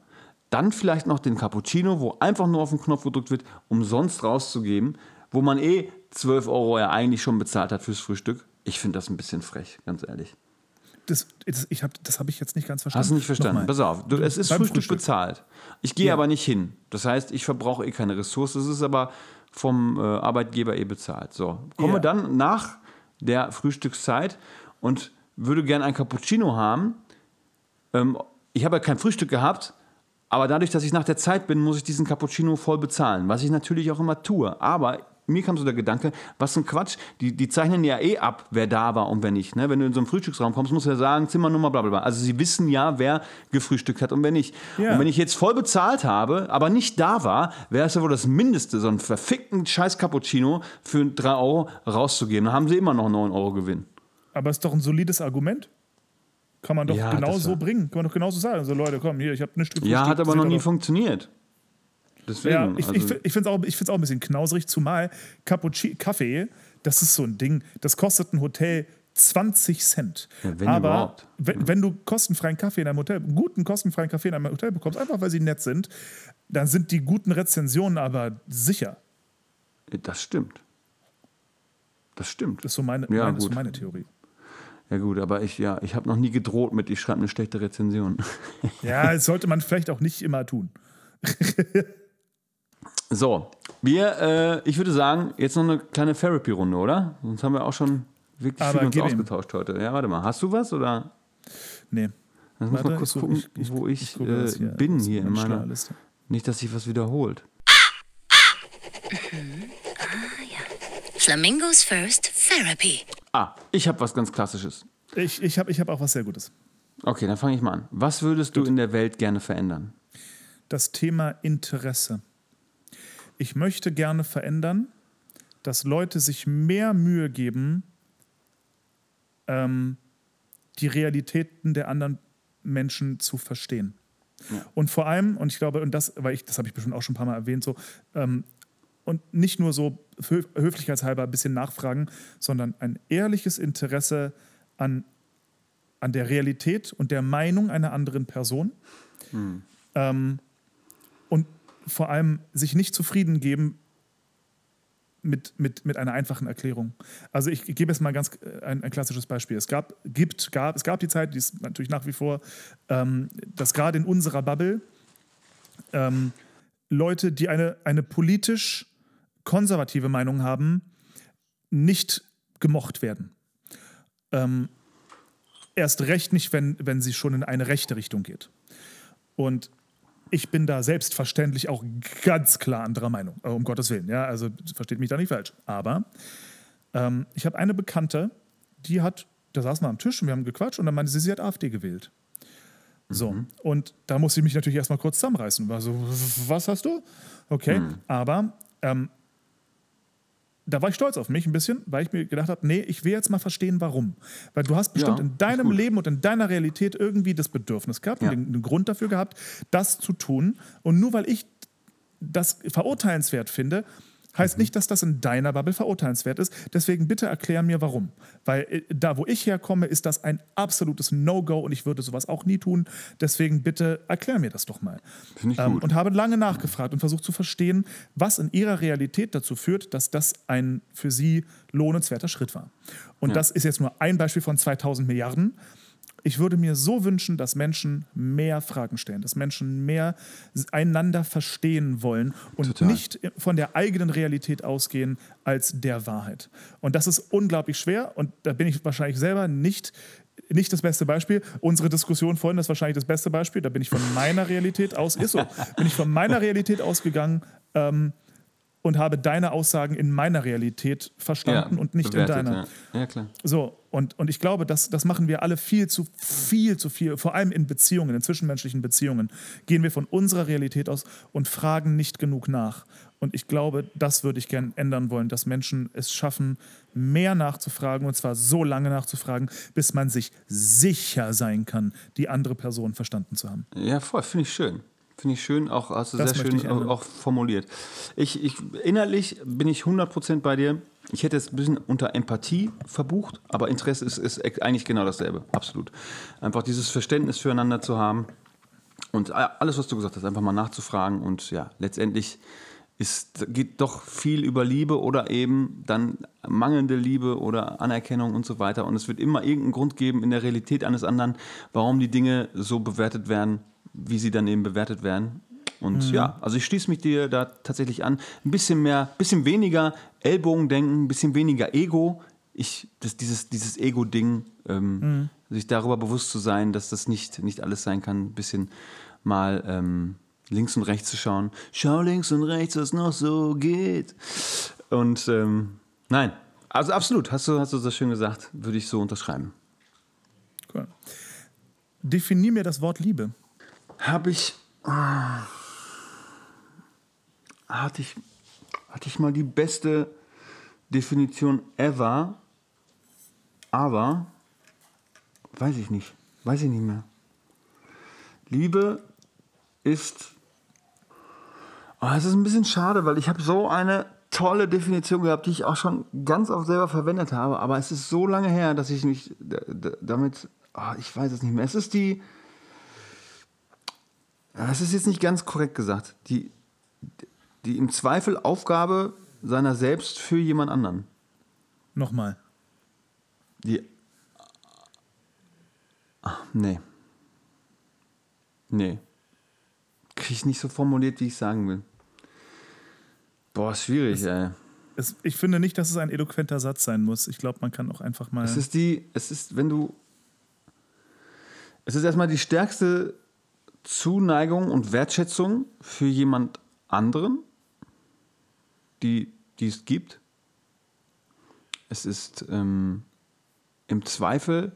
dann vielleicht noch den Cappuccino, wo einfach nur auf den Knopf gedrückt wird, umsonst rauszugeben, wo man eh 12 Euro ja eigentlich schon bezahlt hat fürs Frühstück? Ich finde das ein bisschen frech, ganz ehrlich. Das, das, ich hab, das habe ich jetzt nicht ganz verstanden. Hast du nicht verstanden? Pass auf, du, es ist Frühstück, Frühstück. bezahlt. Ich gehe Ja. aber nicht hin. Das heißt, ich verbrauche eh keine Ressource. Es ist aber vom äh, Arbeitgeber eh bezahlt. So, komme Ja. dann nach der Frühstückszeit und würde gern ein Cappuccino haben. Ähm, ich habe ja kein Frühstück gehabt, aber dadurch, dass ich nach der Zeit bin, muss ich diesen Cappuccino voll bezahlen, was ich natürlich auch immer tue. Aber mir kam so der Gedanke, was ein Quatsch, die, die zeichnen ja eh ab, wer da war und wer nicht. Ne? Wenn du in so einen Frühstücksraum kommst, musst du ja sagen, Zimmernummer, bla bla bla. Also sie wissen ja, wer gefrühstückt hat und wer nicht. Ja. Und wenn ich jetzt voll bezahlt habe, aber nicht da war, wäre es ja wohl das Mindeste, so einen verfickten scheiß Cappuccino für 3 Euro rauszugeben. Dann haben sie immer noch 9 Euro Gewinn. Aber ist doch ein solides Argument. Kann man doch Ja, genau so bringen. Kann man doch genauso sagen. So, Leute, komm, hier, ich habe eine Stück Ja, hat aber noch nie doch. funktioniert. Deswegen, Ja, ich, also, ich, ich finde es auch, ich auch ein bisschen knauserig, zumal Cappuccino, Kaffee, das ist so ein Ding, das kostet ein Hotel 20 Cent. Ja, wenn Aber überhaupt. wenn, wenn du kostenfreien Kaffee in einem Hotel, einen guten kostenfreien Kaffee in einem Hotel bekommst, einfach weil sie nett sind, dann sind die guten Rezensionen aber sicher. das stimmt. Das stimmt. Das ist so meine, Ja, meine, so meine Theorie. Ja gut, aber ich, ja, ich habe noch nie gedroht mit, ich schreibe eine schlechte Rezension. Ja, das sollte man vielleicht auch nicht immer tun. So, wir, äh, ich würde sagen, jetzt noch eine kleine Therapy-Runde, oder? Sonst haben wir auch schon wirklich Aber viel uns gib ihm. ausgetauscht heute. Ja, warte mal, hast du was oder? Nee. Ich muss Warte, kurz gucken, ich- ich- wo ich, ich gucke äh, hier bin hier in meiner. Steuerliste. Nicht, dass sich was wiederholt. Flamingos First Therapy. Ah, ich habe was ganz Klassisches. Ich, ich habe ich hab auch was sehr Gutes. Okay, dann fange ich mal an. Was würdest du in der Welt gerne verändern? Das Thema Interesse. Ich möchte gerne verändern, dass Leute sich mehr Mühe geben, ähm, die Realitäten der anderen Menschen zu verstehen. Und vor allem, und ich glaube, und das, weil ich, das habe ich bestimmt auch schon ein paar Mal erwähnt, so, ähm, und nicht nur so hö höflichkeitshalber ein bisschen nachfragen, sondern ein ehrliches Interesse an, an der Realität und der Meinung einer anderen Person. Ähm, und vor allem sich nicht zufrieden geben mit, mit, mit einer einfachen Erklärung. Also ich, gebe jetzt mal ganz äh, ein, ein klassisches Beispiel. Es gab, gibt, gab, es gab die Zeit, die ist natürlich nach wie vor, ähm, dass gerade in unserer Bubble ähm, Leute, die eine, eine politisch konservative Meinung haben, nicht gemocht werden. Ähm, erst recht nicht, wenn, wenn sie schon in eine rechte Richtung geht. Und ich bin da selbstverständlich auch ganz klar anderer Meinung, äh, um Gottes Willen. Ja, also versteht mich da nicht falsch. Aber ähm, ich habe eine Bekannte, die hat, da saßen wir am Tisch und wir haben gequatscht und dann meinte sie, sie hat AfD gewählt. So, und da musste ich mich natürlich erstmal kurz zusammenreißen. War so, was hast du? Okay, aber ähm, da war ich stolz auf mich ein bisschen, weil ich mir gedacht habe, nee, ich will jetzt mal verstehen, warum. Weil du hast bestimmt Ja, in deinem. Leben und in deiner Realität irgendwie das Bedürfnis gehabt Ja. und den, einen Grund dafür gehabt, das zu tun. Und nur weil ich das verurteilenswert finde, heißt Mhm. nicht, dass das in deiner Bubble verurteilenswert ist. Deswegen bitte erklär mir, warum. Weil äh, da, wo ich herkomme, ist das ein absolutes No-Go und ich würde sowas auch nie tun. Deswegen bitte erklär mir das doch mal. Finde ich Ähm, gut. und habe lange nachgefragt und versucht zu verstehen, was in ihrer Realität dazu führt, dass das ein für sie lohnenswerter Schritt war. Und das ist jetzt nur ein Beispiel von 2000 Milliarden. Ich würde mir so wünschen, dass Menschen mehr Fragen stellen, dass Menschen mehr einander verstehen wollen und Total. nicht von der eigenen Realität ausgehen als der Wahrheit. Und das ist unglaublich schwer und da bin ich wahrscheinlich selber nicht, nicht das beste Beispiel. Unsere Diskussion vorhin ist wahrscheinlich das beste Beispiel. Da bin ich von meiner Realität aus, ist so, bin ich von meiner Realität ausgegangen ähm, und habe deine Aussagen in meiner Realität verstanden und nicht bewertet, in deiner. Ja. ja, klar. So, und, und ich glaube, das, das machen wir alle viel zu viel zu viel, vor allem in Beziehungen, in zwischenmenschlichen Beziehungen, gehen wir von unserer Realität aus und fragen nicht genug nach. Und ich glaube, das würde ich gern ändern wollen, dass Menschen es schaffen, mehr nachzufragen und zwar so lange nachzufragen, bis man sich sicher sein kann, die andere Person verstanden zu haben. Ja, voll, finde ich schön. Finde ich schön, auch hast du Das sehr schön auch, auch formuliert. Ich, ich, innerlich bin ich 100% bei dir. Ich hätte es ein bisschen unter Empathie verbucht, aber Interesse ist, ist eigentlich genau dasselbe, absolut. Einfach dieses Verständnis füreinander zu haben und alles, was du gesagt hast, einfach mal nachzufragen und ja, letztendlich ist, geht doch viel über Liebe oder eben dann mangelnde Liebe oder Anerkennung und so weiter. Und es wird immer irgendeinen Grund geben in der Realität eines anderen, warum die Dinge so bewertet werden, wie sie dann eben bewertet werden. Und ja, also ich schließe mich dir da tatsächlich an. Ein bisschen mehr, bisschen weniger Ellbogendenken, ein bisschen weniger Ego. Ich, das, dieses, dieses Ego-Ding, ähm, sich darüber bewusst zu sein, dass das nicht, nicht alles sein kann, ein bisschen mal ähm, links und rechts zu schauen. Schau links und rechts, was noch so geht. Und ähm, nein, also absolut, hast du, hast du das schön gesagt, würde ich so unterschreiben. Cool. Definier mir das Wort Liebe. Habe ich. ah, hatte ich. Hatte ich mal die beste Definition ever. Aber. Weiß ich nicht. Weiß ich nicht mehr. Liebe ist Oh, es ist ein bisschen schade, weil ich habe so eine tolle Definition gehabt, die ich auch schon ganz oft selber verwendet habe, aber es ist so lange her, dass ich mich damit, oh, ich weiß es nicht mehr. Es ist die, Ja, es ist jetzt nicht ganz korrekt gesagt, die, die im Zweifel Aufgabe seiner selbst für jemand anderen. Nochmal. Die. Ach, nee. Nee. Krieg ich nicht so formuliert, wie ich sagen will. Boah, schwierig, ey. Es, ich finde nicht, dass es ein eloquenter Satz sein muss. Ich glaube, man kann auch einfach mal. Es ist die, es ist, wenn du. Es ist erstmal die stärkste Zuneigung und Wertschätzung für jemand anderen, die, die es gibt. Es ist ähm, im Zweifel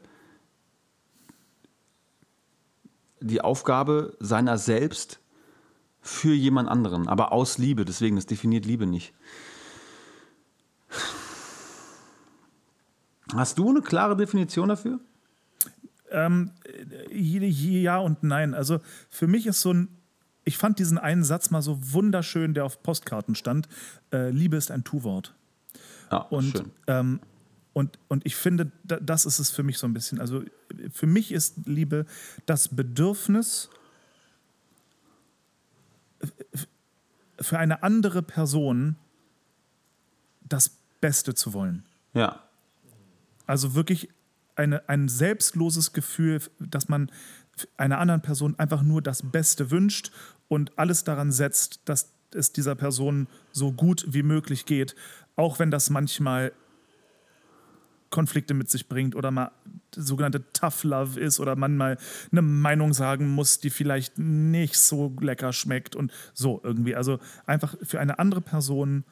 die Aufgabe seiner selbst für jemand anderen, aber aus Liebe. Deswegen, das definiert Liebe nicht. Hast du eine klare Definition dafür? Ähm, äh, ja und nein. Also für mich ist so ein. Ich fand diesen einen Satz mal so wunderschön, der auf Postkarten stand. Äh, Liebe ist ein Tu-Wort. Ja, Und, schön. ähm, und, und ich finde, da, das ist es für mich so ein bisschen. Also für mich ist Liebe das Bedürfnis für eine andere Person das Beste zu wollen. Ja, Also wirklich eine, ein selbstloses Gefühl, dass man einer anderen Person einfach nur das Beste wünscht und alles daran setzt, dass es dieser Person so gut wie möglich geht, auch wenn das manchmal Konflikte mit sich bringt oder mal sogenannte Tough Love ist oder man mal eine Meinung sagen muss, die vielleicht nicht so lecker schmeckt und so irgendwie. Also einfach für eine andere Person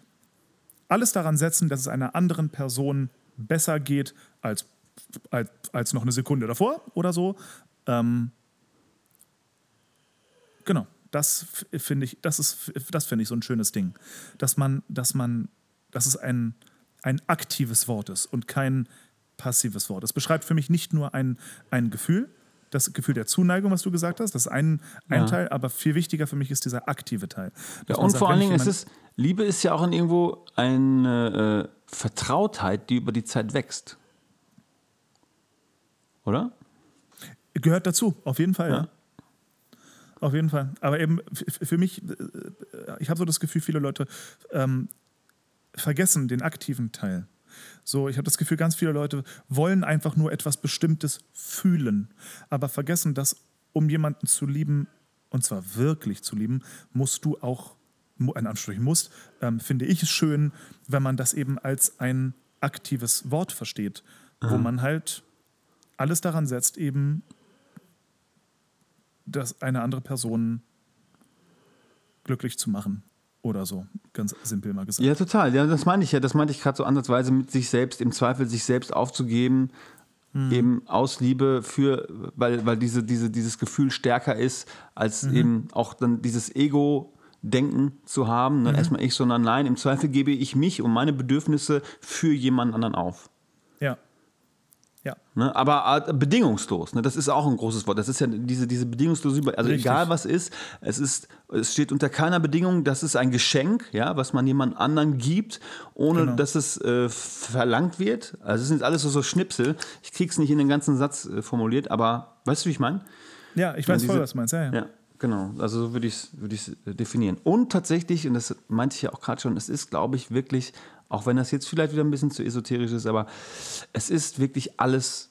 alles daran setzen, dass es einer anderen Person besser geht als, als, als noch eine Sekunde davor oder so. Ähm, genau, das finde ich, das ist, das finde ich so ein schönes Ding, dass man, dass man, dass es ein, ein aktives Wort ist und kein passives Wort. Es beschreibt für mich nicht nur ein, ein Gefühl, das Gefühl der Zuneigung, was du gesagt hast, das ist ein, ein Ja. Teil, aber viel wichtiger für mich ist dieser aktive Teil. ja und sagt, vor allen Dingen, es ist, Liebe ist ja auch in irgendwo eine äh, Vertrautheit, die über die Zeit wächst. Oder? Gehört dazu, auf jeden Fall, ja. Ja. Auf jeden Fall. Aber eben für mich, äh, ich habe so das Gefühl, viele Leute ähm, vergessen den aktiven Teil. So, ich habe das Gefühl, ganz viele Leute wollen einfach nur etwas Bestimmtes fühlen, aber vergessen, dass um jemanden zu lieben, und zwar wirklich zu lieben, musst du auch, mu- in Anführungsstrichen musst, ähm, finde ich es schön, wenn man das eben als ein aktives Wort versteht, wo man halt alles daran setzt, eben dass eine andere Person glücklich zu machen oder so, ganz simpel mal gesagt. Ja, total. Ja, das meine ich ja. Das meinte ich gerade so ansatzweise mit sich selbst, im Zweifel sich selbst aufzugeben, Hm. eben aus Liebe für, weil, weil diese, diese, dieses Gefühl stärker ist, als Mhm. eben auch dann dieses Ego-Denken zu haben. Mhm. Ne? Erstmal ich, sondern nein, im Zweifel gebe ich mich und meine Bedürfnisse für jemand anderen auf. Ja. Ja. Ne? Aber äh, bedingungslos, ne? das ist auch ein großes Wort. Das ist ja diese, diese bedingungslose Über Also Richtig. egal was ist, es ist, es steht unter keiner Bedingung, das ist ein Geschenk, ja, was man jemand anderen gibt, ohne Genau. dass es äh, verlangt wird. Also es sind alles so, so Schnipsel. Ich krieg's nicht in den ganzen Satz äh, formuliert, aber weißt du, wie ich meine? Ja, ich weiß Ja, voll, diese- was du meinst. Ja, ja. Ja, genau. Also so würde ich es würd ich's, äh, definieren. Und tatsächlich, und das meinte ich ja auch gerade schon, es ist, glaube ich, wirklich, auch wenn das jetzt vielleicht wieder ein bisschen zu esoterisch ist, aber es ist wirklich alles,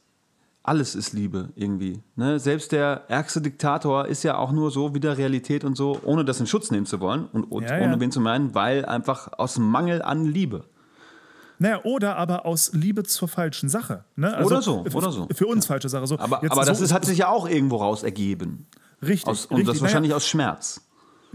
alles ist Liebe irgendwie. Ne? Selbst der ärgste Diktator ist ja auch nur so wieder Realität und so, ohne das in Schutz nehmen zu wollen und, und Ja, ja. ohne wen zu meinen, weil einfach aus Mangel an Liebe. Naja, oder aber aus Liebe zur falschen Sache. Ne? Also Oder so, oder so. Für uns falsche Sache. So, Aber, aber das so- ist, hat sich ja auch irgendwo raus ergeben. richtig. Aus, und richtig. das Naja, wahrscheinlich aus Schmerz.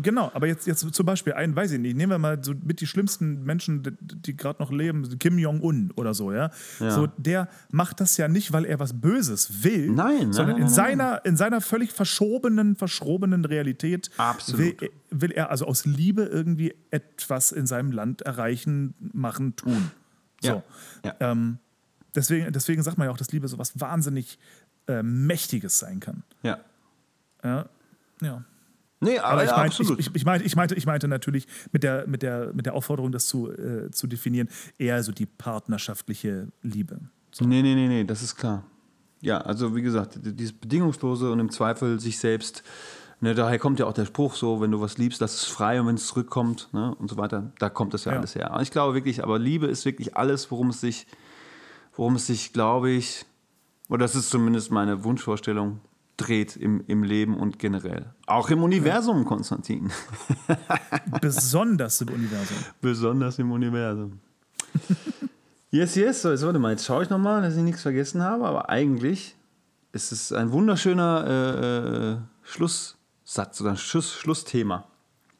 Genau, aber jetzt, jetzt zum Beispiel einen, weiß ich nicht, nehmen wir mal so mit die schlimmsten Menschen, die, die gerade noch leben, Kim Jong-un oder so, ja? Ja. So, der macht das ja nicht, weil er was Böses will, Nein, sondern nein, in, nein, seiner, in seiner völlig verschobenen, verschrobenen Realität Absolut. Will, will er also aus Liebe irgendwie etwas in seinem Land erreichen, machen, tun. So. Ja. Ja. Ähm, deswegen, deswegen sagt man ja auch, dass Liebe so was wahnsinnig äh, Mächtiges sein kann. Ja. Ja. ja. Nee, aber, Aber ich, ja, meinte, absolut. ich, ich, meinte, ich, meinte, ich meinte natürlich mit der, mit der, mit der Aufforderung, das zu, äh, zu definieren, eher so die partnerschaftliche Liebe. Nee, nee, nee, nee, das ist klar. Ja, also wie gesagt, dieses Bedingungslose und im Zweifel sich selbst, ne, daher kommt ja auch der Spruch so, wenn du was liebst, lass es frei und wenn es zurückkommt ne, und so weiter, da kommt das ja, Ja. alles her. Und ich glaube wirklich, aber Liebe ist wirklich alles, worum es sich, worum es sich, glaube ich, oder das ist zumindest meine Wunschvorstellung, dreht im, im Leben und generell. Auch im Universum, Konstantin. Besonders im Universum. Besonders im Universum. yes, yes. So, jetzt warte mal, jetzt schaue ich nochmal, dass ich nichts vergessen habe. Aber eigentlich ist es ein wunderschöner äh, äh, Schlusssatz oder Schluss, Schlussthema.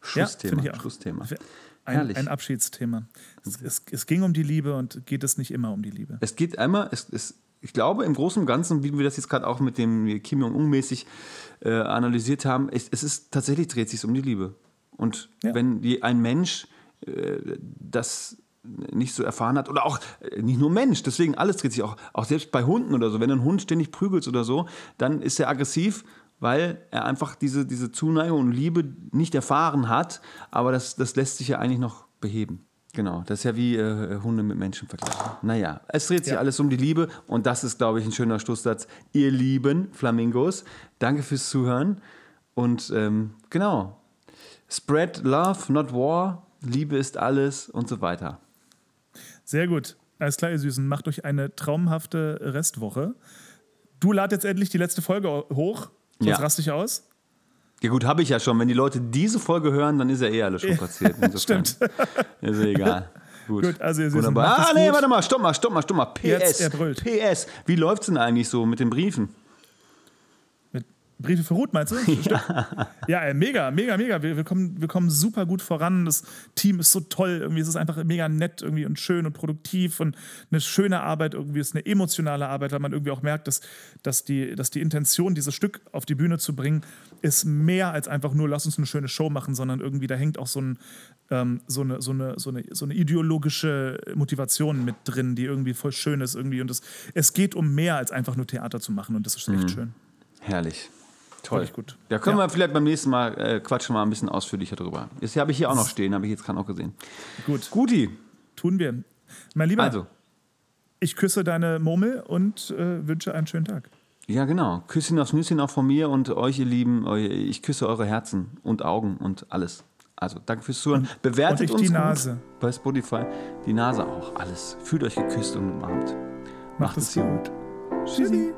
Schlussthema. auch. Schlussthema. Ein, Herrlich. ein Abschiedsthema. Es, es, es ging um die Liebe und geht es nicht immer um die Liebe. Es geht einmal, es, es, ich glaube, im Großen und Ganzen, wie wir das jetzt gerade auch mit dem Kim Jong-un mäßig äh, analysiert haben, es, es ist tatsächlich dreht sich um die Liebe. Und Ja. wenn die, ein Mensch äh, das nicht so erfahren hat, oder auch äh, nicht nur Mensch, deswegen alles dreht sich auch, auch selbst bei Hunden oder so, wenn einen Hund ständig prügelst oder so, dann ist er aggressiv, weil er einfach diese, diese Zuneigung und Liebe nicht erfahren hat, aber das, das lässt sich ja eigentlich noch beheben. Genau, das ist ja wie äh, Hunde mit Menschen vergleichen. Naja, es dreht sich Ja. alles um die Liebe und das ist, glaube ich, ein schöner Schlusssatz. Ihr lieben Flamingos, danke fürs Zuhören und ähm, genau, spread love, not war, Liebe ist alles und so weiter. Sehr gut. Alles klar, ihr Süßen. Macht euch eine traumhafte Restwoche. Du lad jetzt endlich die letzte Folge hoch, sonst Ja. raste ich aus. Ja gut, habe ich ja schon. Wenn die Leute diese Folge hören, dann ist ja eh alles schon passiert. Insofern Stimmt. Ist ja egal. Gut. Gut, also ihr Wunderbar. es Ah, nee, gut. warte mal, stopp mal, stopp mal, stopp mal. PS. Jetzt, er brüllt. PS. Wie läuft's denn eigentlich so mit den Briefen? Mit Briefe für Ruth, meinst du? Stimmt. Ja, ey, mega, mega, mega. Wir, wir, kommen, wir kommen super gut voran. Das Team ist so toll. Irgendwie ist es einfach mega nett irgendwie und schön und produktiv und eine schöne Arbeit. Irgendwie ist eine emotionale Arbeit, weil man irgendwie auch merkt, dass, dass, die, dass die Intention, dieses Stück auf die Bühne zu bringen, ist mehr als einfach nur, lass uns eine schöne Show machen, sondern irgendwie da hängt auch so, ein, ähm, so, eine, so, eine, so, eine, so eine ideologische Motivation mit drin, die irgendwie voll schön ist irgendwie. Und es, es geht um mehr als einfach nur Theater zu machen und das ist echt schön. Herrlich. Toll. Wirklich gut. Ja, können Ja. wir vielleicht beim nächsten Mal äh, quatschen mal ein bisschen ausführlicher drüber. Jetzt habe ich hier auch noch stehen, habe ich jetzt gerade auch gesehen. Gut, Guti. tun wir. Mein Lieber, Also, ich küsse deine Murmel und äh, wünsche einen schönen Tag. Ja genau. Küsschen aufs Nüsschen auch von mir und euch, ihr Lieben. Ich küsse eure Herzen und Augen und alles. Also, danke fürs Zuhören. Bewertet und ich uns die gut Nase. bei Spotify. Die Nase auch. Alles. Fühlt euch geküsst und umarmt. Macht es gut. Tschüssi.